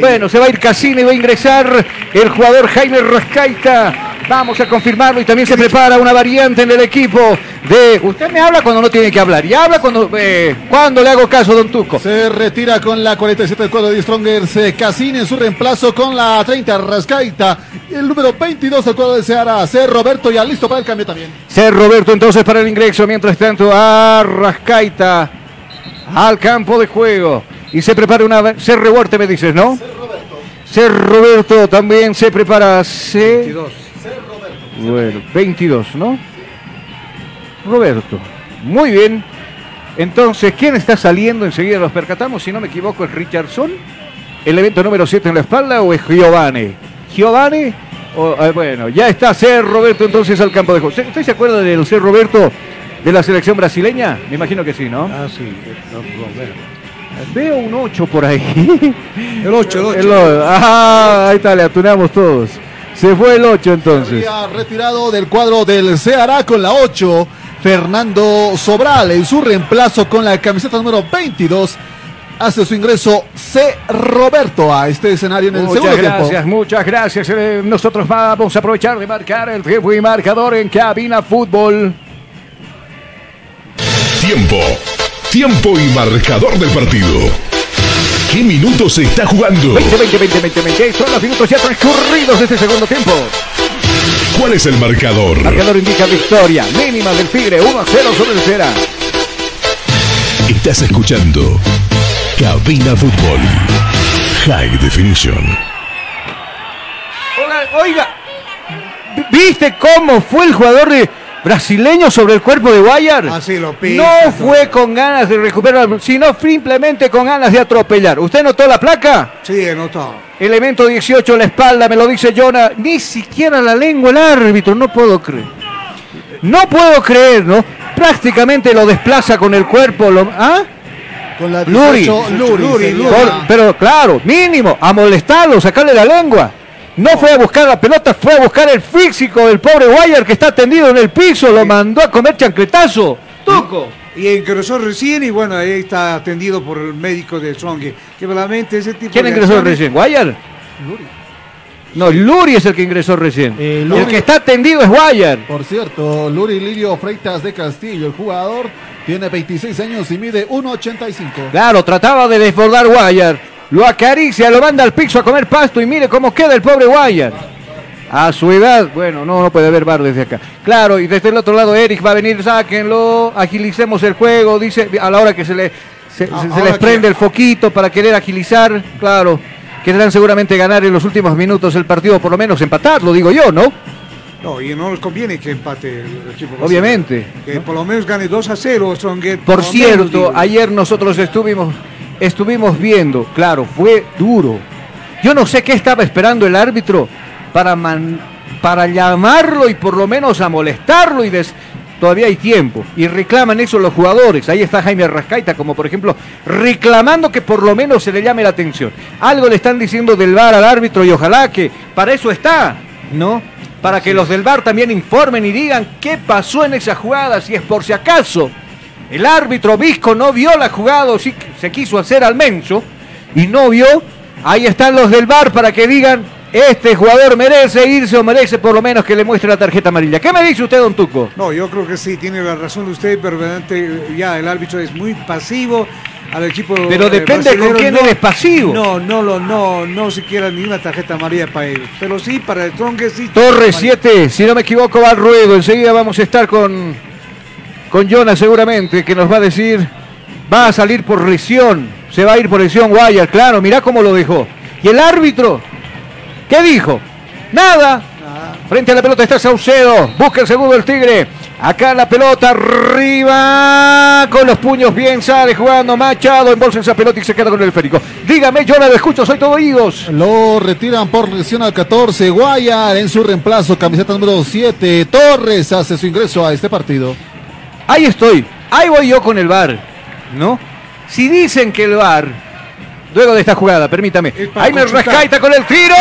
Speaker 2: Bueno, se va a ir Casino y va a ingresar el jugador Jaime Rascaita. Vamos a confirmarlo y también se prepara una variante en el equipo de... Usted me habla cuando no tiene que hablar y habla cuando, eh, cuando le hago caso, don Tuco.
Speaker 4: Se retira con la 47 del cuadro de Strongers eh, Cassini en su reemplazo con la 30 Rascaita. El número 22 del cuadro de Seara, C. Roberto, ya listo para el cambio también.
Speaker 2: Ser Roberto entonces para el ingreso. Mientras tanto, a Rascaita al campo de juego. Y se prepara una. Ser Revuerte, me dices, ¿no? Ser Roberto también se prepara. C.
Speaker 3: 22.
Speaker 2: Bueno, 22, ¿no? Roberto. Muy bien. Entonces, ¿quién está saliendo? Enseguida los percatamos. Si no me equivoco, ¿es Richardson? ¿El evento número 7 en la espalda o es Giovanni? ¿Giovanni? O, eh, bueno, ya está Ser Roberto entonces al campo de juego. ¿Usted se acuerda del Ser Roberto de la selección brasileña? Me imagino que sí, ¿no?
Speaker 3: Ah, sí. no, no, bueno.
Speaker 2: Veo un 8 por ahí.
Speaker 3: El 8, el 8.
Speaker 2: El o- ah, ahí está, le atunamos todos. Se fue el 8 entonces.
Speaker 4: Había retirado del cuadro del Ceará con la 8. Fernando Sobral en su reemplazo con la camiseta número 22. Hace su ingreso C. Roberto a este escenario en el
Speaker 2: Muchas
Speaker 4: segundo
Speaker 2: gracias,
Speaker 4: tiempo.
Speaker 2: muchas gracias. Eh, nosotros vamos a aprovechar de marcar el tiempo y marcador en cabina fútbol.
Speaker 1: Tiempo. Tiempo y marcador del partido. ¿Qué minutos se está jugando?
Speaker 2: 20, 20, 20, 20, 20. Son los minutos ya transcurridos de este segundo tiempo.
Speaker 1: ¿Cuál es el marcador?
Speaker 2: Marcador indica victoria mínima del Tigre, 1 a 0 sobre el Cera.
Speaker 1: Estás escuchando Cabina Fútbol. High Definition.
Speaker 2: Oiga, oiga, ¿viste cómo fue el jugador de brasileño sobre el cuerpo de Guayar?
Speaker 3: Así lo pisa.
Speaker 2: No fue con ganas de recuperar, sino simplemente con ganas de atropellar. ¿Usted notó la placa?
Speaker 3: Sí, anotado.
Speaker 2: Elemento 18, la espalda, me lo dice Jonah. Ni siquiera la lengua el árbitro, no puedo creer. No puedo creer, ¿no? Prácticamente lo desplaza con el cuerpo. Lo, ¿Ah?
Speaker 4: Con la
Speaker 2: Luri.
Speaker 4: 18, Luri.
Speaker 3: Luri.
Speaker 2: Por- pero claro, mínimo, a molestarlo, sacarle la lengua. No fue a buscar la pelota, fue a buscar el físico del pobre Guayar que está tendido en el piso, lo mandó a comer chancletazo. Tuco.
Speaker 3: Y ingresó recién y bueno, ahí está atendido por el médico de Strong. Que realmente ese tipo
Speaker 2: ¿Quién
Speaker 3: de
Speaker 2: ingresó
Speaker 3: acciones-
Speaker 2: recién? ¿Guayar? No, Luri es el que ingresó recién.
Speaker 4: Eh,
Speaker 2: El que está tendido es Guayar.
Speaker 4: Por cierto, Luri Lirio Freitas de Castillo, el jugador, tiene 26 años y mide 1,85.
Speaker 2: Claro, trataba de desbordar Guayar. Lo acaricia, lo manda al piso a comer pasto y mire cómo queda el pobre Guayar. A su edad, bueno, no, no puede haber bar desde acá. Claro, y desde el otro lado Eric va a venir, sáquenlo, agilicemos el juego, dice, a la hora que se le se,
Speaker 3: Ah,
Speaker 2: se- se
Speaker 3: ahora
Speaker 2: les
Speaker 3: que-
Speaker 2: prende el foquito para querer agilizar, claro. Querrán seguramente ganar en los últimos minutos el partido, por lo menos empatar, lo digo yo, ¿no?
Speaker 3: No, y no les conviene que empate el equipo.
Speaker 2: Obviamente.
Speaker 3: Que por lo menos gane 2 a 0 Strong.
Speaker 2: Por cierto, ayer nosotros estuvimos, estuvimos viendo, claro, fue duro. Yo no sé qué estaba esperando el árbitro para, man- para llamarlo y por lo menos a molestarlo y des- todavía hay tiempo. Y reclaman eso los jugadores. Ahí está Jaime Rascaita, como por ejemplo, reclamando que por lo menos se le llame la atención. Algo le están diciendo del VAR al árbitro y ojalá que para eso está, ¿no? Para que los del VAR también informen y digan qué pasó en esa jugada, si es por si acaso. El árbitro Visco no vio la jugada, o sí se quiso hacer al menso y no vio. Ahí están los del VAR para que digan, este jugador merece irse o merece por lo menos que le muestre la tarjeta amarilla. ¿Qué me dice usted, don Tuco?
Speaker 3: No, yo creo que sí, tiene la razón usted, pero ya el árbitro es muy pasivo al equipo.
Speaker 2: Pero
Speaker 3: eh,
Speaker 2: depende con quién
Speaker 3: no-
Speaker 2: eres pasivo.
Speaker 3: No, no, lo, no, no siquiera ni una tarjeta amarilla para ellos. Pero sí, para el Strong sí.
Speaker 2: Torre
Speaker 3: tarjeta
Speaker 2: 7, si no me equivoco, va al ruedo. Enseguida vamos a estar con, con Jonas seguramente, que nos va a decir, va a salir por lesión. Se va a ir por lesión Guayar, claro, mirá cómo lo dejó. Y el árbitro, ¿qué dijo? Nada. Frente a la pelota está Saucedo. Busca el segundo el Tigre. Acá la pelota arriba. Con los puños bien sale jugando Machado. Embolsa esa pelota y se queda con el esférico. Dígame, yo la escucho, soy todo oídos.
Speaker 4: Lo retiran por lesión al 14. Guayar en su reemplazo, camiseta número 7. Torres hace su ingreso a este partido.
Speaker 2: Ahí estoy. Ahí voy yo con el VAR. ¿No? Si dicen que el VAR Luego de esta jugada, permítame. Jaime Rascaita con el tiro.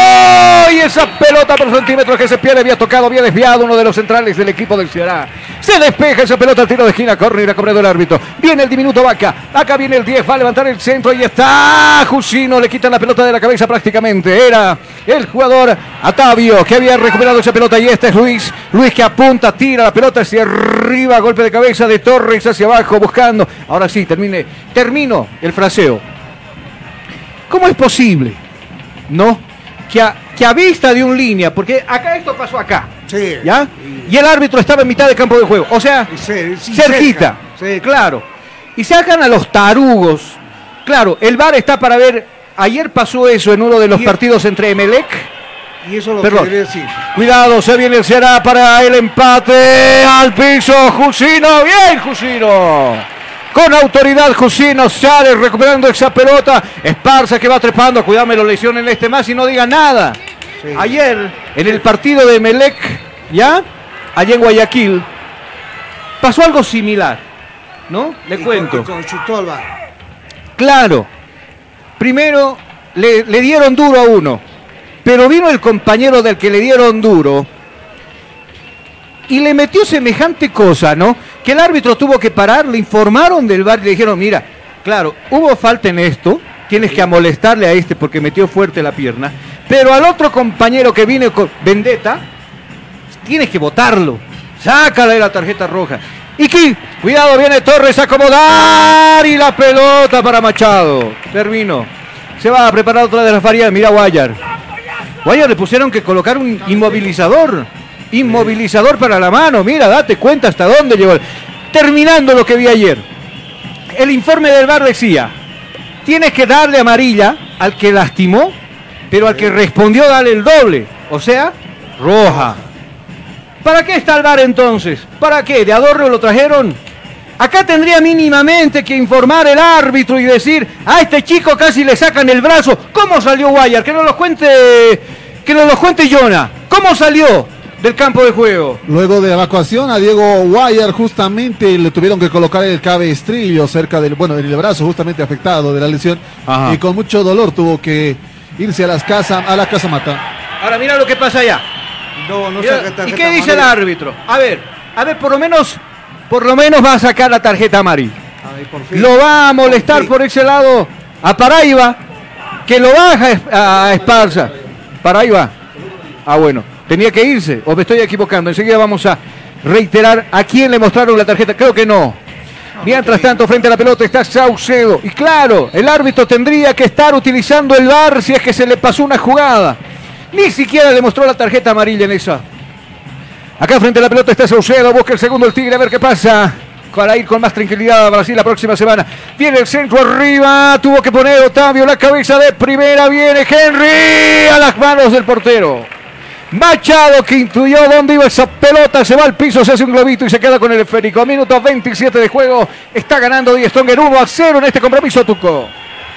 Speaker 2: Y esa pelota por centímetros que se pierde. Había tocado, había desviado uno de los centrales del equipo del Ceará. Se despeja esa pelota al tiro de esquina. Corre y la cobrado el árbitro. Viene el diminuto Vaca. Acá viene el 10. Va a levantar el centro. Y está Jusino. Le quitan la pelota de la cabeza prácticamente. Era el jugador Atavio que había recuperado esa pelota. Y este es Luis. Luis que apunta, tira la pelota hacia arriba. Golpe de cabeza de Torres hacia abajo buscando. Ahora sí, termine. Termino el fraseo. ¿Cómo es posible? ¿No? Que a, que a vista de un línea, porque acá esto pasó acá.
Speaker 3: Sí.
Speaker 2: ¿Ya? Y el árbitro estaba en mitad del campo de juego. O sea, cerquita.
Speaker 3: Sí.
Speaker 2: Claro. Y sacan a los tarugos. Claro, el VAR está para ver. Ayer pasó eso en uno de los partidos entre Emelec.
Speaker 3: Y eso lo
Speaker 2: Perdón.
Speaker 3: quería decir.
Speaker 2: Cuidado, se viene el Ceará para el empate al piso. Jusino, bien, Jusino. Con autoridad, Jusino sale recuperando esa pelota. Esparza que va trepando. Cuidado, me lo lesionen este más y no diga nada. Ayer, en el partido de Melec, ¿ya? Allá en Guayaquil, pasó algo similar. ¿No? Le
Speaker 3: Y
Speaker 2: cuento.
Speaker 3: Con, con.
Speaker 2: Claro. Primero le, le dieron duro a uno. Pero vino el compañero del que le dieron duro. Y le metió semejante cosa, ¿no? Que el árbitro tuvo que parar, le informaron del bar y le dijeron, mira, claro, hubo falta en esto, tienes que amolestarle a este porque metió fuerte la pierna, pero al otro compañero que viene con vendetta, tienes que votarlo, sácale la tarjeta roja. Y que, cuidado, viene Torres a acomodar y la pelota para Machado. Termino. Se va a preparar otra de las variedades. Mira Guayar. Guayar le pusieron que colocar un inmovilizador. Inmovilizador para la mano. Mira, date cuenta hasta dónde llegó. Terminando lo que vi ayer. El informe del VAR decía, tienes que darle amarilla al que lastimó, pero al que respondió dale el doble. O sea, roja. ¿Para qué está el VAR entonces? ¿Para qué? ¿De adorno lo trajeron? Acá tendría mínimamente que informar el árbitro y decir, a este chico casi le sacan el brazo. ¿Cómo salió Guayar? Que nos lo cuente, que nos lo cuente Jonah. ¿Cómo salió del campo de juego?
Speaker 4: Luego de la evacuación a Diego Guayar justamente le tuvieron que colocar el cabestrillo cerca del, bueno, el brazo justamente afectado de la lesión
Speaker 2: Ajá.
Speaker 4: y con mucho dolor tuvo que irse a las casas, a la casa mata.
Speaker 2: Ahora mira lo que pasa allá.
Speaker 3: No, no
Speaker 2: Mira,
Speaker 3: saca
Speaker 2: ¿Y qué dice el árbitro? A ver, a ver, por lo menos, por lo menos va a sacar la tarjeta amarilla.
Speaker 3: Ay, por fin.
Speaker 2: Lo va a molestar por ese lado a Paraiba, que lo baja a Esparza. Paraiba. Ah, bueno, tenía que irse, o me estoy equivocando. Enseguida vamos a reiterar a quién le mostraron la tarjeta. Creo que no. Mientras tanto, frente a la pelota está Saucedo. Y claro, el árbitro tendría que estar utilizando el VAR si es que se le pasó una jugada. Ni siquiera le mostró la tarjeta amarilla en esa. Acá frente a la pelota está Saucedo, busca el segundo el Tigre, a ver qué pasa. Para ir con más tranquilidad a Brasil la próxima semana. Viene el centro arriba, tuvo que poner Otavio la cabeza de primera, viene Henry a las manos del portero. Machado que intuyó dónde iba esa pelota, se va al piso, se hace un globito y se queda con el esférico. Minuto 27 de juego, está ganando Die Stronger 1 a 0 en este compromiso, Tuco.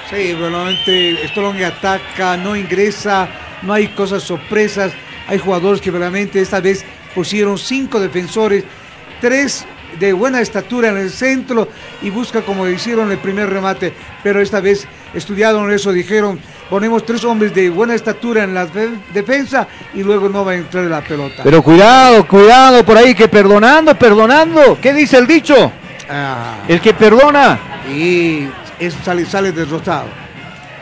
Speaker 3: Sí, realmente Strong ataca, no ingresa, no hay cosas sorpresas. Hay jugadores que realmente esta vez pusieron cinco defensores, tres de buena estatura en el centro y busca como hicieron el primer remate. Pero esta vez estudiaron eso, dijeron, ponemos tres hombres de buena estatura en la de- defensa y luego no va a entrar la pelota.
Speaker 2: Pero cuidado, cuidado por ahí, que perdonando, perdonando. ¿Qué dice el dicho?
Speaker 3: Ah,
Speaker 2: El que perdona.
Speaker 3: y es- sale, sale derrotado.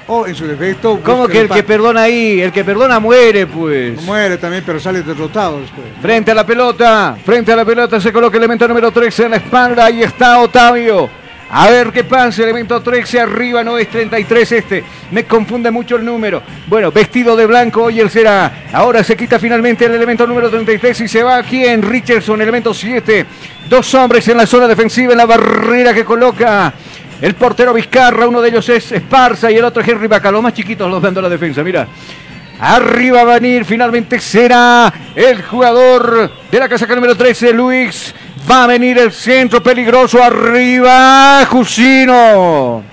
Speaker 3: O en su defecto...
Speaker 2: ¿Cómo que el que perdona ahí? El que perdona muere, pues.
Speaker 3: Muere también, pero sale derrotado después.
Speaker 2: Frente a la pelota, frente a la pelota se coloca el elemento número 13 en la espalda. Ahí está Otavio. A ver qué pasa, elemento 13 arriba, no es 33 este. Me confunde mucho el número. Bueno, vestido de blanco, hoy él será. Ahora se quita finalmente el elemento número 33 y se va aquí en Richardson, elemento 7. Dos hombres en la zona defensiva, en la barrera que coloca el portero Vizcarra, uno de ellos es Esparza y el otro Henry Vaca, los más chiquitos los dando la defensa, mira. Arriba va a venir, finalmente será el jugador de la casaca número 13, Luis. Va a venir el centro peligroso arriba, Jusino.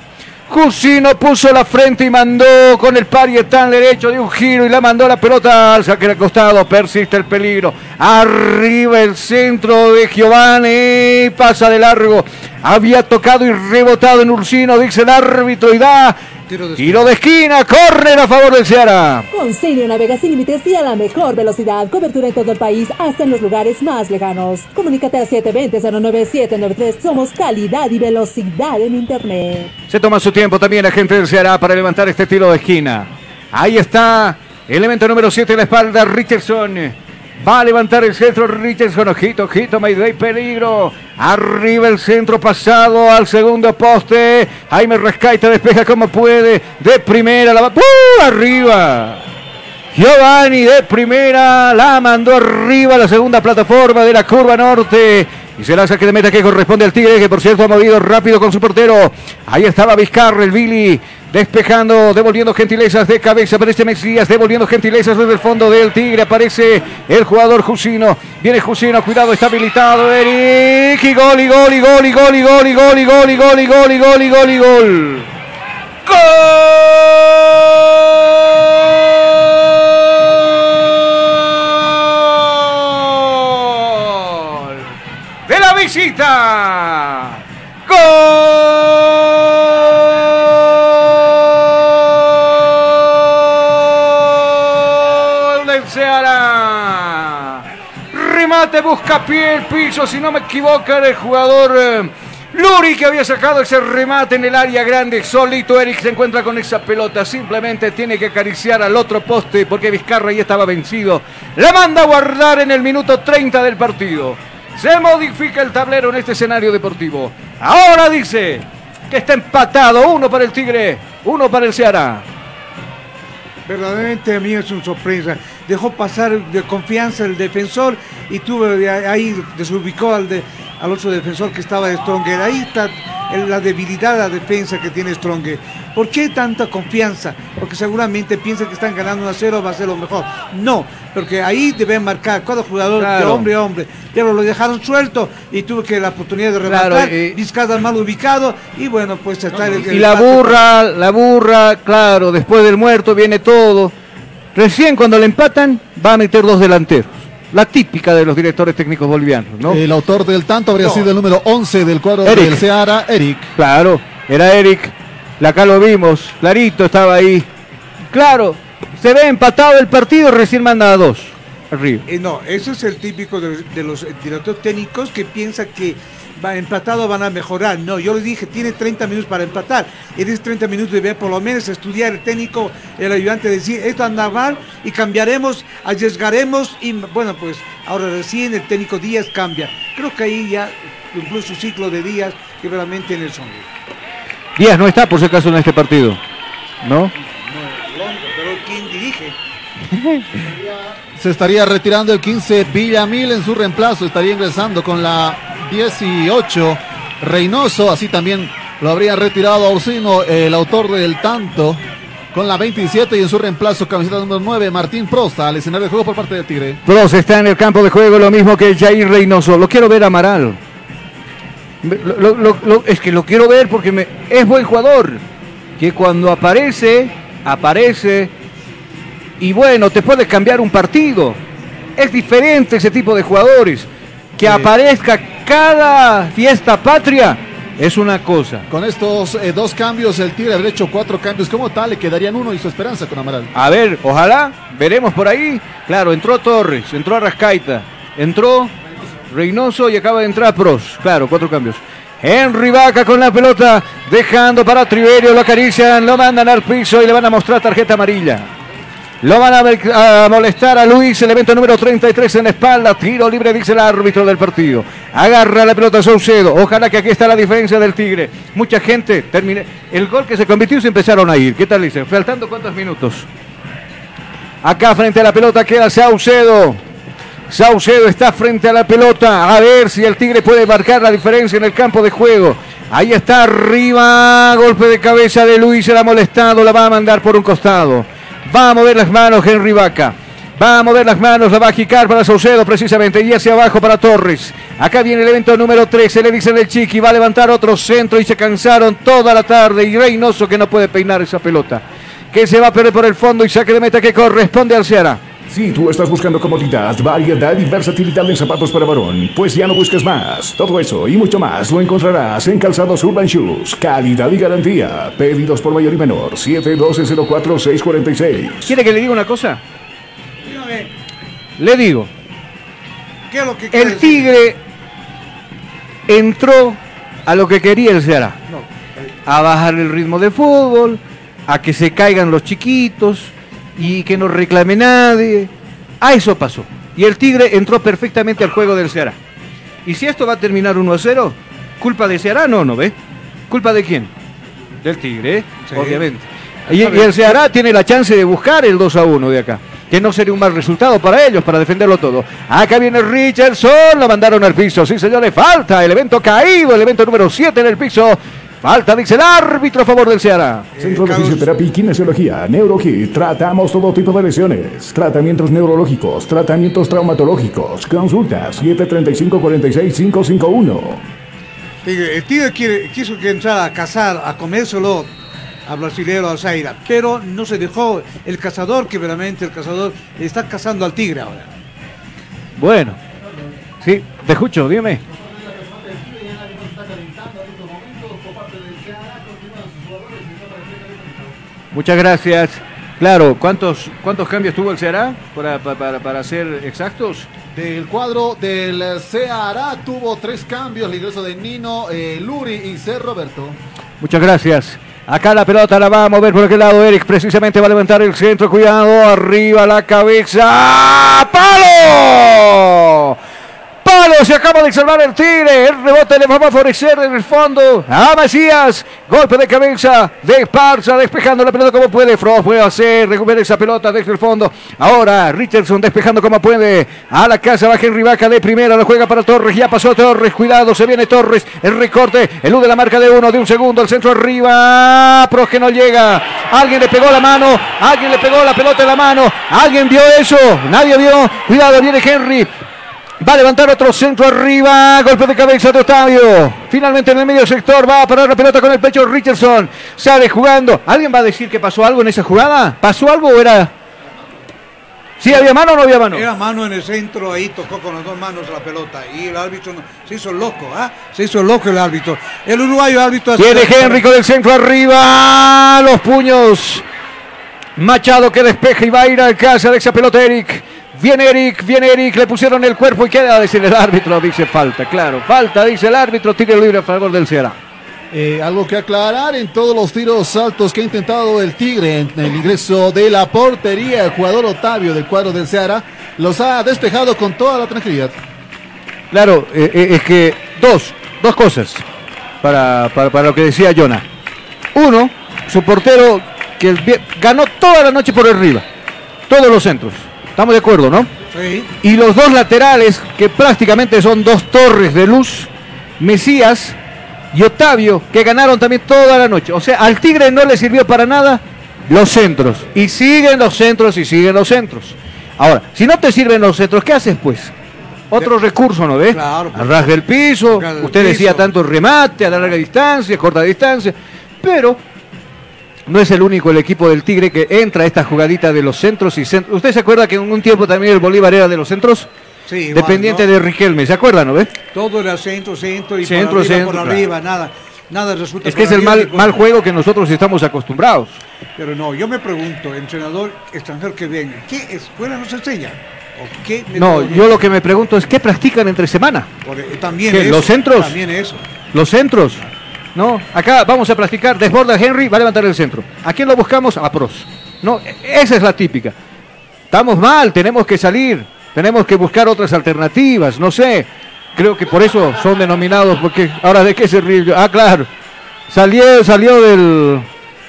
Speaker 2: Jusino puso la frente y mandó con el parietán derecho de un giro y la mandó la pelota al saque de costado. Persiste el peligro. Arriba el centro de Giovanni. Pasa de largo. Había tocado y rebotado en Ursino, dice el árbitro y da Tiro de esquina, córner a favor del Ceará.
Speaker 6: Consigue navega sin límites y a la mejor velocidad. Cobertura en todo el país, hasta en los lugares más lejanos. Comunícate al 720-09793. Somos calidad y velocidad en Internet.
Speaker 2: Se toma su tiempo también la gente del Ceará para levantar este tiro de esquina. Ahí está, elemento número 7 en la espalda, Richardson. Va a levantar el centro Richardson. Ojito, ojito, Mayday, peligro. Arriba el centro pasado al segundo poste. Jaime Rescaita despeja como puede. De primera, la va. ¡Uh! Arriba. Giovanni de primera. La mandó arriba la segunda plataforma de la curva norte. Y se lanza que de meta que corresponde al Tigre, que por cierto ha movido rápido con su portero. Ahí estaba Vizcarra, el Billy, despejando, devolviendo gentilezas de cabeza. Aparece Mesías, devolviendo gentilezas desde el fondo del Tigre. Aparece el jugador Jusino. Viene Jusino, cuidado, está habilitado. Eric, y gol, y gol, y gol, y gol, y gol, y gol, y gol, y gol, y gol, y gol, y gol, y gol. ¡Gol! De la visita. Busca pie el piso, si no me equivoco, era el jugador eh, Luri que había sacado ese remate en el área grande. Solito Eric se encuentra con esa pelota. Simplemente tiene que acariciar al otro poste porque Vizcarra ya estaba vencido. La manda a guardar en el minuto 30 del partido. Se modifica el tablero en este escenario deportivo. Ahora dice que está empatado. Uno para el Tigre, uno para el Ceará.
Speaker 3: Verdaderamente a mí es una sorpresa. Dejó pasar de confianza el defensor y tuvo de ahí desubicó al, de, al otro defensor que estaba de Stronger. Ahí está la debilidad de la defensa que tiene Stronger. ¿Por qué tanta confianza? Porque seguramente piensa que están ganando 1 a 0, va a ser lo mejor. No, porque ahí deben marcar cada jugador de
Speaker 2: Claro.
Speaker 3: hombre a hombre. Pero lo dejaron suelto y tuvo que la oportunidad de
Speaker 2: Claro,
Speaker 3: rematar.
Speaker 2: y-
Speaker 3: Vizcarra mal ubicado y bueno, pues está el,
Speaker 2: Y
Speaker 3: el
Speaker 2: la
Speaker 3: empate.
Speaker 2: burra, la burra, claro, después del muerto viene todo. Recién cuando le empatan, va a meter dos delanteros. La típica de los directores técnicos bolivianos, ¿no?
Speaker 4: El autor del tanto habría
Speaker 2: No.
Speaker 4: sido el número 11 del cuadro
Speaker 2: Eric.
Speaker 4: del Ceará, Eric.
Speaker 2: Claro, era Eric. La acá lo vimos, clarito estaba ahí. Claro, se ve empatado el partido, recién manda a dos. Arriba.
Speaker 3: Eh, no, eso es el típico de, de los directores técnicos que piensa que va empatado van a mejorar. No, yo le dije, tiene 30 minutos para empatar. En esos 30 minutos debe por lo menos estudiar el técnico, el ayudante, decir, esto anda mal y cambiaremos, arriesgaremos y bueno, pues ahora recién el técnico Díaz cambia. Creo que ahí ya cumplió su ciclo de Díaz que realmente en el son.
Speaker 2: Díaz no está por si acaso en este partido, ¿no?
Speaker 3: Pero ¿quién dirige?
Speaker 4: Se estaría retirando el 15 Villamil en su reemplazo. Estaría ingresando con la 18 Reynoso. Así también lo habría retirado Orsino, el autor del tanto. Con la 27 y en su reemplazo, camiseta número 9, Martín Prosta, al escenario de juego por parte de Tigre.
Speaker 2: Pros está en el campo de juego, lo mismo que Jair Reynoso. Lo quiero ver Amaral. Es que lo quiero ver porque me- es buen jugador. Que cuando aparece, aparece. Y bueno, te puede cambiar un partido. Es diferente ese tipo de jugadores. Que aparezca cada fiesta patria es una cosa.
Speaker 4: Con estos eh, dos cambios, el Tigre habría hecho cuatro cambios como tal, le quedarían uno y su esperanza con Amaral.
Speaker 2: A ver, ojalá, veremos por ahí. Claro, entró Torres, entró Arrascaita, entró Reynoso y acaba de entrar Pros. Claro, cuatro cambios. Henry Vaca con la pelota, dejando para Triverio, lo acarician, lo mandan al piso y le van a mostrar tarjeta amarilla. Lo van a, molestar a Luis, elemento número 33 en la espalda. Tiro libre, dice el árbitro del partido. Agarra la pelota Saucedo. Ojalá que aquí está la diferencia del Tigre. Mucha gente termine. El gol que se convirtió se empezaron a ir. ¿Qué tal dice? Faltando cuántos minutos. Acá frente a la pelota queda Saucedo. Saucedo está frente a la pelota. A ver si el Tigre puede marcar la diferencia en el campo de juego. Ahí está arriba, golpe de cabeza de Luis, se la ha molestado, la va a mandar por un costado. Va a mover las manos Henry Vaca. Va a mover las manos, la va a jicar para Saucedo precisamente y hacia abajo para Torres. Acá viene el evento número 13, le dicen el Chiqui, va a levantar otro centro y se cansaron toda la tarde y Reynoso que no puede peinar esa pelota. Que se va a perder por el fondo y saque de meta que corresponde al Ceará.
Speaker 7: Si tú estás buscando comodidad, variedad y versatilidad en zapatos para varón, pues ya no busques más. Todo eso y mucho más lo encontrarás en Calzados Urban Shoes. Calidad y garantía. Pedidos por mayor y menor. 712-04-646.
Speaker 2: ¿Quiere que le diga una cosa? Le digo,
Speaker 3: ¿Qué es lo que
Speaker 2: el
Speaker 3: decir?
Speaker 2: Tigre entró a lo que quería el Ceará. A bajar el ritmo de fútbol, a que se caigan los chiquitos y que no reclame nadie. A eso pasó. Y el Tigre entró perfectamente al juego del Ceará. Y si esto va a terminar 1 a 0, ¿culpa de Ceará? No, ¿no ve? ¿Culpa de quién? Del Tigre, ¿eh?
Speaker 3: Sí.
Speaker 2: obviamente. Y, y el Ceará tiene la chance de buscar el 2 a 1 de acá. Que no sería un mal resultado para ellos, para defenderlo todo. Acá viene Richardson, lo mandaron al piso. Sí, señores, falta. El evento caído, el evento número 7 en el piso. Falta, dice el árbitro a favor del Ceará.
Speaker 7: Centro de Fisioterapia y Kinesiología, NeuroKit. Tratamos todo tipo de lesiones. Tratamientos neurológicos, tratamientos traumatológicos. Consulta 735-46-551.
Speaker 3: Tigre- El Tigre quiere- quiso que entrara a cazar, a comérselo a Brasilero, a Zaira, pero no se dejó el cazador, que verdaderamente el cazador está cazando al Tigre ahora.
Speaker 2: Bueno, sí, te escucho, dime. Muchas gracias. Claro, ¿cuántos, cuántos cambios tuvo el Ceará? Para, para, para- ser exactos.
Speaker 4: Del cuadro del Ceará tuvo tres cambios, el ingreso de Nino, eh, Luri y C. Roberto.
Speaker 2: Muchas gracias. Acá la pelota la va a mover por aquel lado. Eric precisamente va a levantar el centro. Cuidado, arriba la cabeza. ¡Palo! ¡Palo! Se acaba de salvar el Tigre. El rebote le va a favorecer en el fondo. A Macías. Golpe de cabeza de Esparza. Despejando la pelota como puede. Frost puede hacer. Recupera esa pelota desde el fondo. Ahora Richardson despejando como puede. A la casa va Henry Vaca de primera. Lo juega para Torres. Ya pasó Torres. Cuidado. Se viene Torres. El recorte. Elude la marca de uno. De un segundo. El centro arriba. Pros que no llega. Alguien le pegó la mano. Alguien le pegó la pelota en la mano. Alguien vio eso. Nadie vio. Cuidado. Viene Henry. Va a levantar otro centro arriba. Golpe de cabeza de Octavio. Finalmente en el medio sector va a parar la pelota con el pecho Richardson. Sale jugando. ¿Alguien va a decir que pasó algo en esa jugada? ¿Pasó algo o era.? ¿Sí había mano o no había mano?
Speaker 3: Era mano en el centro, ahí tocó con las dos manos la pelota y el árbitro no- se hizo loco, ¿ah? Se hizo loco el árbitro. El uruguayo árbitro...
Speaker 2: Tiene Henry con el centro arriba. Los puños. Machado que despeja y va a ir al casa de esa pelota Eric. Viene Eric, viene Eric, le pusieron el cuerpo y queda a decir el árbitro, dice falta, claro, falta, dice el árbitro, tiro libre a favor del Ceará.
Speaker 4: Eh, algo que aclarar en todos los tiros altos que ha intentado el Tigre en el ingreso de la portería, el jugador Otavio del cuadro del Ceará los ha despejado con toda la tranquilidad.
Speaker 2: Claro, eh, eh, es que dos, dos cosas para, para, para lo que decía Jonah. Uno, su portero que el ganó toda la noche por arriba, todos los centros. Estamos de acuerdo, ¿no?
Speaker 3: Sí.
Speaker 2: Y los dos laterales, que prácticamente son dos torres de luz, Mesías y Octavio, que ganaron también toda la noche. O sea, al Tigre no le sirvió para nada los centros. Y siguen los centros y siguen los centros. Ahora, si no te sirven los centros, ¿qué haces pues? Otro recurso, ¿no ves?
Speaker 3: Claro, pues.
Speaker 2: Arras del piso, usted decía tanto remate, a larga distancia, corta distancia, pero no es el único el equipo del Tigre que entra a esta jugadita de los centros y centros. ¿Usted se acuerda que en un tiempo también el Bolívar era de los centros?
Speaker 3: Sí, igual,
Speaker 2: Dependiente
Speaker 3: ¿no?
Speaker 2: de Riquelme, ¿se acuerda, no ve?
Speaker 3: Todo era centro, centro y
Speaker 2: Centro,
Speaker 3: por arriba,
Speaker 2: centro,
Speaker 3: por
Speaker 2: claro.
Speaker 3: arriba, nada. Nada resulta
Speaker 2: Es que es el mal, juego que nosotros estamos acostumbrados.
Speaker 3: Pero no, yo me pregunto, entrenador extranjero que venga, ¿qué escuela nos enseña? ¿O qué
Speaker 2: No, yo lo que me pregunto es ¿qué practican entre semana?
Speaker 3: Eh, también
Speaker 2: ¿Qué,
Speaker 3: eso,
Speaker 2: los centros?
Speaker 3: También eso.
Speaker 2: Los centros. No, acá vamos a practicar, desborda Henry, va a levantar el centro. ¿A quién lo buscamos? A Pros. No, esa es la típica. Estamos mal, tenemos que salir, tenemos que buscar otras alternativas, no sé. Creo que por eso son denominados, porque ahora de qué se ríe. Ah, claro. Salió, salió del,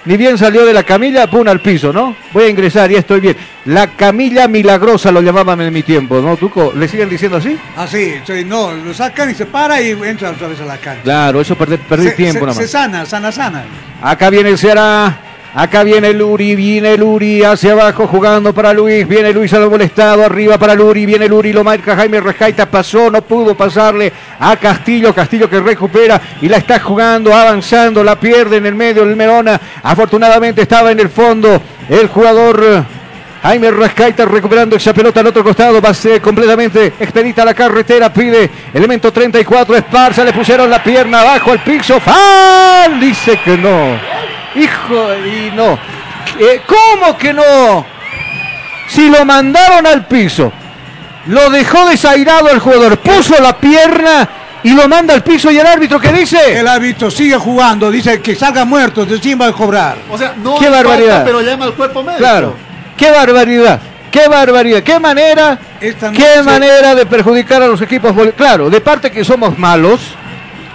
Speaker 2: Ni bien salió de la camilla, pum al piso, ¿no? Voy a ingresar, ya estoy bien. La camilla milagrosa lo llamaban en mi tiempo, ¿no, Tuco? ¿Le siguen diciendo así?
Speaker 3: Así, sí, no, lo sacan y se para y entra otra vez a la cancha.
Speaker 2: Claro, eso perdí, perdí
Speaker 3: Se-
Speaker 2: tiempo
Speaker 3: se,
Speaker 2: nada más.
Speaker 3: se sana, sana, sana.
Speaker 2: Acá viene el Ceará. Acá viene Luri, viene Luri hacia abajo jugando para Luis, viene Luis a lo molestado, arriba para Luri, viene Luri, lo marca Jaime Rescaita, pasó, no pudo pasarle a Castillo, Castillo que recupera y la está jugando, avanzando, la pierde en el medio el Merona, afortunadamente estaba en el fondo el jugador eh, Jaime Rascaita recuperando esa pelota al otro costado, va a ser completamente expedita a la carretera, pide elemento 34, Esparza, le pusieron la pierna abajo al piso, ¡Fal! Dice que no. Hijo, y no. Eh, ¿Cómo que no? Si lo mandaron al piso, lo dejó desairado el jugador, puso la pierna y lo manda al piso y el árbitro que dice.
Speaker 3: El árbitro sigue jugando, dice que salga muerto, de encima de cobrar.
Speaker 4: O sea, no
Speaker 2: Qué
Speaker 4: falta,
Speaker 2: barbaridad.
Speaker 4: pero llama al cuerpo médico.
Speaker 2: Claro, qué barbaridad, qué barbaridad, qué manera,
Speaker 3: Esta
Speaker 2: qué
Speaker 3: noche-
Speaker 2: manera de perjudicar a los equipos. Claro, de parte que somos malos,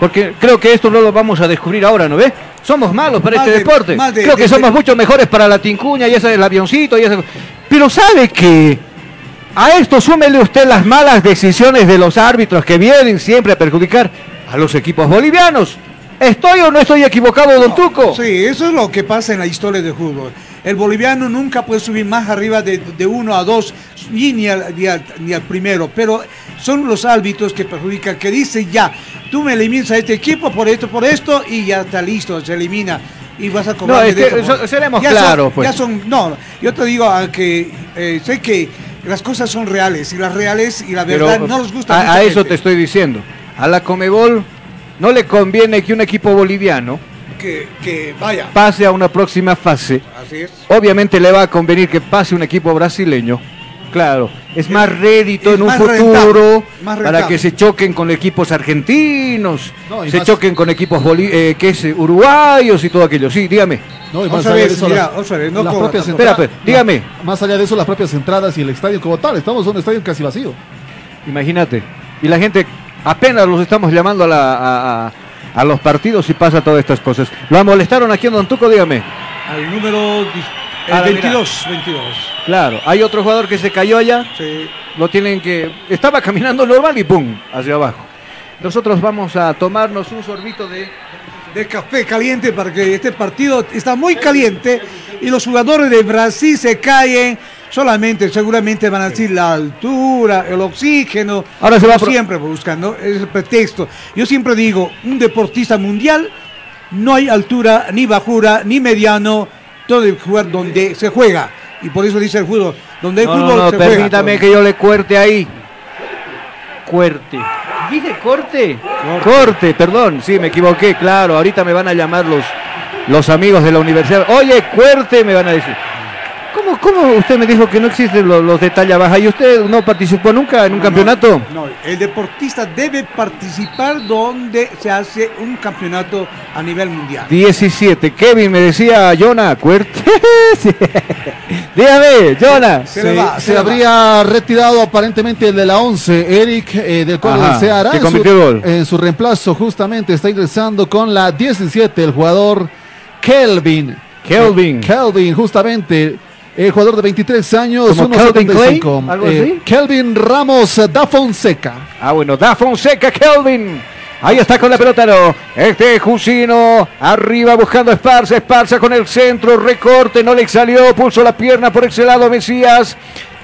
Speaker 2: porque creo que esto no lo vamos a descubrir ahora, ¿no ve? Somos malos para
Speaker 3: Más
Speaker 2: este
Speaker 3: de-
Speaker 2: deporte.
Speaker 3: de-
Speaker 2: creo que
Speaker 3: de-
Speaker 2: somos mucho mejores para la tincuña y ese el avioncito y ese. Pero sabe que a esto súmele usted las malas decisiones de los árbitros que vienen siempre a perjudicar a los equipos bolivianos. ¿Estoy o no estoy equivocado, don Tuco?
Speaker 3: Sí, eso es lo que pasa en la historia del fútbol. El boliviano nunca puede subir más arriba de, de uno a dos, ni, ni, al, ni al- ni al primero, pero son los árbitros que perjudican, que dicen ya, tú me eliminas a este equipo por esto, por esto, y ya está listo, se elimina. Y vas a cobrar.
Speaker 2: No, es que so- seremos claros, pues.
Speaker 3: Ya son, no, yo te digo a que eh, sé que las cosas son reales, y las reales y la
Speaker 2: Pero
Speaker 3: verdad no les gusta
Speaker 2: a, a eso
Speaker 3: gente.
Speaker 2: te estoy diciendo. A la Comebol no le conviene que un equipo boliviano
Speaker 3: Que, que vaya,
Speaker 2: pase a una próxima fase.
Speaker 3: así es.
Speaker 2: Obviamente le va a convenir que pase un equipo brasileño. Claro, es más rédito
Speaker 3: es
Speaker 2: en un futuro
Speaker 3: rentable, más
Speaker 2: para que se choquen con equipos argentinos,
Speaker 4: No,
Speaker 2: se
Speaker 4: más-
Speaker 2: choquen con equipos boli- eh, que es uruguayos y todo aquello. Sí, dígame.
Speaker 4: No, y más allá de eso,
Speaker 3: mira, no
Speaker 4: las propias entradas-
Speaker 2: Espera, espera, dígame.
Speaker 4: Más allá de eso, las propias entradas y el estadio como tal. Estamos en un estadio casi vacío.
Speaker 2: Imagínate. Y la gente apenas los estamos llamando a, la- a- a- a los partidos y pasa todas estas cosas. ¿Lo molestaron aquí en Don Tuco? Dígame.
Speaker 3: Al número el
Speaker 2: Ah, mira.
Speaker 3: 22, 22.
Speaker 2: Claro, hay otro jugador que se cayó allá.
Speaker 3: Sí.
Speaker 2: Lo tienen que. Estaba caminando normal y ¡pum! hacia abajo. Nosotros vamos a tomarnos un sorbito de.
Speaker 3: de café caliente para que este partido está muy caliente y los jugadores de Brasil se caen. Solamente, seguramente van a decir la altura, el oxígeno.
Speaker 2: Ahora se va pro-
Speaker 3: siempre buscando, es el pretexto. Yo siempre digo, un deportista mundial no hay altura, ni bajura, ni mediano, todo el jugar donde se juega. Y por eso dice el fútbol, donde hay
Speaker 2: No, no,
Speaker 3: fútbol
Speaker 2: no,
Speaker 3: se
Speaker 2: permítame
Speaker 3: juega.
Speaker 2: que yo le cuerte ahí. Cuerte. ¿Dije corte? Corte, perdón. Sí, me equivoqué, claro. Ahorita me van a llamar los, los amigos de la universidad. Oye, cuerte, me van a decir. ¿Cómo, cómo usted me dijo que no existen los, los de talla baja? ¿Y usted no participó nunca en un campeonato?
Speaker 3: No, el deportista debe participar donde se hace un campeonato a nivel mundial.
Speaker 2: 17. Kevin me decía, Jonah, cuerte. Sí. Dígame, Jonah.
Speaker 3: Se
Speaker 4: Se,
Speaker 3: le va,
Speaker 4: se
Speaker 3: se le va.
Speaker 4: habría retirado aparentemente el de la 11, Eric eh, del
Speaker 2: Ajá,
Speaker 4: del Ceará.
Speaker 2: que
Speaker 4: En su,
Speaker 2: gol.
Speaker 4: en su reemplazo justamente está ingresando con la 17 el jugador Kelvin.
Speaker 2: Kelvin.
Speaker 4: Kelvin, justamente. El jugador de 23 años,
Speaker 2: ¿Como
Speaker 4: 1.75.
Speaker 2: Kelvin Clay? ¿Algo
Speaker 4: Eh,
Speaker 2: así?
Speaker 4: Kelvin Ramos eh, da Fonseca.
Speaker 2: Ah, bueno, da Fonseca, Kelvin. Ahí está con la pelota, no. Este Jusino arriba buscando a Esparza. Esparza con el centro, recorte, no le salió. Puso la pierna por ese lado, Mesías.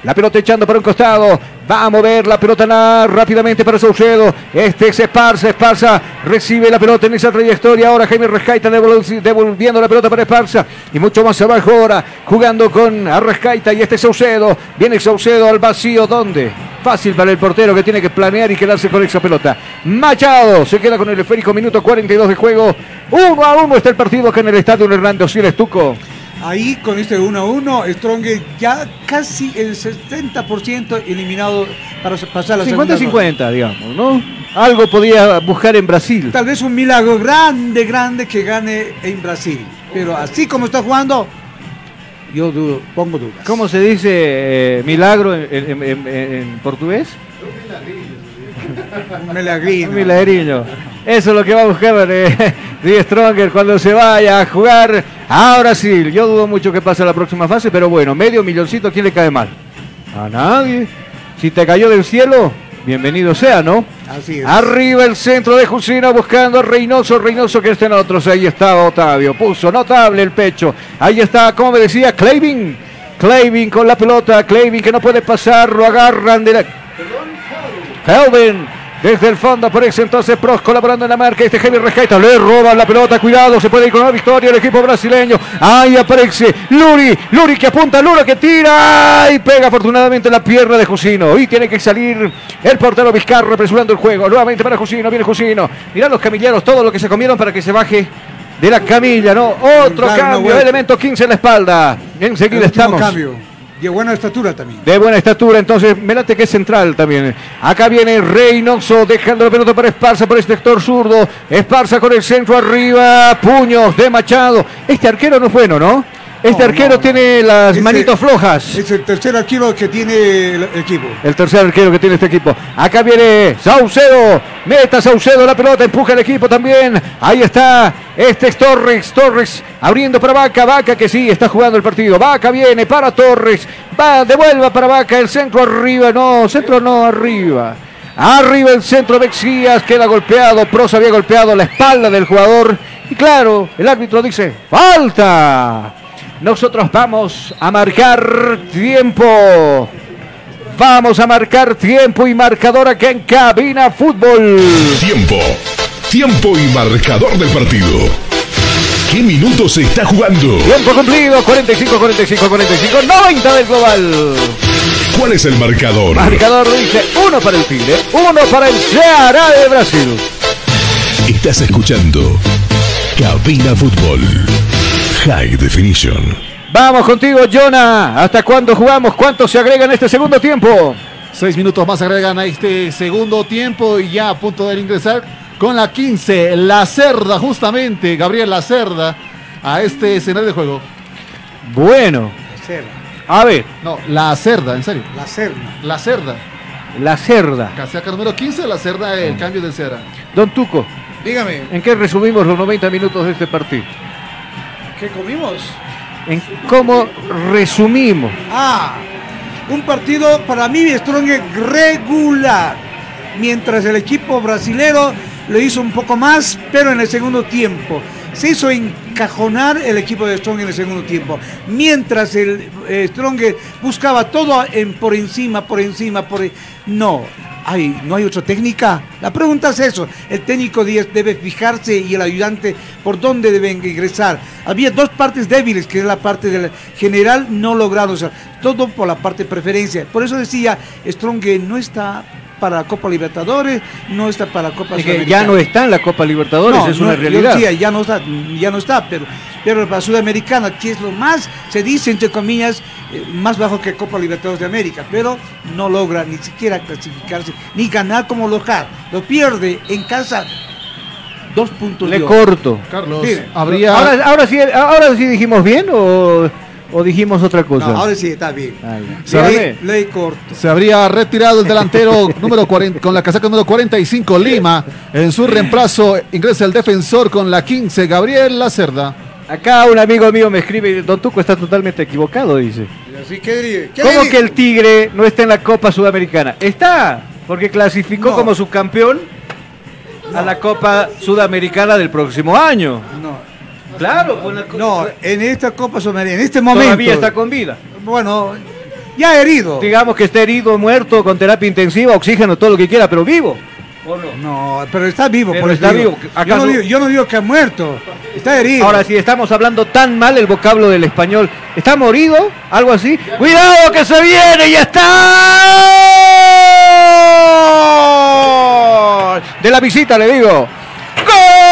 Speaker 2: La pelota echando para un costado. Va a mover la pelota rápidamente para Saucedo. Este es Esparza. Esparza recibe la pelota en esa trayectoria. Ahora Jaime Rescaita devol- devolviendo la pelota para Esparza. Y mucho más abajo ahora. Jugando con Arrascaita y este Saucedo. Viene Saucedo al vacío. ¿Dónde? Fácil para el portero que tiene que planear y quedarse con esa pelota. Machado se queda con el esférico. Minuto 42 de juego. Uno a uno está el partido acá en el estadio Hernando Siles Tuco.
Speaker 3: Ahí con este 1 a 1, Strong ya casi el 70% eliminado para pasar a la segunda ronda.
Speaker 2: 50-50, digamos, ¿no? Algo podía buscar en Brasil.
Speaker 3: Tal vez un milagro grande, grande que gane en Brasil. Pero así como está jugando, yo dudo, pongo dudas.
Speaker 2: ¿Cómo se dice eh, milagro en, en- en- en portugués?
Speaker 3: Un milagrino.
Speaker 2: Un milagriño. Eso es lo que va a buscar eh, Die Stronger cuando se vaya a jugar a Brasil. Yo dudo mucho que pase a la próxima fase, pero bueno, medio milloncito, ¿a quién le cae mal? A nadie. Si te cayó del cielo, bienvenido sea, ¿no?
Speaker 3: Así es.
Speaker 2: Arriba el centro de Jusina buscando a Reynoso, Reynoso que estén otros. Ahí está Otavio, puso notable el pecho. Ahí está, como me decía, Clavin. Clavin con la pelota, Clavin que no puede pasar, lo agarran de la... Kelvin desde el fondo por ese entonces Pros colaborando en la marca. Este Javier Rescaita le roba la pelota. Cuidado, se puede ir con la victoria el equipo brasileño. Ahí aparece Luri. Luri que apunta, Luri que tira y pega afortunadamente la pierna de Jusino. Y tiene que salir el portero Vizcarro apresurando el juego. Nuevamente para Jusino. Viene Jusino. Mirá los camilleros, todo lo que se comieron para que se baje. De la camilla, ¿no? Otro cambio, elemento 15 en la espalda. Enseguida estamos.
Speaker 3: cambio. De buena estatura también.
Speaker 2: De buena estatura, entonces, Melate que es central también. Acá viene Reynoso dejando la pelota para Esparza por este sector zurdo. Esparza con el centro arriba, puños de Machado. Este arquero no es bueno, ¿no? Este
Speaker 3: No,
Speaker 2: arquero
Speaker 3: no.
Speaker 2: tiene las
Speaker 3: Este-
Speaker 2: manitos flojas.
Speaker 3: Es el tercer arquero que tiene el equipo.
Speaker 2: El tercer arquero que tiene este equipo. Acá viene Saucedo. Meta Saucedo la pelota. Empuja el equipo también. Ahí está. Este es Torres. Torres abriendo para Vaca. Vaca que sí está jugando el partido. Vaca viene para Torres. Va, devuelva para Vaca. El centro arriba. No, centro no, arriba. Arriba el centro Mexías. Queda golpeado. Pros había golpeado la espalda del jugador. Y claro, el árbitro dice: ¡Falta! Nosotros vamos a marcar tiempo. Vamos a marcar tiempo y marcador aquí en Cabina Fútbol.
Speaker 1: Tiempo. Tiempo y marcador del partido. ¿Qué minutos se está jugando?
Speaker 2: Tiempo cumplido, 45, 45, 45, 90 del global.
Speaker 1: ¿Cuál es el marcador?
Speaker 2: Marcador dice uno para el Tigre, uno para el Ceará de Brasil.
Speaker 1: Estás escuchando Cabina Fútbol. High Definition.
Speaker 2: Vamos contigo, Jonah. ¿Hasta cuándo jugamos? ¿Cuánto se agrega en este segundo tiempo?
Speaker 4: Seis minutos más agregan a este segundo tiempo y ya a punto de ingresar con la 15, la Cerda, justamente, Gabriel La Cerda, a este escenario de juego.
Speaker 2: Bueno, a ver,
Speaker 4: No, La Cerda, en serio.
Speaker 3: La Serna.
Speaker 4: La Cerda.
Speaker 2: la cerda.
Speaker 4: Casaca número 15, La Cerda, el cambio de Cerda.
Speaker 2: Don Tuco,
Speaker 3: Dígame,
Speaker 2: ¿en qué resumimos los 90 minutos de este partido?
Speaker 3: ¿Qué comimos?
Speaker 2: ¿En cómo resumimos?
Speaker 3: Ah, un partido para mí Strong regular. Mientras el equipo brasilero lo hizo un poco más, pero en el segundo tiempo. Se hizo encajonar el equipo de Strong en el segundo tiempo. Mientras el eh, Strong buscaba todo por encima, por encima, por... e- No, no hay otra técnica. La pregunta es eso. El técnico debe fijarse y el ayudante por dónde deben ingresar. Había dos partes débiles, que es la parte del general no logrado. O todo por la parte preferencia. Por eso decía, Strong no está para la Copa Libertadores, no está para la Copa
Speaker 2: Es que ya
Speaker 3: Sudamericana.
Speaker 2: no está en la Copa Libertadores,
Speaker 3: No,
Speaker 2: es
Speaker 3: no,
Speaker 2: una realidad.
Speaker 3: decía, ya no está, ya no está, pero, pero para Sudamericana, que es lo más, se dice entre comillas, eh, más bajo que Copa Libertadores de América, pero no logra ni siquiera clasificarse, ni ganar como local. Lo pierde en casa, dos puntos.
Speaker 2: Le corto.
Speaker 4: Carlos,
Speaker 3: Sí.
Speaker 4: habría...
Speaker 2: Ahora, ahora sí, ahora sí dijimos bien o, o dijimos otra
Speaker 3: No,
Speaker 2: cosa.
Speaker 3: ahora sí está bien.
Speaker 2: Ah.
Speaker 4: ¿Sabe?
Speaker 2: Dígame.
Speaker 3: Ley corto.
Speaker 4: Se habría retirado el delantero número 40, con la casaca número 45, Lima. En su reemplazo ingresa el defensor con la 15, Gabriel Lacerda.
Speaker 2: Acá un amigo mío me escribe, Don Tuco está totalmente equivocado, dice.
Speaker 3: Así que diría, ¿qué le
Speaker 2: ¿Cómo que el Tigre no está en la Copa Sudamericana? Está, porque clasificó
Speaker 3: No.
Speaker 2: como subcampeón a la Copa Sudamericana del próximo año.
Speaker 3: No,
Speaker 2: Claro, pues la
Speaker 3: no, en esta Copa Sudamericana, en este momento.
Speaker 2: todavía está con vida.
Speaker 3: Bueno, ya herido.
Speaker 2: Digamos que está herido, muerto, con terapia intensiva, oxígeno, todo lo que quiera, pero vivo. ¿O no?
Speaker 3: No, pero está vivo,
Speaker 2: Pero
Speaker 3: por
Speaker 2: está
Speaker 3: digo.
Speaker 2: vivo.
Speaker 3: Yo
Speaker 2: ¿Acaso-
Speaker 3: no, digo, yo no digo que ha muerto, está herido.
Speaker 2: Ahora, si estamos hablando tan mal el vocablo del español, ¿está morido? ¿Algo así? ¡Cuidado que se viene! ¡Ya está! De la visita, le digo. ¡Gol!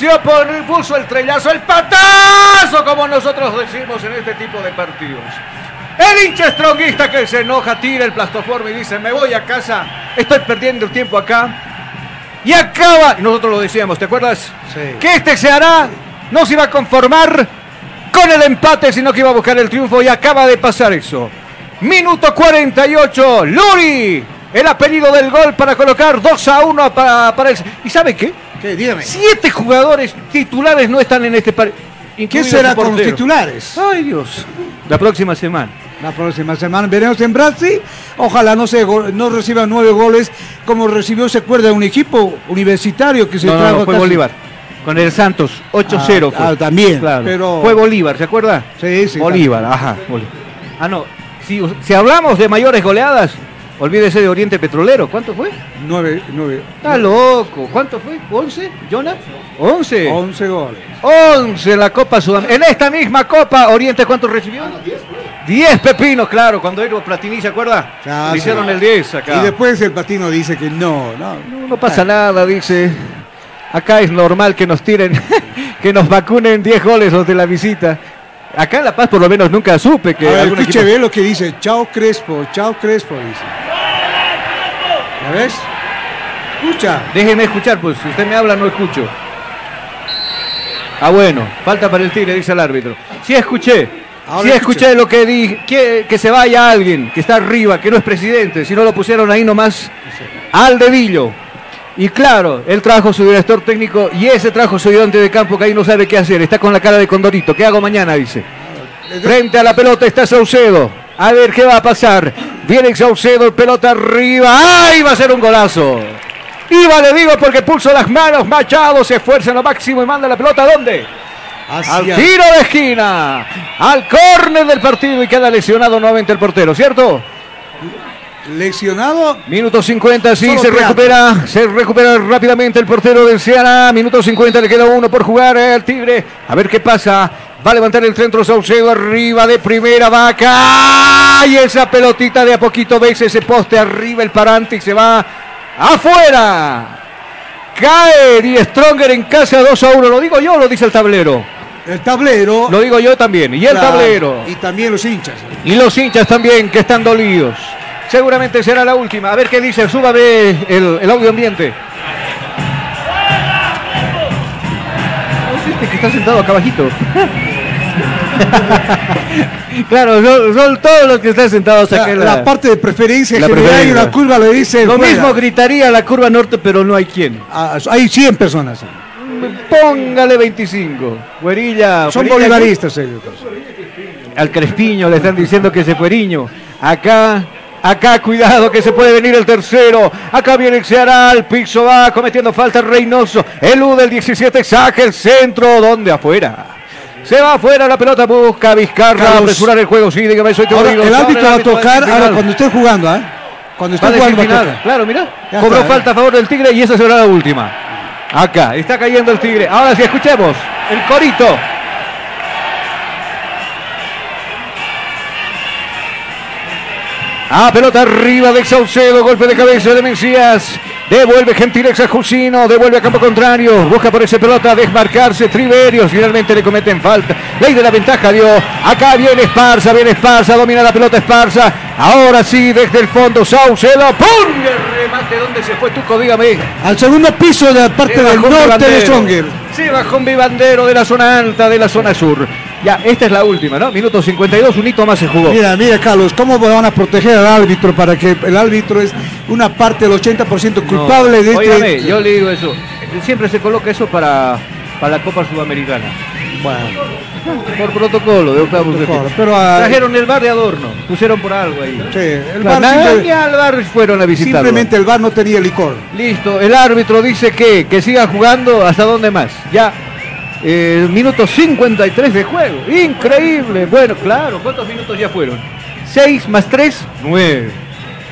Speaker 2: Por puso el trellazo, el patazo, como nosotros decimos en este tipo de partidos. El hincha stronguista que se enoja, tira el plastoforme y dice, me voy a casa, estoy perdiendo el tiempo acá. Y acaba, nosotros lo decíamos, ¿te acuerdas?
Speaker 3: Sí.
Speaker 2: Que este se hará, no se iba a conformar con el empate, sino que iba a buscar el triunfo y acaba de pasar eso. Minuto 48, Luri, el apellido del gol para colocar 2 a 1 para, para el... ¿Y sabe qué? Siete jugadores titulares no están en este partido.
Speaker 3: ¿Qué será con los titulares?
Speaker 2: Ay, Dios. La próxima semana.
Speaker 3: La próxima semana veremos en Brasil. Ojalá no se no reciba nueve goles como recibió, se acuerda, un equipo universitario que se
Speaker 2: No,
Speaker 3: trajo
Speaker 2: no, fue
Speaker 3: casi-
Speaker 2: Bolívar. Con el Santos, 8-0
Speaker 3: Ah,
Speaker 2: fue.
Speaker 3: ah, también,
Speaker 2: Claro.
Speaker 3: pero-
Speaker 2: Fue Bolívar, ¿se acuerda?
Speaker 3: Sí, sí.
Speaker 2: Bolívar, ajá. Bolívar. Ah, no. Si, si hablamos de mayores goleadas, olvídese de Oriente Petrolero. ¿Cuánto fue?
Speaker 3: Nueve, nueve.
Speaker 2: Está loco. ¿Cuánto fue? ¿11? ¿Jonah? 11.
Speaker 3: 11 goles.
Speaker 2: 11 en la Copa Sudamericana. En esta misma Copa, Oriente, ¿cuánto recibió? 10 pepinos, claro. Cuando Eero Platini, ¿se acuerda?
Speaker 3: Ah,
Speaker 2: Le hicieron el 10 acá.
Speaker 3: Y después el patino dice que no, no.
Speaker 2: No, no pasa nada, dice. Acá es normal que nos tiren, que nos vacunen 10 goles los de la visita. Acá en La Paz por lo menos nunca supe que
Speaker 3: A ver, escuche,
Speaker 2: equipo-
Speaker 3: ve lo que dice. Chao Crespo, chao Crespo, dice. ¿Ya ves? Escucha.
Speaker 2: Déjeme escuchar, pues si usted me habla no escucho. Ah, bueno, falta para el Tigre, dice el árbitro. Sí escuché.
Speaker 3: Ahora
Speaker 2: sí escuché lo que dije, que, que se vaya alguien que está arriba, que no es presidente, si no lo pusieron ahí nomás al dedillo. Y claro, él trajo su director técnico y ese trajo su ayudante de campo que ahí no sabe qué hacer, está con la cara de condorito. ¿Qué hago mañana? Dice. Frente a la pelota está Saucedo. A ver qué va a pasar. Viene Saucedo, pelota arriba. ¡Ay! Va a ser un golazo. Iba, le digo, porque pulso las manos. Machado se esfuerza en lo máximo y manda la pelota. ¿a ¿Dónde?
Speaker 3: Hacia-
Speaker 2: Al tiro de esquina. Al córner del partido y queda lesionado nuevamente el portero, ¿cierto?
Speaker 3: Lesionado.
Speaker 2: Minuto 50, sí,
Speaker 3: Solo
Speaker 2: se
Speaker 3: teatro.
Speaker 2: recupera, se recupera rápidamente el portero del Ceará. Minuto 50, le queda uno por jugar el Tigre. A ver qué pasa. Va a levantar el centro Saucedo arriba de primera vaca. Y esa pelotita de a poquito ves ese poste arriba, el parante y se va afuera. Cae Die Stronger en casa 2 a 1. ¿Lo digo yo o lo dice el tablero?
Speaker 3: El tablero.
Speaker 2: Lo digo yo también. Y el
Speaker 3: Claro,
Speaker 2: tablero.
Speaker 3: Y también los hinchas.
Speaker 2: Y los hinchas también que están dolidos. Seguramente será la última. A ver qué dice. Súbame el, el audio ambiente. Este que está sentado acá abajito. claro, son, todos los que están sentados acá
Speaker 3: La,
Speaker 2: en
Speaker 3: la parte de preferencia
Speaker 2: la
Speaker 3: general y
Speaker 2: preferencia.
Speaker 3: la curva le dice.
Speaker 2: Lo
Speaker 3: fuera.
Speaker 2: mismo gritaría la curva norte, pero no hay quien.
Speaker 3: Ah, hay 100 personas.
Speaker 2: Póngale 25. Güerilla.
Speaker 3: Son bolivaristas ellos.
Speaker 2: al Crespiño le están diciendo que se fueriño. Acá, acá, cuidado que se puede venir el tercero. Acá viene el Ceará, al piso va cometiendo falta Reynoso. Elude el 17, saca el centro. ¿Dónde? Afuera. Se va afuera la pelota, busca Vizcarra,
Speaker 3: Carlos.
Speaker 2: apresurar el juego. Sí, dígame, soy
Speaker 3: Ahora, el árbitro va a tocar ahora cuando esté jugando, ¿ah? Cuando esté jugando.
Speaker 2: Claro, mira.
Speaker 3: Ya
Speaker 2: Cobró
Speaker 3: está, ¿eh?
Speaker 2: falta a favor del Tigre y esa será la última. Acá, está cayendo el Tigre. Ahora sí, escuchemos. El corito. Ah, pelota arriba de Saucedo, golpe de cabeza de Mencías. Devuelve Gentilex a Jusino, devuelve a campo contrario. Busca por esa pelota desmarcarse. Triverios finalmente le cometen falta. Ley de la ventaja dio. Acá viene Esparza, viene Esparza, domina la pelota Esparza. Ahora sí, desde el fondo Saucedo. ¡Pum! El remate, ¿dónde se fue Tuco? Dígame.
Speaker 3: Al segundo piso de la parte del norte de. Stronger.
Speaker 2: Se bajó un vivandero de la zona alta, de la zona sur. Ya, esta es la última, ¿no? Minuto 52, un hito más se jugó.
Speaker 3: Mira, mira, Carlos, ¿cómo van a proteger al árbitro para que el árbitro es una parte del 80% culpable de
Speaker 2: Óigame,
Speaker 3: este?
Speaker 2: yo le digo eso. Siempre se coloca eso para, para la Copa Sudamericana.
Speaker 3: Bueno,
Speaker 2: Por protocolo de octavos de
Speaker 3: pero, ah,
Speaker 2: Trajeron el bar de adorno, pusieron por algo ahí.
Speaker 3: sí, el
Speaker 2: nada,
Speaker 3: simple-
Speaker 2: al bar fueron a visitarlo.
Speaker 3: simplemente el VAR no tenía licor.
Speaker 2: Listo, el árbitro dice que, que siga jugando hasta dónde más. Ya, eh, minuto 53 de juego. Increíble. Bueno, claro, ¿cuántos minutos ya fueron? 6 más 3, 9.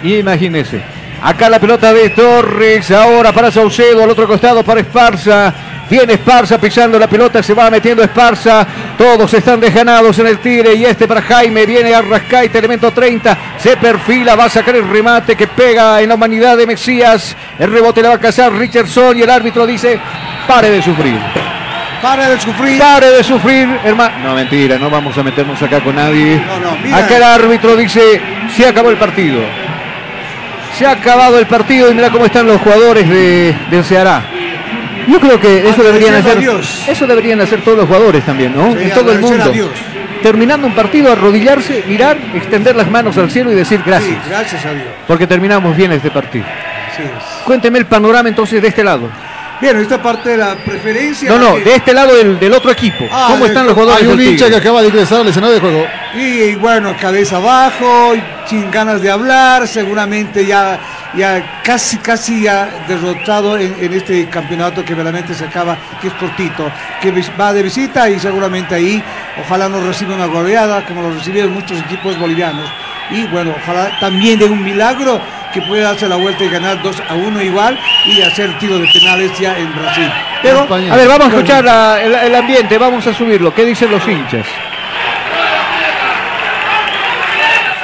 Speaker 2: Imagínese. Acá la pelota de Torres, ahora para Saucedo, al otro costado para Esparza. Viene Esparza pisando la pelota, se va metiendo Esparza. Todos están desganados en el tire y este para Jaime. Viene Arrascaite, elemento 30. Se perfila, va a sacar el remate que pega en la humanidad de Mesías. El rebote le va a cazar Richardson y el árbitro dice: pare de sufrir.
Speaker 3: Para de sufrir.
Speaker 2: Pare de sufrir, hermano. No, mentira, no vamos a meternos acá con nadie.
Speaker 3: No, no, mira.
Speaker 2: Acá el árbitro dice: se acabó el partido. Se ha acabado el partido y mira cómo están los jugadores de, del Ceará. Yo creo que eso deberían hacer, eso deberían hacer todos los jugadores también, ¿no?
Speaker 3: Sí,
Speaker 2: en todo el mundo. Terminando un partido, arrodillarse, mirar, extender las manos al cielo y decir gracias.
Speaker 3: Sí, gracias a Dios.
Speaker 2: Porque terminamos bien este partido.
Speaker 3: Así es.
Speaker 2: Cuénteme el panorama entonces de este lado.
Speaker 3: Bien, esta parte de la preferencia.
Speaker 2: No, no,
Speaker 3: que-
Speaker 2: de este lado del, del otro equipo.
Speaker 3: Ah,
Speaker 2: ¿Cómo
Speaker 3: de-
Speaker 2: están los jugadores
Speaker 4: Hay un hincha que acaba de ingresar al escenario de juego.
Speaker 3: Y bueno, cabeza abajo, sin ganas de hablar, seguramente ya, ya casi, casi ya derrotado en, en este campeonato que verdaderamente se acaba, que es cortito, que va de visita y seguramente ahí, ojalá no reciba una goleada como lo recibieron muchos equipos bolivianos. Y bueno, ojalá también de un milagro que pueda darse la vuelta y ganar 2 a 1 igual y hacer tiro de penales ya en Brasil. Pero,
Speaker 2: A ver, vamos a escuchar la- el, el ambiente, vamos a subirlo. ¿Qué dicen los hinchas?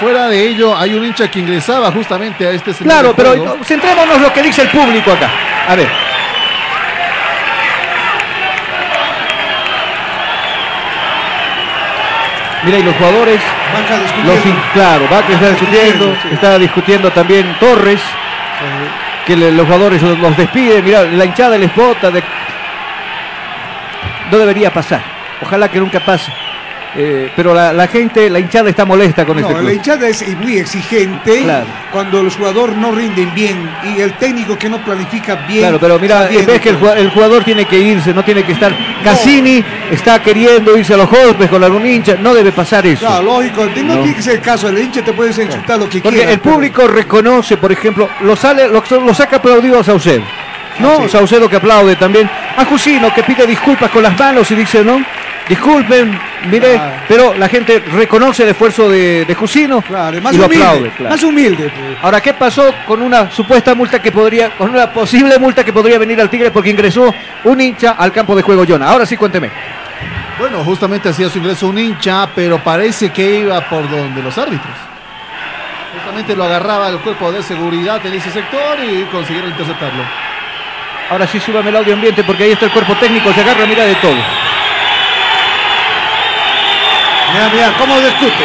Speaker 4: Fuera de ello, hay un hincha que ingresaba justamente a este
Speaker 2: Claro, pero centrémonos lo que dice el público acá. A ver. Mira, y los jugadores, los, claro, Vázquez está discutiendo,
Speaker 3: sí.
Speaker 2: está discutiendo también Torres, que le- los jugadores los, los despiden, mira, la hinchada les bota, de... no debería pasar, ojalá que nunca pase. Eh, pero la, la gente, la hinchada está molesta con este
Speaker 3: No,
Speaker 2: club.
Speaker 3: la hinchada es muy exigente
Speaker 2: Claro.
Speaker 3: cuando los jugadores no rinden bien y el técnico que no planifica bien.
Speaker 2: Claro, pero mira, ves que el jugador, el jugador tiene que irse, no tiene que estar. Cassini está queriendo irse a los golpes con algún hincha, no debe pasar eso.
Speaker 3: Claro, lógico, no,
Speaker 2: No.
Speaker 3: tiene que ser el caso, el hincha te puedes insultar lo que
Speaker 2: Porque
Speaker 3: quiera.
Speaker 2: el
Speaker 3: pero-
Speaker 2: público reconoce, por ejemplo, lo sale, lo, lo saca aplaudido a Saucedo. ¿No?
Speaker 3: Ah, sí.
Speaker 2: Saucedo que aplaude también. A Jusino que pide disculpas con las manos y dice, ¿no? Disculpen, mire,
Speaker 3: Ah.
Speaker 2: pero la gente reconoce el esfuerzo de, de Jusino
Speaker 3: Claro, más
Speaker 2: y lo
Speaker 3: humilde,
Speaker 2: aplaude. claro.
Speaker 3: más humilde. pues.
Speaker 2: Ahora, ¿qué pasó con una supuesta multa que podría, con una posible multa que podría venir al Tigre porque ingresó un hincha al campo de juego Jonah? Ahora sí, cuénteme.
Speaker 4: Bueno, justamente hacía su ingreso un hincha, pero parece que iba por donde los árbitros. Justamente lo agarraba el cuerpo de seguridad en ese sector y consiguieron interceptarlo.
Speaker 2: Ahora sí, súbame el audio ambiente porque ahí está el cuerpo técnico, se agarra, mira de todo.
Speaker 3: Mira, mira, cómo discute.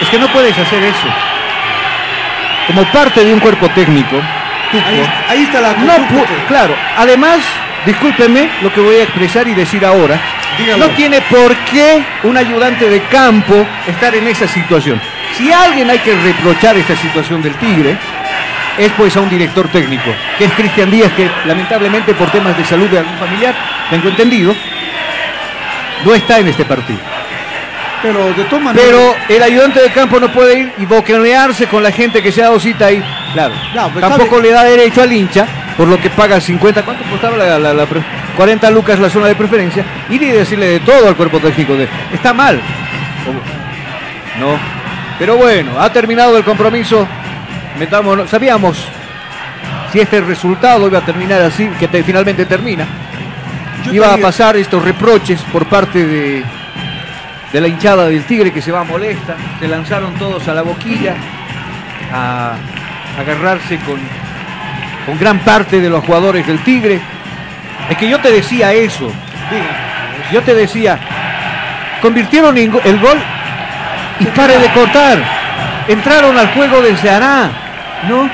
Speaker 2: Es que no puedes hacer eso. Como parte de un cuerpo técnico,
Speaker 3: Ahí, ahí está la
Speaker 2: no claro, además, discúlpeme lo que voy a expresar y decir ahora,
Speaker 3: Dígalo.
Speaker 2: no tiene por qué un ayudante de campo estar en esa situación. Si a alguien hay que reprochar esta situación del Tigre, es pues a un director técnico, que es Cristian Díaz, que lamentablemente por temas de salud de algún familiar, tengo entendido, no está en este partido.
Speaker 3: Pero de todas maneras.
Speaker 2: Pero el ayudante de campo no puede ir y boquenearse con la gente que se ha dado cita ahí. Claro.
Speaker 3: No,
Speaker 2: Tampoco
Speaker 3: sabe-
Speaker 2: le da derecho al hincha, por lo que paga 50, ¿cuánto costaba la, la- la pre- 40 lucas la zona de preferencia? Ir y decirle de todo al cuerpo técnico. De, está mal. No. Pero bueno, ha terminado el compromiso. Metámonos. Sabíamos si este resultado iba a terminar así, que te- finalmente termina.
Speaker 3: Yo
Speaker 2: iba a pasar estos reproches por parte de, de la hinchada del Tigre que se va molesta. Se lanzaron todos a la boquilla a agarrarse con, con gran parte de los jugadores del Tigre. Es que yo te decía eso. Yo te decía, convirtieron el gol y pare de cortar. Entraron al juego desde Ará, ¿no?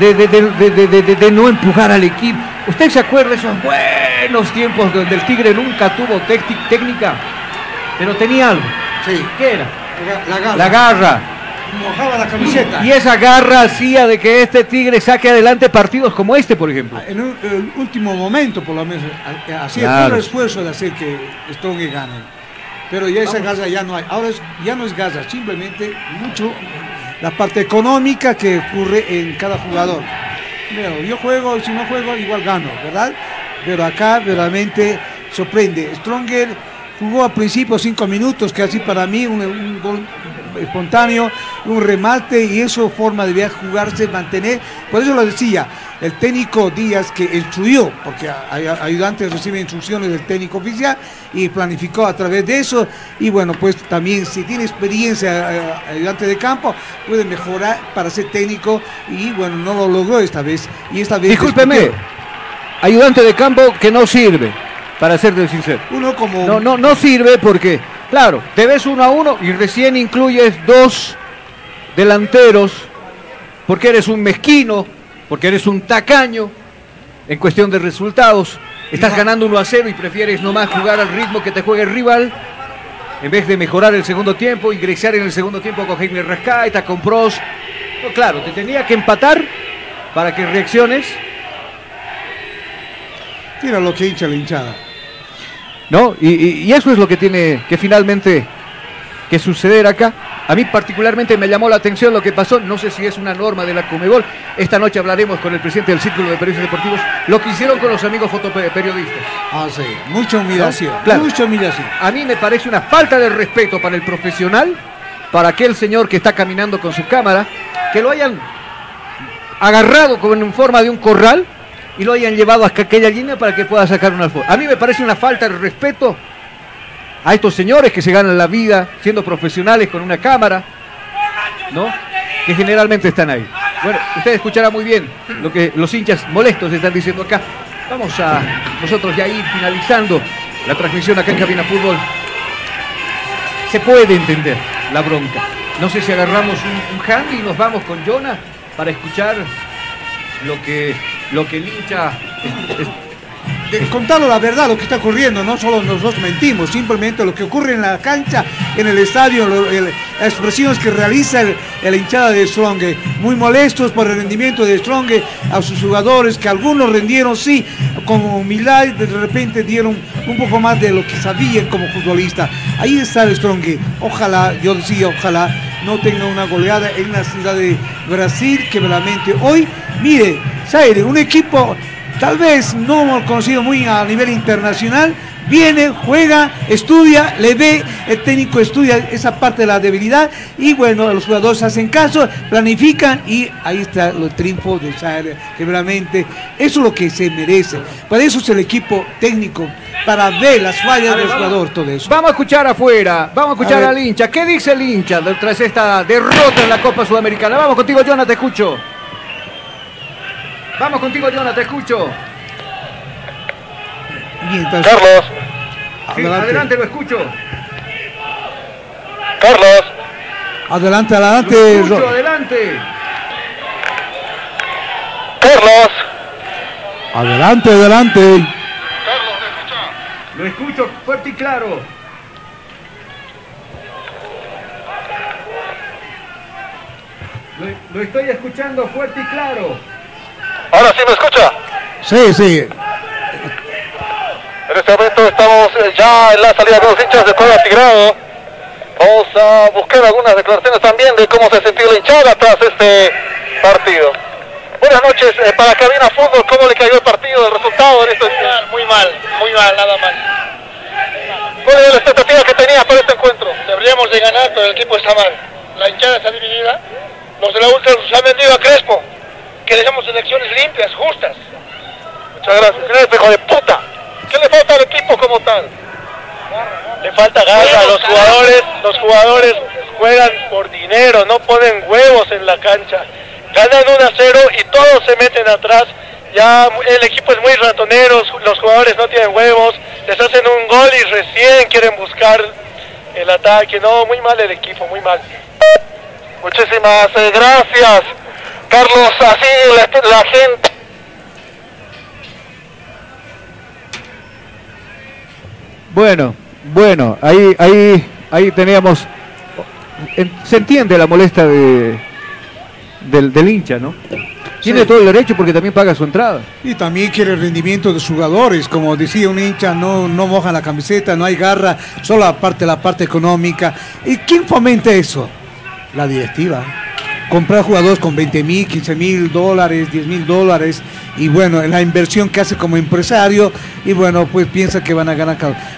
Speaker 2: De, de- de- de- de- de- de- de no empujar al equipo. ¿Usted se acuerda de esos buenos tiempos donde el Tigre nunca tuvo técnica? Pero tenía algo.
Speaker 3: Sí,
Speaker 2: ¿Qué era?
Speaker 3: la garra.
Speaker 2: La garra.
Speaker 3: Mojaba la camiseta.
Speaker 2: Y esa garra hacía de que este Tigre saque adelante partidos como este, por ejemplo.
Speaker 3: En un- el último momento, por lo menos, ha- hacía
Speaker 2: Claro.
Speaker 3: todo el esfuerzo de hacer que Strong gane. Pero ya esa garra ya no hay. Ahora es- ya no es garra, simplemente mucho la parte económica que ocurre en cada jugador. Pero yo juego, si no juego, igual gano, ¿verdad? Pero acá verdaderamente sorprende. Stronger jugó al principio cinco minutos, así para mí un gol espontáneo, un remate y eso forma de jugarse, mantener. Por eso lo decía, el técnico Díaz que instruyó, porque ayudantes reciben instrucciones del técnico oficial y planificó a través de eso. Y bueno, pues también si tiene experiencia eh, ayudante de campo, puede mejorar para ser técnico y bueno, no lo logró esta vez. Y esta vez
Speaker 2: Discúlpeme,
Speaker 3: discutió.
Speaker 2: ayudante de campo que no sirve, para serte sincero.
Speaker 3: Uno como
Speaker 2: No, no, no sirve porque, claro, te ves uno a uno y recién incluyes dos delanteros porque eres un mezquino, porque eres un tacaño en cuestión de resultados. Estás ganando 1 a 0 y prefieres nomás jugar al ritmo que te juega el rival en vez de mejorar el segundo tiempo, ingresar en el segundo tiempo con Jaime Rascaita, con Pros. No, claro, te tenía que empatar para que reacciones.
Speaker 3: Mira lo que hincha la hinchada.
Speaker 2: ¿No? Y, y- y eso es lo que tiene que finalmente que suceder acá. A mí particularmente me llamó la atención lo que pasó, no sé si es una norma de la Comebol. Esta noche hablaremos con el presidente del Círculo de Periodistas Deportivos, lo que hicieron con los amigos fotoperiodistas.
Speaker 3: Ah, sí, mucha humillación.
Speaker 2: ¿No? Claro.
Speaker 3: Mucha humillación.
Speaker 2: A mí me parece una falta de respeto para el profesional, para aquel señor que está caminando con su cámara, que lo hayan agarrado como en forma de un corral y lo hayan llevado hasta aquella línea para que pueda sacar una foto. A mí me parece una falta de respeto a estos señores que se ganan la vida siendo profesionales con una cámara, ¿no? Que generalmente están ahí. Bueno, usted escuchará muy bien lo que los hinchas molestos están diciendo acá. Vamos a nosotros ya ir finalizando la transmisión acá en Cabina Fútbol. Se puede entender la bronca. No sé si agarramos un, un handy y nos vamos con Jonah para escuchar lo que, lo que el hincha
Speaker 3: de contarlo la verdad, lo que está ocurriendo, no solo nosotros mentimos, simplemente lo que ocurre en la cancha, en el estadio, las expresiones que realiza el, hinchada de Strong, muy molestos por el rendimiento de Strong, a sus jugadores, que algunos rendieron, sí, con humildad, de repente dieron un poco más de lo que sabían como futbolista. Ahí está el Strong, ojalá, yo decía, ojalá no tenga una goleada en la ciudad de Brasil, que realmente hoy, mire, Zaire, un equipo tal vez no conocido muy a nivel internacional, viene, juega, estudia, le ve, el técnico estudia esa parte de la debilidad y bueno, los jugadores hacen caso, planifican y ahí está el triunfo de Zaire, que realmente eso es lo que se merece. Para eso es el equipo técnico, para ver las fallas del jugador, todo eso.
Speaker 2: Vamos a escuchar afuera, vamos a escuchar
Speaker 3: A
Speaker 2: al hincha. ¿Qué dice el hincha tras esta derrota en la Copa Sudamericana? Vamos contigo, Jonah, te escucho. Vamos contigo, Jonah, te escucho.
Speaker 11: Carlos,
Speaker 2: Sí,
Speaker 3: Adelante.
Speaker 2: adelante, lo escucho.
Speaker 11: Carlos,
Speaker 3: Adelante,
Speaker 2: Lo
Speaker 3: adelante.
Speaker 2: escucho,
Speaker 3: Ro-
Speaker 2: adelante.
Speaker 11: Carlos,
Speaker 3: Adelante, adelante.
Speaker 2: Lo escucho fuerte y claro. Lo, lo estoy escuchando fuerte y claro.
Speaker 11: Ahora sí me escucha.
Speaker 3: Sí, sí.
Speaker 11: En este momento estamos eh, ya en la salida de los hinchas de Puebla Tigrado. Vamos a buscar algunas declaraciones también de cómo se sintió la hinchada tras este partido. Buenas noches eh, para Cabina Fútbol. ¿Cómo le cayó el partido, el resultado en este
Speaker 12: Muy mal, muy mal, nada mal.
Speaker 11: ¿Cuál era la expectativa que tenía para este encuentro?
Speaker 12: Deberíamos de ganar, pero el equipo está mal. La hinchada está dividida. Los de la Ultra nos han vendido a Crespo. Que dejemos elecciones limpias, justas.
Speaker 11: Muchas gracias. Gracias, hijo de puta. ¿Qué le falta al equipo como tal?
Speaker 12: Le falta garra, los jugadores, los jugadores juegan por dinero, no ponen huevos en la cancha. Ganan 1 a 0 y todos se meten atrás. Ya el equipo es muy ratonero, los jugadores no tienen huevos, les hacen un gol y recién quieren buscar el ataque. No, muy mal el equipo, muy mal.
Speaker 11: Muchísimas eh, gracias. Carlos, así la, la gente...
Speaker 2: Bueno, bueno, ahí, ahí, ahí teníamos. en- se entiende la molestia de, del, del hincha, ¿no? Tiene
Speaker 3: Sí.
Speaker 2: todo el derecho porque también paga su entrada.
Speaker 3: Y también quiere el rendimiento de los jugadores, como decía un hincha, no, no mojan la camiseta, no hay garra, solo aparte la parte económica. ¿Y quién fomenta eso? La directiva. Comprar jugadores con 20 mil, 15 mil dólares, 10 mil dólares, y bueno, la inversión que hace como empresario, y bueno, pues piensa que van a ganar.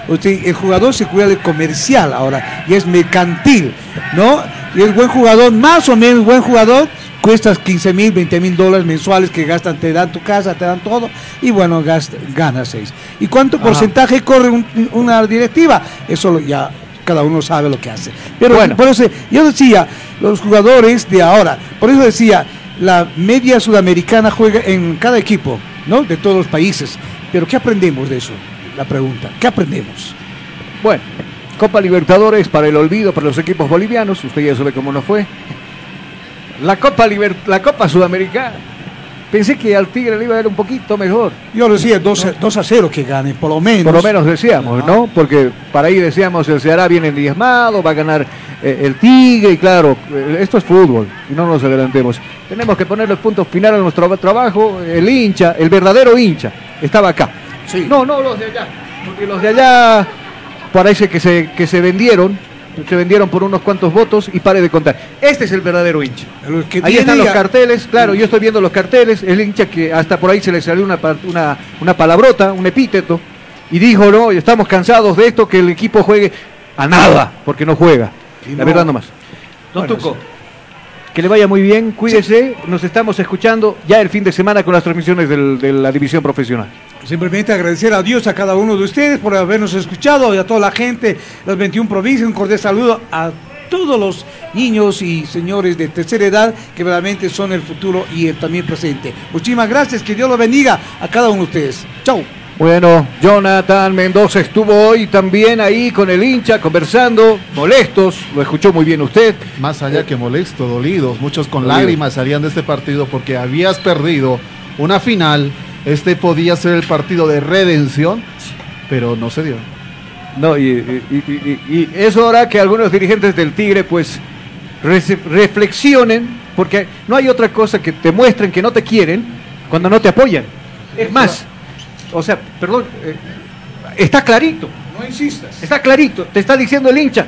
Speaker 3: Usted, el jugador se cuida del comercial ahora, y es mercantil, ¿no? Y el buen jugador, más o menos buen jugador, cuestas 15 mil, 20 mil dólares mensuales que gastan, te dan tu casa, te dan todo, y bueno, gasta, gana 6. ¿Y cuánto
Speaker 2: Ajá.
Speaker 3: porcentaje corre un- una directiva? Eso lo- ya cada uno sabe lo que hace. Pero
Speaker 2: Bueno.
Speaker 3: por eso yo decía, los jugadores de ahora, por eso decía, la media sudamericana juega en cada equipo, ¿no? De todos los países. Pero ¿qué aprendemos de eso? La pregunta, ¿qué aprendemos?
Speaker 2: Bueno, Copa Libertadores para el olvido para los equipos bolivianos, usted ya sabe cómo nos fue. La Copa, Liber- la Copa Sudamericana. Pensé que al Tigre le iba a ir un poquito mejor.
Speaker 3: Yo lo decía 2, a 0 que gane, por lo menos.
Speaker 2: Por lo menos decíamos, ¿no? Porque para ahí decíamos, el Ceará viene diezmado, va a ganar eh, el Tigre, y claro, eh, esto es fútbol, y no nos adelantemos. Tenemos que ponerle punto final a nuestro trabajo. El hincha, el verdadero hincha, estaba acá. No, no los de allá, porque los de allá parece que se, que se vendieron, se vendieron por unos cuantos votos y pare de contar. Este es el verdadero hincha.
Speaker 3: que
Speaker 2: Ahí están los carteles, claro, yo estoy viendo los carteles, el hincha que hasta por ahí se le salió una, una, una palabrota, un epíteto, y dijo, no, estamos cansados de esto, que el equipo juegue a nada, porque no juega. La
Speaker 3: no-
Speaker 2: verdad nomás. Don
Speaker 3: Bueno,
Speaker 2: Tuco, que le vaya muy bien, cuídese, nos estamos escuchando ya el fin de semana con las transmisiones del- de la división profesional.
Speaker 3: Simplemente agradecer a Dios, a cada uno de ustedes por habernos escuchado y a toda la gente, las 21 provincias, un cordial saludo a todos los niños y señores de tercera edad que realmente son el futuro y el también presente. Muchísimas gracias, que Dios los bendiga a cada uno de ustedes. Chau.
Speaker 2: Bueno, Jonathan Mendoza estuvo hoy también ahí con el hincha conversando, molestos, lo escuchó muy bien usted.
Speaker 4: Más allá que molesto, dolidos, muchos con lágrimas salían de este partido porque habías perdido una final. Este podía ser el partido de redención, pero no se dio.
Speaker 2: No, y, y- y- y- y es hora que algunos dirigentes del Tigre pues reflexionen, porque no hay otra cosa que te muestren que no te quieren cuando no te apoyan. Es más, o sea, perdón, eh, está clarito,
Speaker 3: No insistas.
Speaker 2: está clarito, te está diciendo el hincha.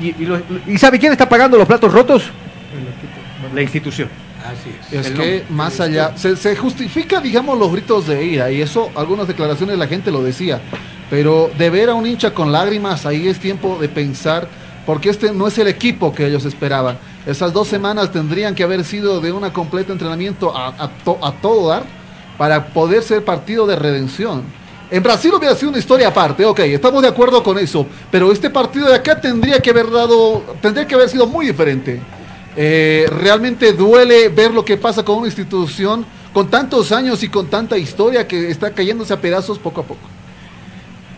Speaker 2: ¿Y, y lo- y sabe quién está pagando los platos rotos? La institución.
Speaker 3: Así
Speaker 4: Es
Speaker 2: El
Speaker 4: que
Speaker 2: nombre.
Speaker 4: más allá, se, se justifica, digamos, los gritos de ira, y eso, algunas declaraciones la gente lo decía, pero de ver a un hincha con lágrimas, ahí es tiempo de pensar, porque este no es el equipo que ellos esperaban. Esas dos semanas tendrían que haber sido de un completo entrenamiento a, a to- a todo dar para poder ser partido de redención. En Brasil hubiera sido una historia aparte, ok, estamos de acuerdo con eso, pero este partido de acá tendría que haber dado, tendría que haber sido muy diferente. Eh, realmente duele ver lo que pasa con una institución con tantos años y con tanta historia que está cayéndose a pedazos poco a poco.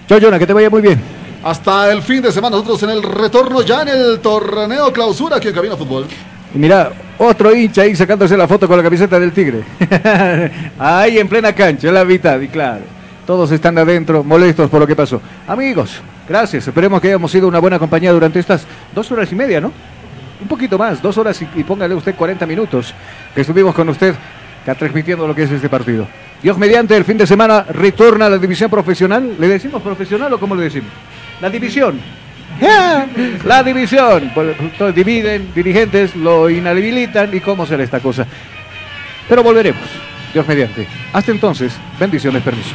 Speaker 2: Chao, Jonah, que te vaya muy bien.
Speaker 4: Hasta el fin de semana, nosotros en el retorno ya en el torneo clausura aquí en Cabina Fútbol.
Speaker 2: Mira, otro hincha ahí sacándose la foto con la camiseta del Tigre. ahí en plena cancha, en la mitad, y claro. Todos están adentro, molestos por lo que pasó. Amigos, gracias. Esperemos que hayamos sido una buena compañía durante estas dos horas y media, ¿no? Un poquito más, dos horas y, y póngale usted 40 minutos que estuvimos con usted transmitiendo lo que es este partido. Dios mediante, el fin de semana retorna a la división profesional. ¿Le decimos profesional o cómo le decimos? La división. la división. Entonces dividen, dirigentes lo inhabilitan y cómo será esta cosa. Pero volveremos, Dios mediante. Hasta entonces, bendiciones, permiso.